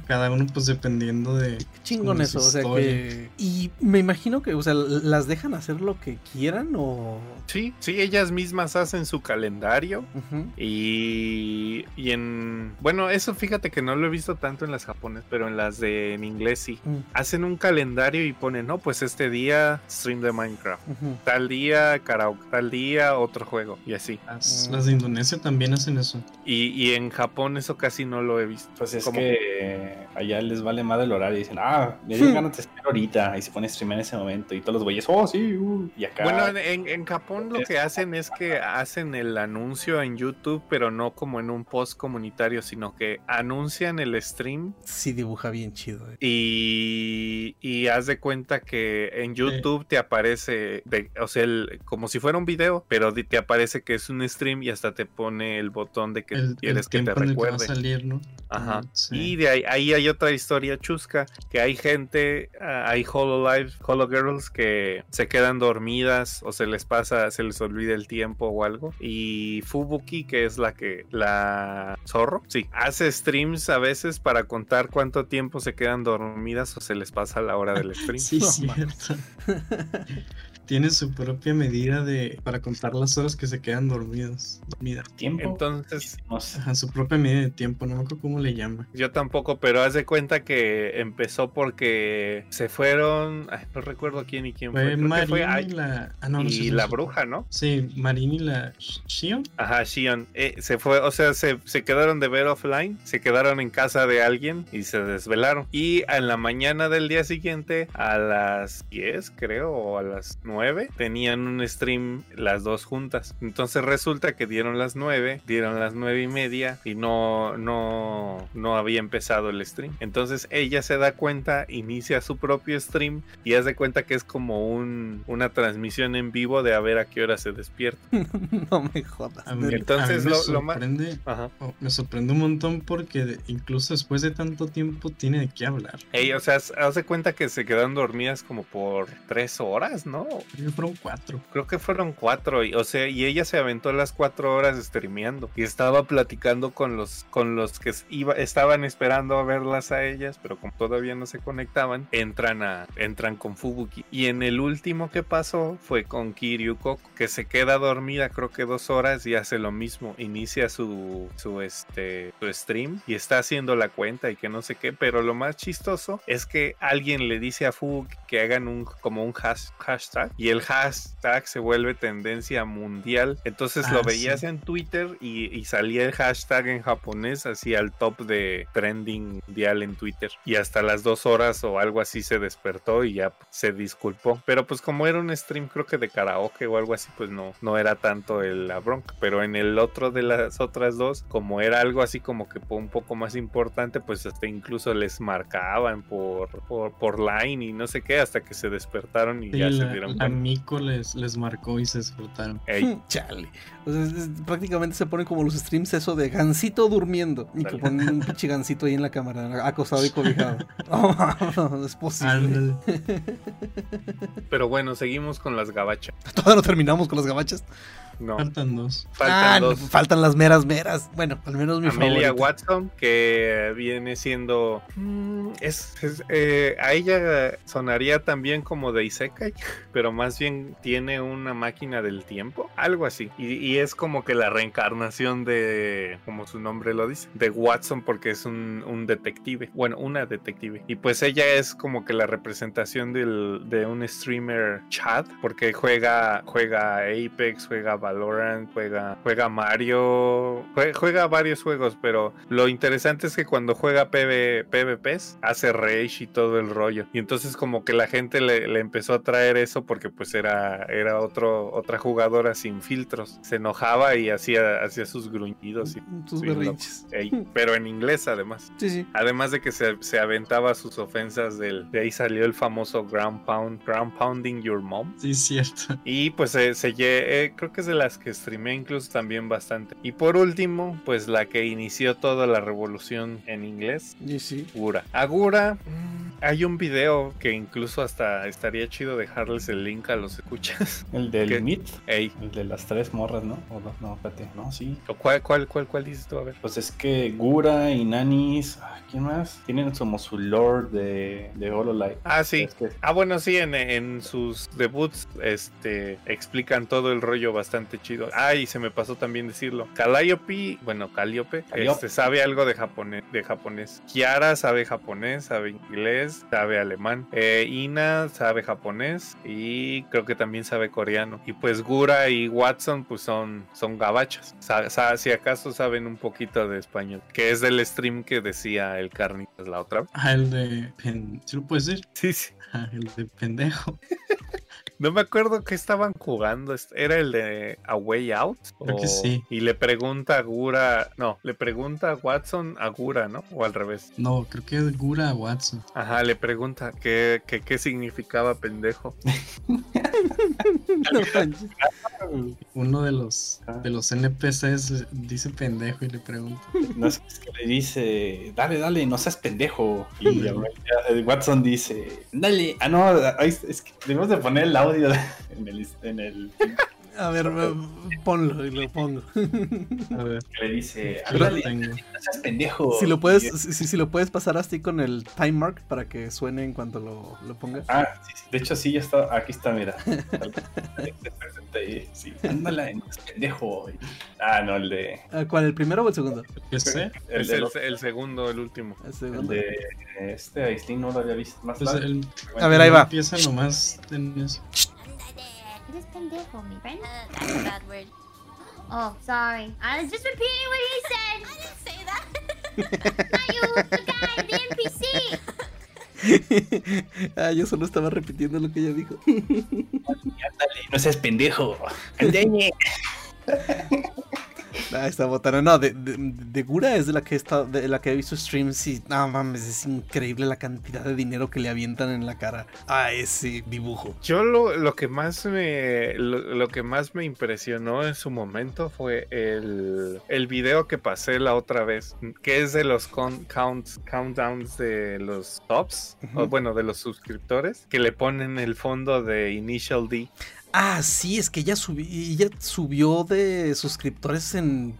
Cada uno, pues dependiendo de. Qué chingón eso, o sea que... Y me imagino que, o sea, ¿las dejan hacer lo que quieran o...? Sí, sí, ellas mismas hacen su calendario Ujú. y, y en... Bueno, eso fíjate que no lo he visto tanto en las japonesas, pero en las de en inglés sí. Mm, Hacen un calendario y ponen, no, pues este día stream de Minecraft. Tal día karaoke, tal día otro juego y así. Las, Mm. las de Indonesia también hacen eso. Y, y en Japón eso casi no lo he visto. Pues es Como- que allá les vale más el horario. Dicen, ah, me dio ganas de streamear ahorita. Y se pone a streamear en ese momento. Y todos los güeyes, oh, sí, uh", Y acá. Bueno, en, en- Japón lo que hacen es que hacen el anuncio en YouTube, pero no como en un post comunitario, sino que anuncian el stream Sí dibuja bien chido. eh. y, y haz de cuenta que en YouTube te aparece, de, o sea, el- como si fuera un video, pero te aparece que es un stream y hasta te pone el botón de que El, quieres el que te el que va a recuerde. salir, ¿no? Ajá. Sí. Y de ahí, ahí hay otra historia chusca, que hay gente, ah, hay Hololive, Girls que se quedan dormidas o se les pasa, se les olvida el tiempo o algo. Y Fubuki, que es la que, la zorro, sí, hace streams a veces para contar cuánto tiempo se quedan dormidas o se les pasa la hora del stream. Sí, No, cierto. Tiene su propia medida de para contar las horas que se quedan dormidos. Dormida. tiempo. Entonces. Ajá, su propia medida de tiempo, no me acuerdo cómo le llama. yo tampoco, pero haz de cuenta que empezó porque se fueron, ay, no recuerdo quién y quién fue. Fue creo que Marín fue y la. Ah, no, no sé y si la es- bruja, ¿no? Sí, Marín y la Shion. Ajá, Shion. Eh, se fue, o sea, se, se quedaron de ver offline, se quedaron en casa de alguien y se desvelaron. Y en la mañana del día siguiente, a las 10, creo, o a las 9 tenían un stream las dos juntas. Entonces resulta que dieron las 9, dieron las 9 y media y no, no, no había empezado el stream. Entonces ella se da cuenta, inicia su propio stream y hace cuenta que es como un, una transmisión en vivo de a ver a qué hora se despierta. no me jodas. A mí- Entonces, a mí me lo- lo más- sorprende, oh, me sorprende un montón porque de- incluso después de tanto tiempo tiene de qué hablar. Ey, o sea, hace cuenta que se quedaron dormidas como por tres horas, ¿no? Creo que fueron cuatro. Creo que fueron cuatro, y, o sea, y ella se aventó las cuatro horas streameando y estaba platicando con los, con los que iba, estaban esperando a verlas a ellas, pero como todavía no se conectaban, entran a, entran con Fubuki. Y en el último que pasó fue con Kiryu Koko, que se queda dormida creo que dos horas y hace lo mismo, inicia su, su este, su stream y está haciendo la cuenta y que no sé qué, pero lo más chistoso es que alguien le dice a Fubuki que hagan un, como un hash- hashtag y el hashtag se vuelve tendencia mundial. Entonces Ah, lo sí. veías en Twitter y, y salía el hashtag en japonés así al top de trending mundial en Twitter. Y hasta las dos horas o algo así se despertó y ya se disculpó. Pero pues como era un stream creo que de karaoke o algo así, pues no, no era tanto el- la bronca. Pero en el otro de las otras dos, como era algo así como que un poco más importante, pues hasta incluso les marcaban por, por, por line y no sé qué, hasta que se despertaron y Sí, ya se dieron cuenta. Mico les, les marcó y se disfrutaron. Ey, Chale. O sea, es- es- prácticamente se ponen como los streams eso de gancito durmiendo. Y que ponen un pinche gancito ahí en la cámara, acostado y cobijado. Oh, no es posible. Pero bueno, seguimos con las gabachas. Todavía no terminamos con las gabachas. No, Faltan dos. faltan Ah, dos. faltan las meras meras. Bueno, al menos mi Amelia favorita. Watson, que viene siendo. mm, Es, es, eh, a ella sonaría también como de Isekai, pero más bien tiene una máquina del tiempo, algo así. Y, y es como que la reencarnación de, como su nombre lo dice, de Watson, porque es un, un detective. Bueno, una detective. Y pues ella es como que la representación del- de un streamer Chad, porque juega, juega Apex, juega Valorant, juega, juega Mario, jue- juega varios juegos, pero lo interesante es que cuando juega PV, PvPs hace rage y todo el rollo. Y entonces como que la gente le, le empezó a traer eso porque pues era, era otro, otra jugadora sin filtros. Se enojaba y hacía, hacía sus gruñidos y Tus Sí, berrinches. Ey, pero en inglés además. Sí, sí. Además de que se, se aventaba sus ofensas del, de ahí salió el famoso ground pound, ground pounding your mom. Sí, cierto. Y pues se, se eh, creo que es de las que streamé incluso también bastante. Y por último, pues la que inició toda la revolución en inglés, Sí, sí. Agura. Agura, mm, hay un video que incluso hasta estaría chido dejarles el link a los escuchas. El del ¿Qué? Meet, Ey, el de las tres morras, ¿no? O no, no, espérate, no, sí. ¿cuál, cuál, cuál, cuál dices tú? A ver. Pues es que Gura y Nanis, ah, ¿quién más? Tienen como su lore de, de Hololive. Ah, sí. Es que- Ah, bueno, sí, en, en sus debuts este, explican todo el rollo bastante chido. Ah, y se me pasó también decirlo. Calliope, bueno, Calliope, Calliope. este, sabe algo de japonés, de japonés. Kiara sabe japonés, sabe inglés, sabe alemán. Eh, Ina sabe japonés y creo que también sabe coreano. Y pues Gura y Watson pues son, son gabachas. Sa- sa- si acaso saben un poquito de español, que es del stream que decía el Carnitas la otra vez. Ah, el de. ¿Sí lo puedes decir? Sí, sí. Ah, el de pendejo. No me acuerdo qué estaban jugando. ¿Era el de A Way Out? Creo que sí. Y le pregunta a Gura. No, le pregunta a Watson a Gura, ¿no? O al revés. No, creo que es Gura Watson. Ajá, le pregunta qué, qué, qué significaba pendejo. No. Uno de los, Ah. de los NPCs dice pendejo y le pregunta. No es es que le dice, dale, dale, no seas pendejo. Y Watson dice, dale. Ah, no, es que debemos de poner el audio en el, en el A ver, ponlo y lo pongo. A ver, le dice, seas pendejo. Si lo puedes, si, si- si lo puedes pasar así con el time mark para que suene en cuanto lo, lo pongas. Ah, sí, sí, de hecho sí, ya está, aquí está, mira. Sí, ándala, pendejo. Ah, no, el de... Ah, ¿Cuál? ¿El primero o el segundo? El, el, los- el segundo, el último. El el segundo. de este Aislinn no lo había visto más Pues tarde. el, A ver, ahí va. Empieza nomás en eso. Uh, that's a bad word. Oh, sorry. I was just repeating what he said. I didn't say that. Not you, the guy, the NPC. ah, yo solo estaba repitiendo lo que ella dijo. Ya Dale, no seas pendejo. Andeñe. Ah, esta botana. No, de, de, de Gura es de la que he estado, de la que he visto streams y no mames, es increíble la cantidad de dinero que le avientan en la cara a ese dibujo. Yo lo, lo que más me lo, lo que más me impresionó en su momento fue el, el video que pasé la otra vez, que es de los con- counts, countdowns de los tops, o bueno, de los suscriptores, que le ponen el fondo de Initial D. Ah, sí, es que ella, subi- ella subió de suscriptores en...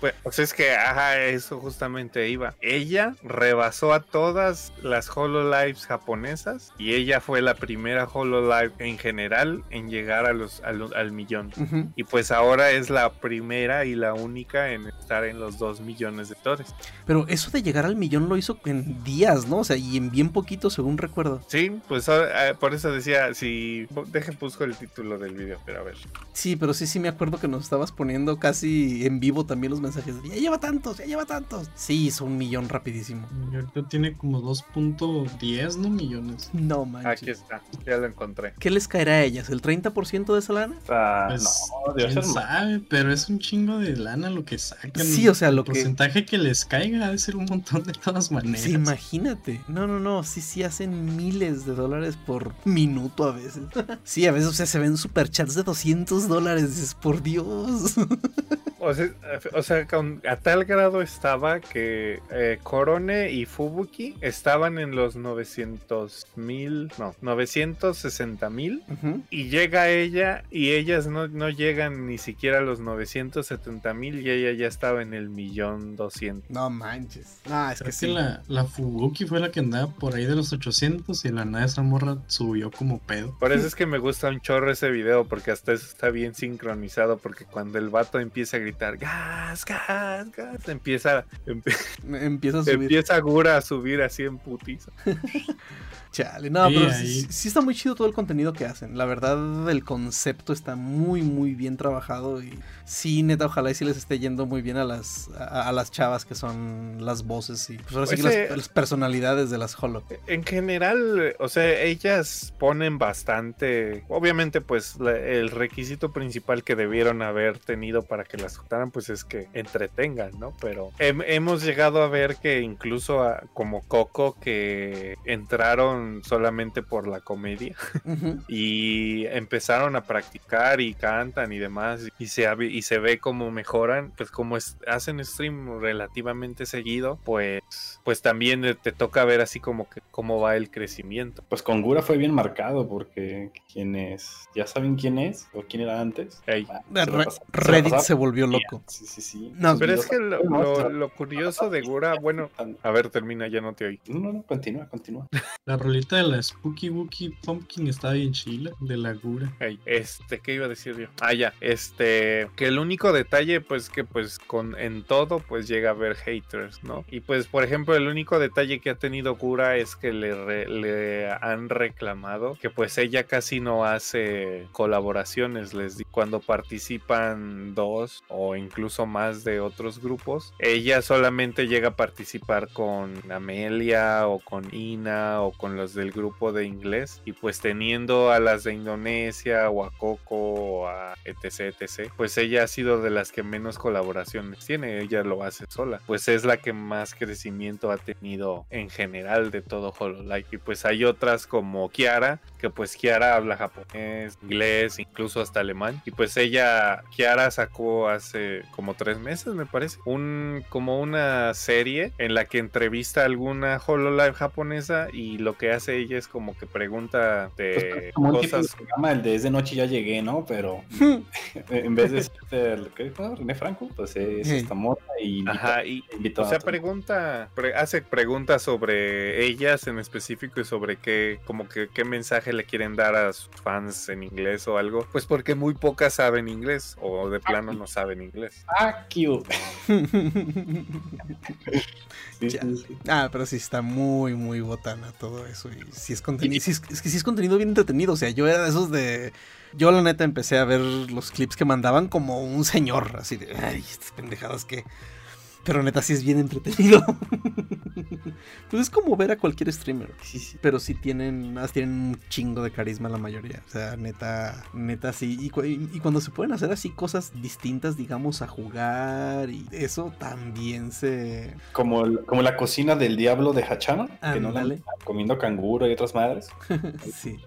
Pues, o sea, es que, ajá, eso justamente iba. Ella rebasó a todas las HoloLives japonesas y ella fue la primera HoloLive en general en llegar a los, al, al millón. Y pues ahora es la primera y la única en estar en los 2 millones de dólares. Pero eso de llegar al millón lo hizo en días, ¿no? O sea, y en bien poquito, según recuerdo. Sí, pues ahora, eh, por eso decía, si... Deje, busco el título del video, pero a ver. Sí, pero sí, sí me acuerdo que nos estabas poniendo casi en vivo también los mensajes. de, Ya lleva tantos, ya lleva tantos. Sí, hizo un millón rapidísimo. Y ahorita tiene como 2.10, ¿no? Millones. No manches. Aquí está, ya lo encontré. ¿Qué les caerá a ellas? ¿El 30% de esa lana? Ah, Pues, no, debe quién sabe, pero es un chingo de lana lo que sacan. Sí, o sea, lo el que- porcentaje que les caiga debe ser un montón de todas maneras. Sí, imagínate. No, no, no. Sí, sí, hacen miles de dólares por minuto a veces. sí, a veces, o sea, se ven superchats de 200 dólares. Por Dios. O sea, o sea, con- a tal grado estaba que eh, Korone y Fubuki estaban en los 900 mil, no, 960 mil. Y llega ella y ellas no, no llegan ni siquiera a los 970 mil y ella ya estaba en el millón doscientos. No manches. No, es Creo que que sí. la, la Fubuki fue la que andaba por ahí de los 800 y la nada esa morra subió como pedo. Por eso es que me gusta un chorro ese video porque hasta eso está bien sincronizado porque cuando el vato empieza a gritar gas, gas, gas, empieza, empie- Empieza a subir. empieza Gura a subir así en putiza. Chale, no, Sí, pero sí, sí está muy chido todo el contenido que hacen. La verdad, el concepto está muy, muy bien trabajado. Y sí, neta, ojalá y sí les esté yendo muy bien a las, a, a las chavas que son las voces y pues ahora sí que las, las personalidades de las Holo. En general, o sea, ellas ponen bastante, obviamente pues la- el requisito principal que debieron haber tenido para que las juntaran pues es que entretengan, ¿no? Pero hem- hemos llegado a ver que incluso a- como Coco que entraron solamente por la comedia y empezaron a practicar y cantan y demás y se, y se ve cómo mejoran, pues como es- hacen stream relativamente seguido, pues pues también te toca ver así como que cómo va el crecimiento. Pues con Gura fue bien marcado porque quién es, ya saben quién es o quién era antes. Ah, se Re- pasa- Reddit se volvió loco. Sí, sí, sí. No, Pero es que lo, curioso de Gura, bueno, a ver, termina, ya no te oí. No, no, no, continúa, continúa. La rolita de la Spooky Wookie Pumpkin está bien chila, de la Gura. Ey, este, ¿qué iba a decir yo? Ah, ya, este, que el único detalle, pues, que pues con en todo, pues llega a haber haters, ¿no? Y pues, por ejemplo, el único detalle que ha tenido Gura es que le, re- le han reclamado que pues ella casi no hace colaboraciones, les cuando participan dos o incluso más de otros grupos, ella solamente llega a participar con Amelia o con Ina o con los del grupo de inglés y pues teniendo a las de Indonesia o a Coco o a etc etc pues ella ha sido de las que menos colaboraciones tiene ella lo hace sola pues es la que más crecimiento ha tenido en general de todo Hololive y pues hay otras como Kiara que pues Kiara habla japonés inglés incluso hasta alemán y pues ella Kiara sacó hace como tres meses me parece un como una serie en la que entrevista a alguna Hololive japonesa y lo que hace ella es como que pregunta de Pues, como un tipo de cosas programa, el de Es de noche ya llegué, ¿no? Pero en vez de el- ¿qué fue? René Franco, pues es Sí. esta morra y invita, Ajá, y invita o sea, a- pregunta, pre- hace preguntas sobre ellas en específico y sobre qué, como que qué mensaje le quieren dar a sus fans en inglés o algo. Pues porque muy pocas saben inglés o de plano no saben inglés. Ah, cute. Sí, Ya. sí, sí. Ah, pero sí está muy, muy botana todo eso. Y sí es contenido. sí es, es que sí es contenido bien entretenido. O sea, yo era de esos de. Yo, la neta, empecé a ver los clips que mandaban como un señor. Así de. Ay, estas pendejadas que. Pero neta, sí es bien entretenido. pues es como ver a cualquier streamer. Sí, sí. Pero sí tienen, ah, tienen un chingo de carisma la mayoría. O sea, neta, neta sí. Y, cu- y- cuando se pueden hacer así cosas distintas, digamos, a jugar y eso también se... Como, el- como la cocina del diablo de Hachama, que no la Ándale. comiendo canguro y otras madres. sí.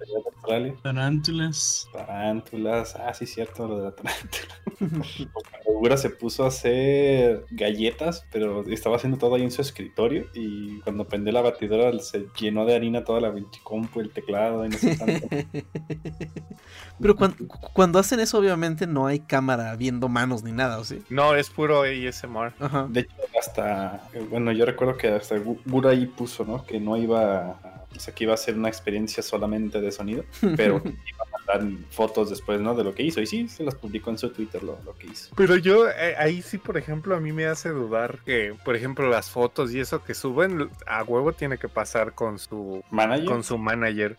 Australia. Tarántulas. Tarántulas, ah, sí, cierto, lo de la tarántula. Ogura se puso a hacer galletas, pero estaba haciendo todo ahí en su escritorio. Y cuando prendió la batidora se llenó de harina toda la compu, el teclado y no sé tanto. Pero cuan- cu- cuando, hacen eso, obviamente no hay cámara viendo manos ni nada, ¿o sí? No, es puro ASMR. Ajá. De hecho, hasta, eh, bueno, yo recuerdo que hasta Gu- Gura ahí puso, ¿no? Que no iba a, o sea, que iba a ser una experiencia solamente de sonido, pero iba mandar fotos después, ¿no? De lo que hizo. Y sí, se las publicó en su Twitter lo, lo que hizo. Pero yo, eh, ahí sí, por ejemplo, a mí me hace dudar que, por ejemplo, las fotos y eso que suben, a huevo tiene que pasar con su Manager, con su manager.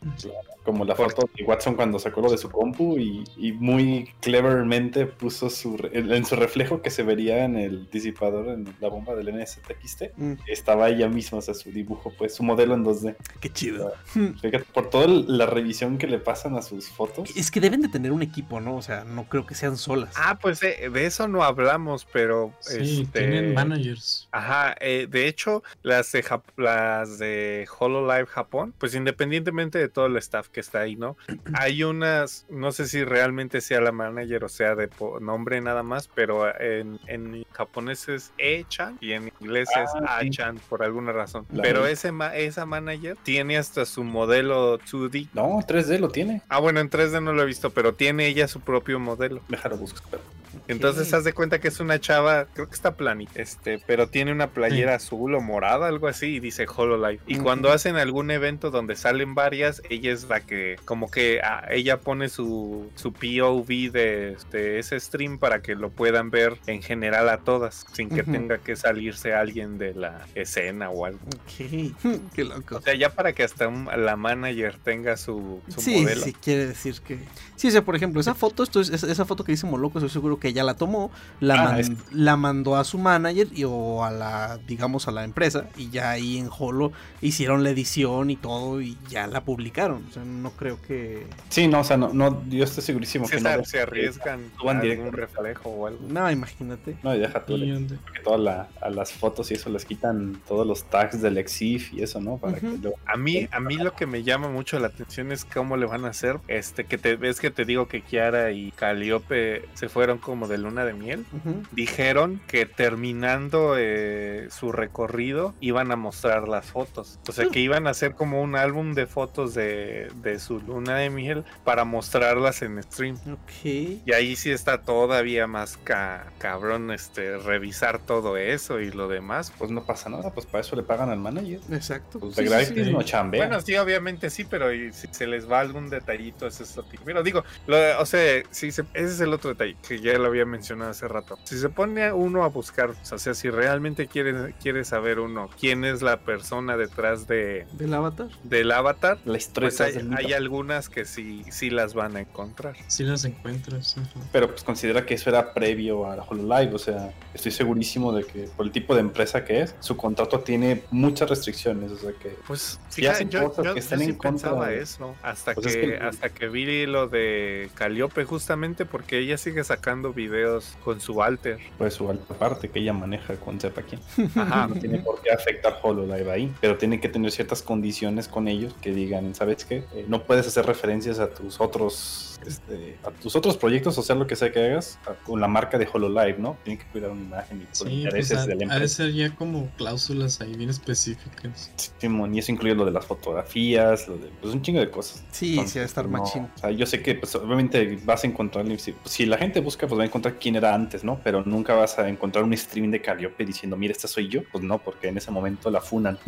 como la Por- foto de Watson cuando sacó lo de su compu y, y muy clevermente puso su, re- en en su reflejo que se vería en el disipador, en la bomba del NSTXT. Mm, Estaba ella misma, o sea, su dibujo, pues, su modelo en 2D. qué chido. Fíjate, por toda la revisión que le pasan a sus fotos. Es que deben de tener un equipo, ¿no? O sea, no creo que sean solas. Ah, pues de, de eso no hablamos, pero Sí, este, tienen managers. Ajá, eh, de hecho, las de, Jap- las de HoloLive Japón, pues independientemente de todo el staff que está ahí, ¿no? Hay unas, no sé si realmente sea la manager o sea de nombre nada más, pero en, en japonés es E-chan y en inglés es Ah, sí. A-chan por alguna razón. La pero ese ma- esa manager tiene hasta su modelo 2D. No, 3D lo tiene. Ah, bueno, en 3D no lo he visto, pero tiene ella su propio modelo. Déjalo buscar. Entonces haz de cuenta que es una chava, creo que está planita, este, pero tiene una playera azul o morada, algo así, y dice HoloLive. Y Ujú. cuando hacen algún evento donde salen varias, ella es la que, como que ah, ella pone su, su POV de, de ese stream para que lo puedan ver en general a todas, sin que tenga que salirse alguien de la escena o algo. Ok, qué loco. O sea, ya para que hasta un- la manager tenga su, su Sí, modelo. sí, quiere decir que. Sí, o sea, por ejemplo, esa foto, esto es- esa foto que dice Moloco, estoy seguro que ella la tomó, la, Ah, man- es- la mandó a su manager y, o a la, digamos, a la empresa, y ya ahí en Holo hicieron la edición y todo, y ya la publicaron. O sea, no creo que. Sí, no, o sea, no, no yo estoy segurísimo Si que se, no. se arriesgan algún directo. reflejo o algo. No, imagínate. No, y deja tú. Porque todas la- a las fotos y eso les quitan todos los tags del EXIF y eso, ¿no? Para que luego- A mí, a mí lo que me llama mucho la atención es cómo le van a hacer. Este, que te ves que te digo que Kiara y Calliope se fueron como de luna de miel. Dijeron que terminando eh, su recorrido iban a mostrar las fotos. O sea que iban a hacer como un álbum de fotos de, de su luna de miel para mostrarlas en stream. Ok. Y ahí sí está todavía más ca- cabrón este revisar todo eso y lo demás. Pues no pasa nada, pues para eso le pagan al manager. Exacto. Pues Sí, sí, gratis sí. no chambea. Bueno, sí, obviamente sí, pero si se les va algún detallito, eso es lo que... Pero digo, lo- o sea, si se- ese es el otro detalle que ya lo había mencionado hace rato. Si se pone uno a buscar, o sea, si realmente quiere, quiere saber uno quién es la persona detrás de, ¿Del avatar? del avatar, la historia pues hay, algunas que sí, sí las van a encontrar. Sí las encuentras. ajá. Pero pues considera que eso era previo a la HoloLive, o sea, estoy segurísimo de que por el tipo de empresa que es, su contrato tiene muchas restricciones, o sea que Pues Si hacen yo, cosas yo- que yo sí en contra de- eso hasta Pues es que, que- hasta que vi lo de Calliope justamente porque ella sigue sacando videos con su alter. pues su alta parte que ella maneja con sepa quién. Ajá. No tiene por qué afectar HoloLive ahí, pero tiene que tener ciertas condiciones con ellos que digan, ¿sabes qué? Eh, no puedes hacer referencias a tus otros este, a tus otros proyectos, o sea, lo que sea que hagas, a- con la marca de HoloLive, ¿no? Tienen que cuidar una imagen y los Sí, pues intereses ha, de la ha de empresa. ser ya como cláusulas ahí bien específicas. Simón, y eso incluye lo de las fotografías, lo de, pues un chingo de cosas. Sí, Entonces, sí, va a estar no, machín. O sea, yo sé que pues, obviamente vas a encontrar, si, pues, si la gente busca, pues va a encontrar quién era antes, ¿no? Pero nunca vas a encontrar un stream de Calliope diciendo, mira, esta soy yo. Pues no, porque en ese momento la funan.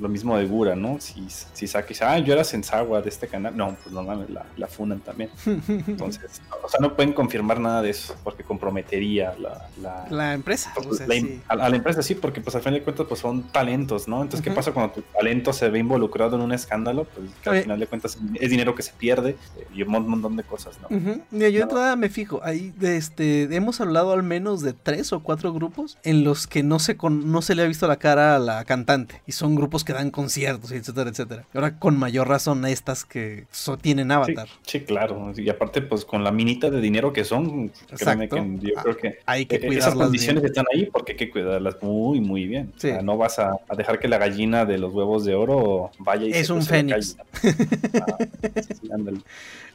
Lo mismo de Gura, ¿no? Si, si saca y dice, ah, yo era Sensawa de este canal. No, pues no mames, la, la funan también. Entonces, o sea, no pueden confirmar nada de eso porque comprometería la, la, La empresa. pues, o sea, la- sí. a, a la empresa sí, porque pues al fin de cuentas pues son talentos, ¿no? Entonces, ¿qué pasa cuando tu talento se ve involucrado en un escándalo? Pues que al final de cuentas es dinero que se pierde eh, y un mon- montón de cosas, ¿no? Mira, yo de entrada me fijo, ahí de este, hemos hablado al menos de tres o cuatro grupos en los que no se, con, no se le ha visto la cara a la cantante. Y son grupos que dan conciertos, etcétera, etcétera. Ahora con mayor razón a estas que so- tienen Sí, avatar. sí, claro. Y aparte, pues con la minita de dinero que son, créeme Exacto. que yo Ah, creo que Hay que eh, esas condiciones bien. están ahí porque hay que cuidarlas muy, muy bien. Sí. O sea, no vas a, a dejar que la gallina de los huevos de oro vaya y Es se un fénix. Ah, sí.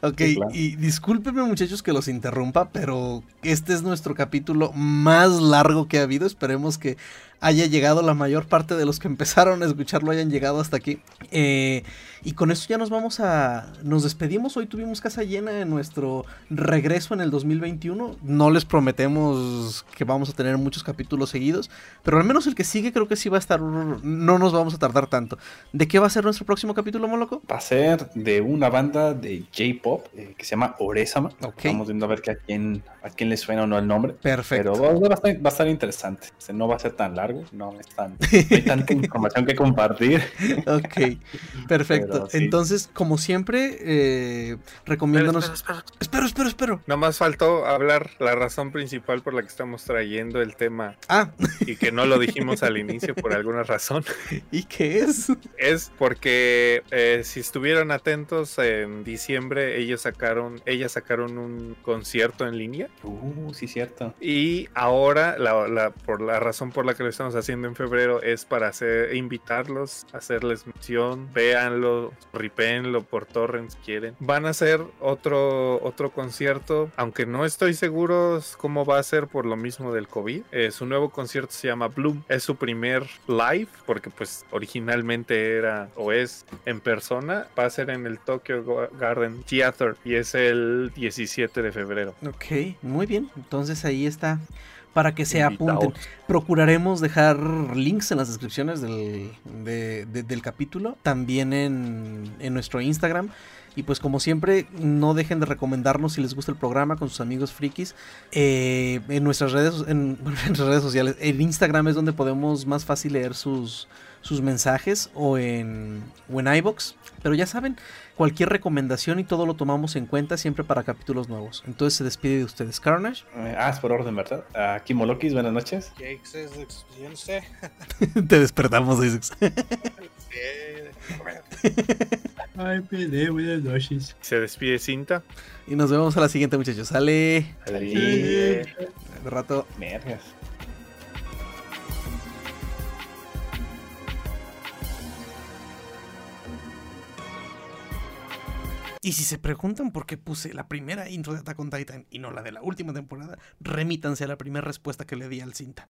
Ok, Sí, claro. y discúlpenme muchachos que los interrumpa, pero este es nuestro capítulo más largo que ha habido. Esperemos que haya llegado la mayor parte de los que empezaron a escucharlo hayan llegado hasta aquí. Eh, y con esto ya nos vamos a... Nos despedimos. Hoy tuvimos casa llena en nuestro regreso en el 2021. No les prometemos que vamos a tener muchos capítulos seguidos, pero al menos el que sigue creo que sí va a estar... No nos vamos a tardar tanto. ¿De qué va a ser nuestro próximo capítulo, Moloco? Va a ser de una banda de J-pop eh, que se llama Oresama. Ok. Vamos viendo a ver que a quién, a quién le suena o no el nombre. Perfecto. Pero va, va a estar, va a estar interesante. O sea, no va a ser tan largo, no, es tan, no hay tanta información que compartir. Ok, perfecto. Pero sí. Entonces, como siempre, eh, recomiéndanos. Espera, espera, Espero, espero, espero. Nomás faltó hablar la razón principal por la que estamos trayendo el tema Ah, y que no lo dijimos al inicio por alguna razón. ¿y qué es? Es porque eh, si estuvieron atentos en diciembre ellos sacaron, ellas sacaron un concierto en línea Uh, sí, cierto. y ahora la, la- por la razón por la que lo estamos haciendo en febrero es para hacer, invitarlos, hacerles mención, véanlo, ripéenlo por torrent si quieren. Van a hacer otro otro concierto, aunque no estoy seguro cómo va a ser por lo mismo del COVID. Eh, su nuevo concierto se llama Bloom. Es su primer live porque pues originalmente era o es en persona. Va a ser en el Tokyo Garden Theater y es el 17 de febrero. Ok, muy bien. Entonces ahí está. Para que se apunten. Procuraremos dejar links en las descripciones del, de- de- del capítulo. También en, en nuestro Instagram. Y pues como siempre, no dejen de recomendarnos si les gusta el programa con sus amigos frikis. eh, en nuestras redes, en, bueno, en nuestras redes sociales. En Instagram es donde podemos más fácil leer sus, sus mensajes o en, o en iBox. Pero ya saben, cualquier recomendación y todo lo tomamos en cuenta siempre para capítulos nuevos. Entonces se despide de ustedes, Carnage. Eh, ah, es por orden, ¿verdad? Aquí Molokis, buenas noches. Te despertamos, Isaac. Ay, pide, buenas noches. Se despide Cinta. Y nos vemos a la siguiente, muchachos. Sale. Ahí. De rato. Vergas. Y si se preguntan por qué puse la primera intro de Attack on Titan y no la de la última temporada, remítanse a la primera respuesta que le di al cinta.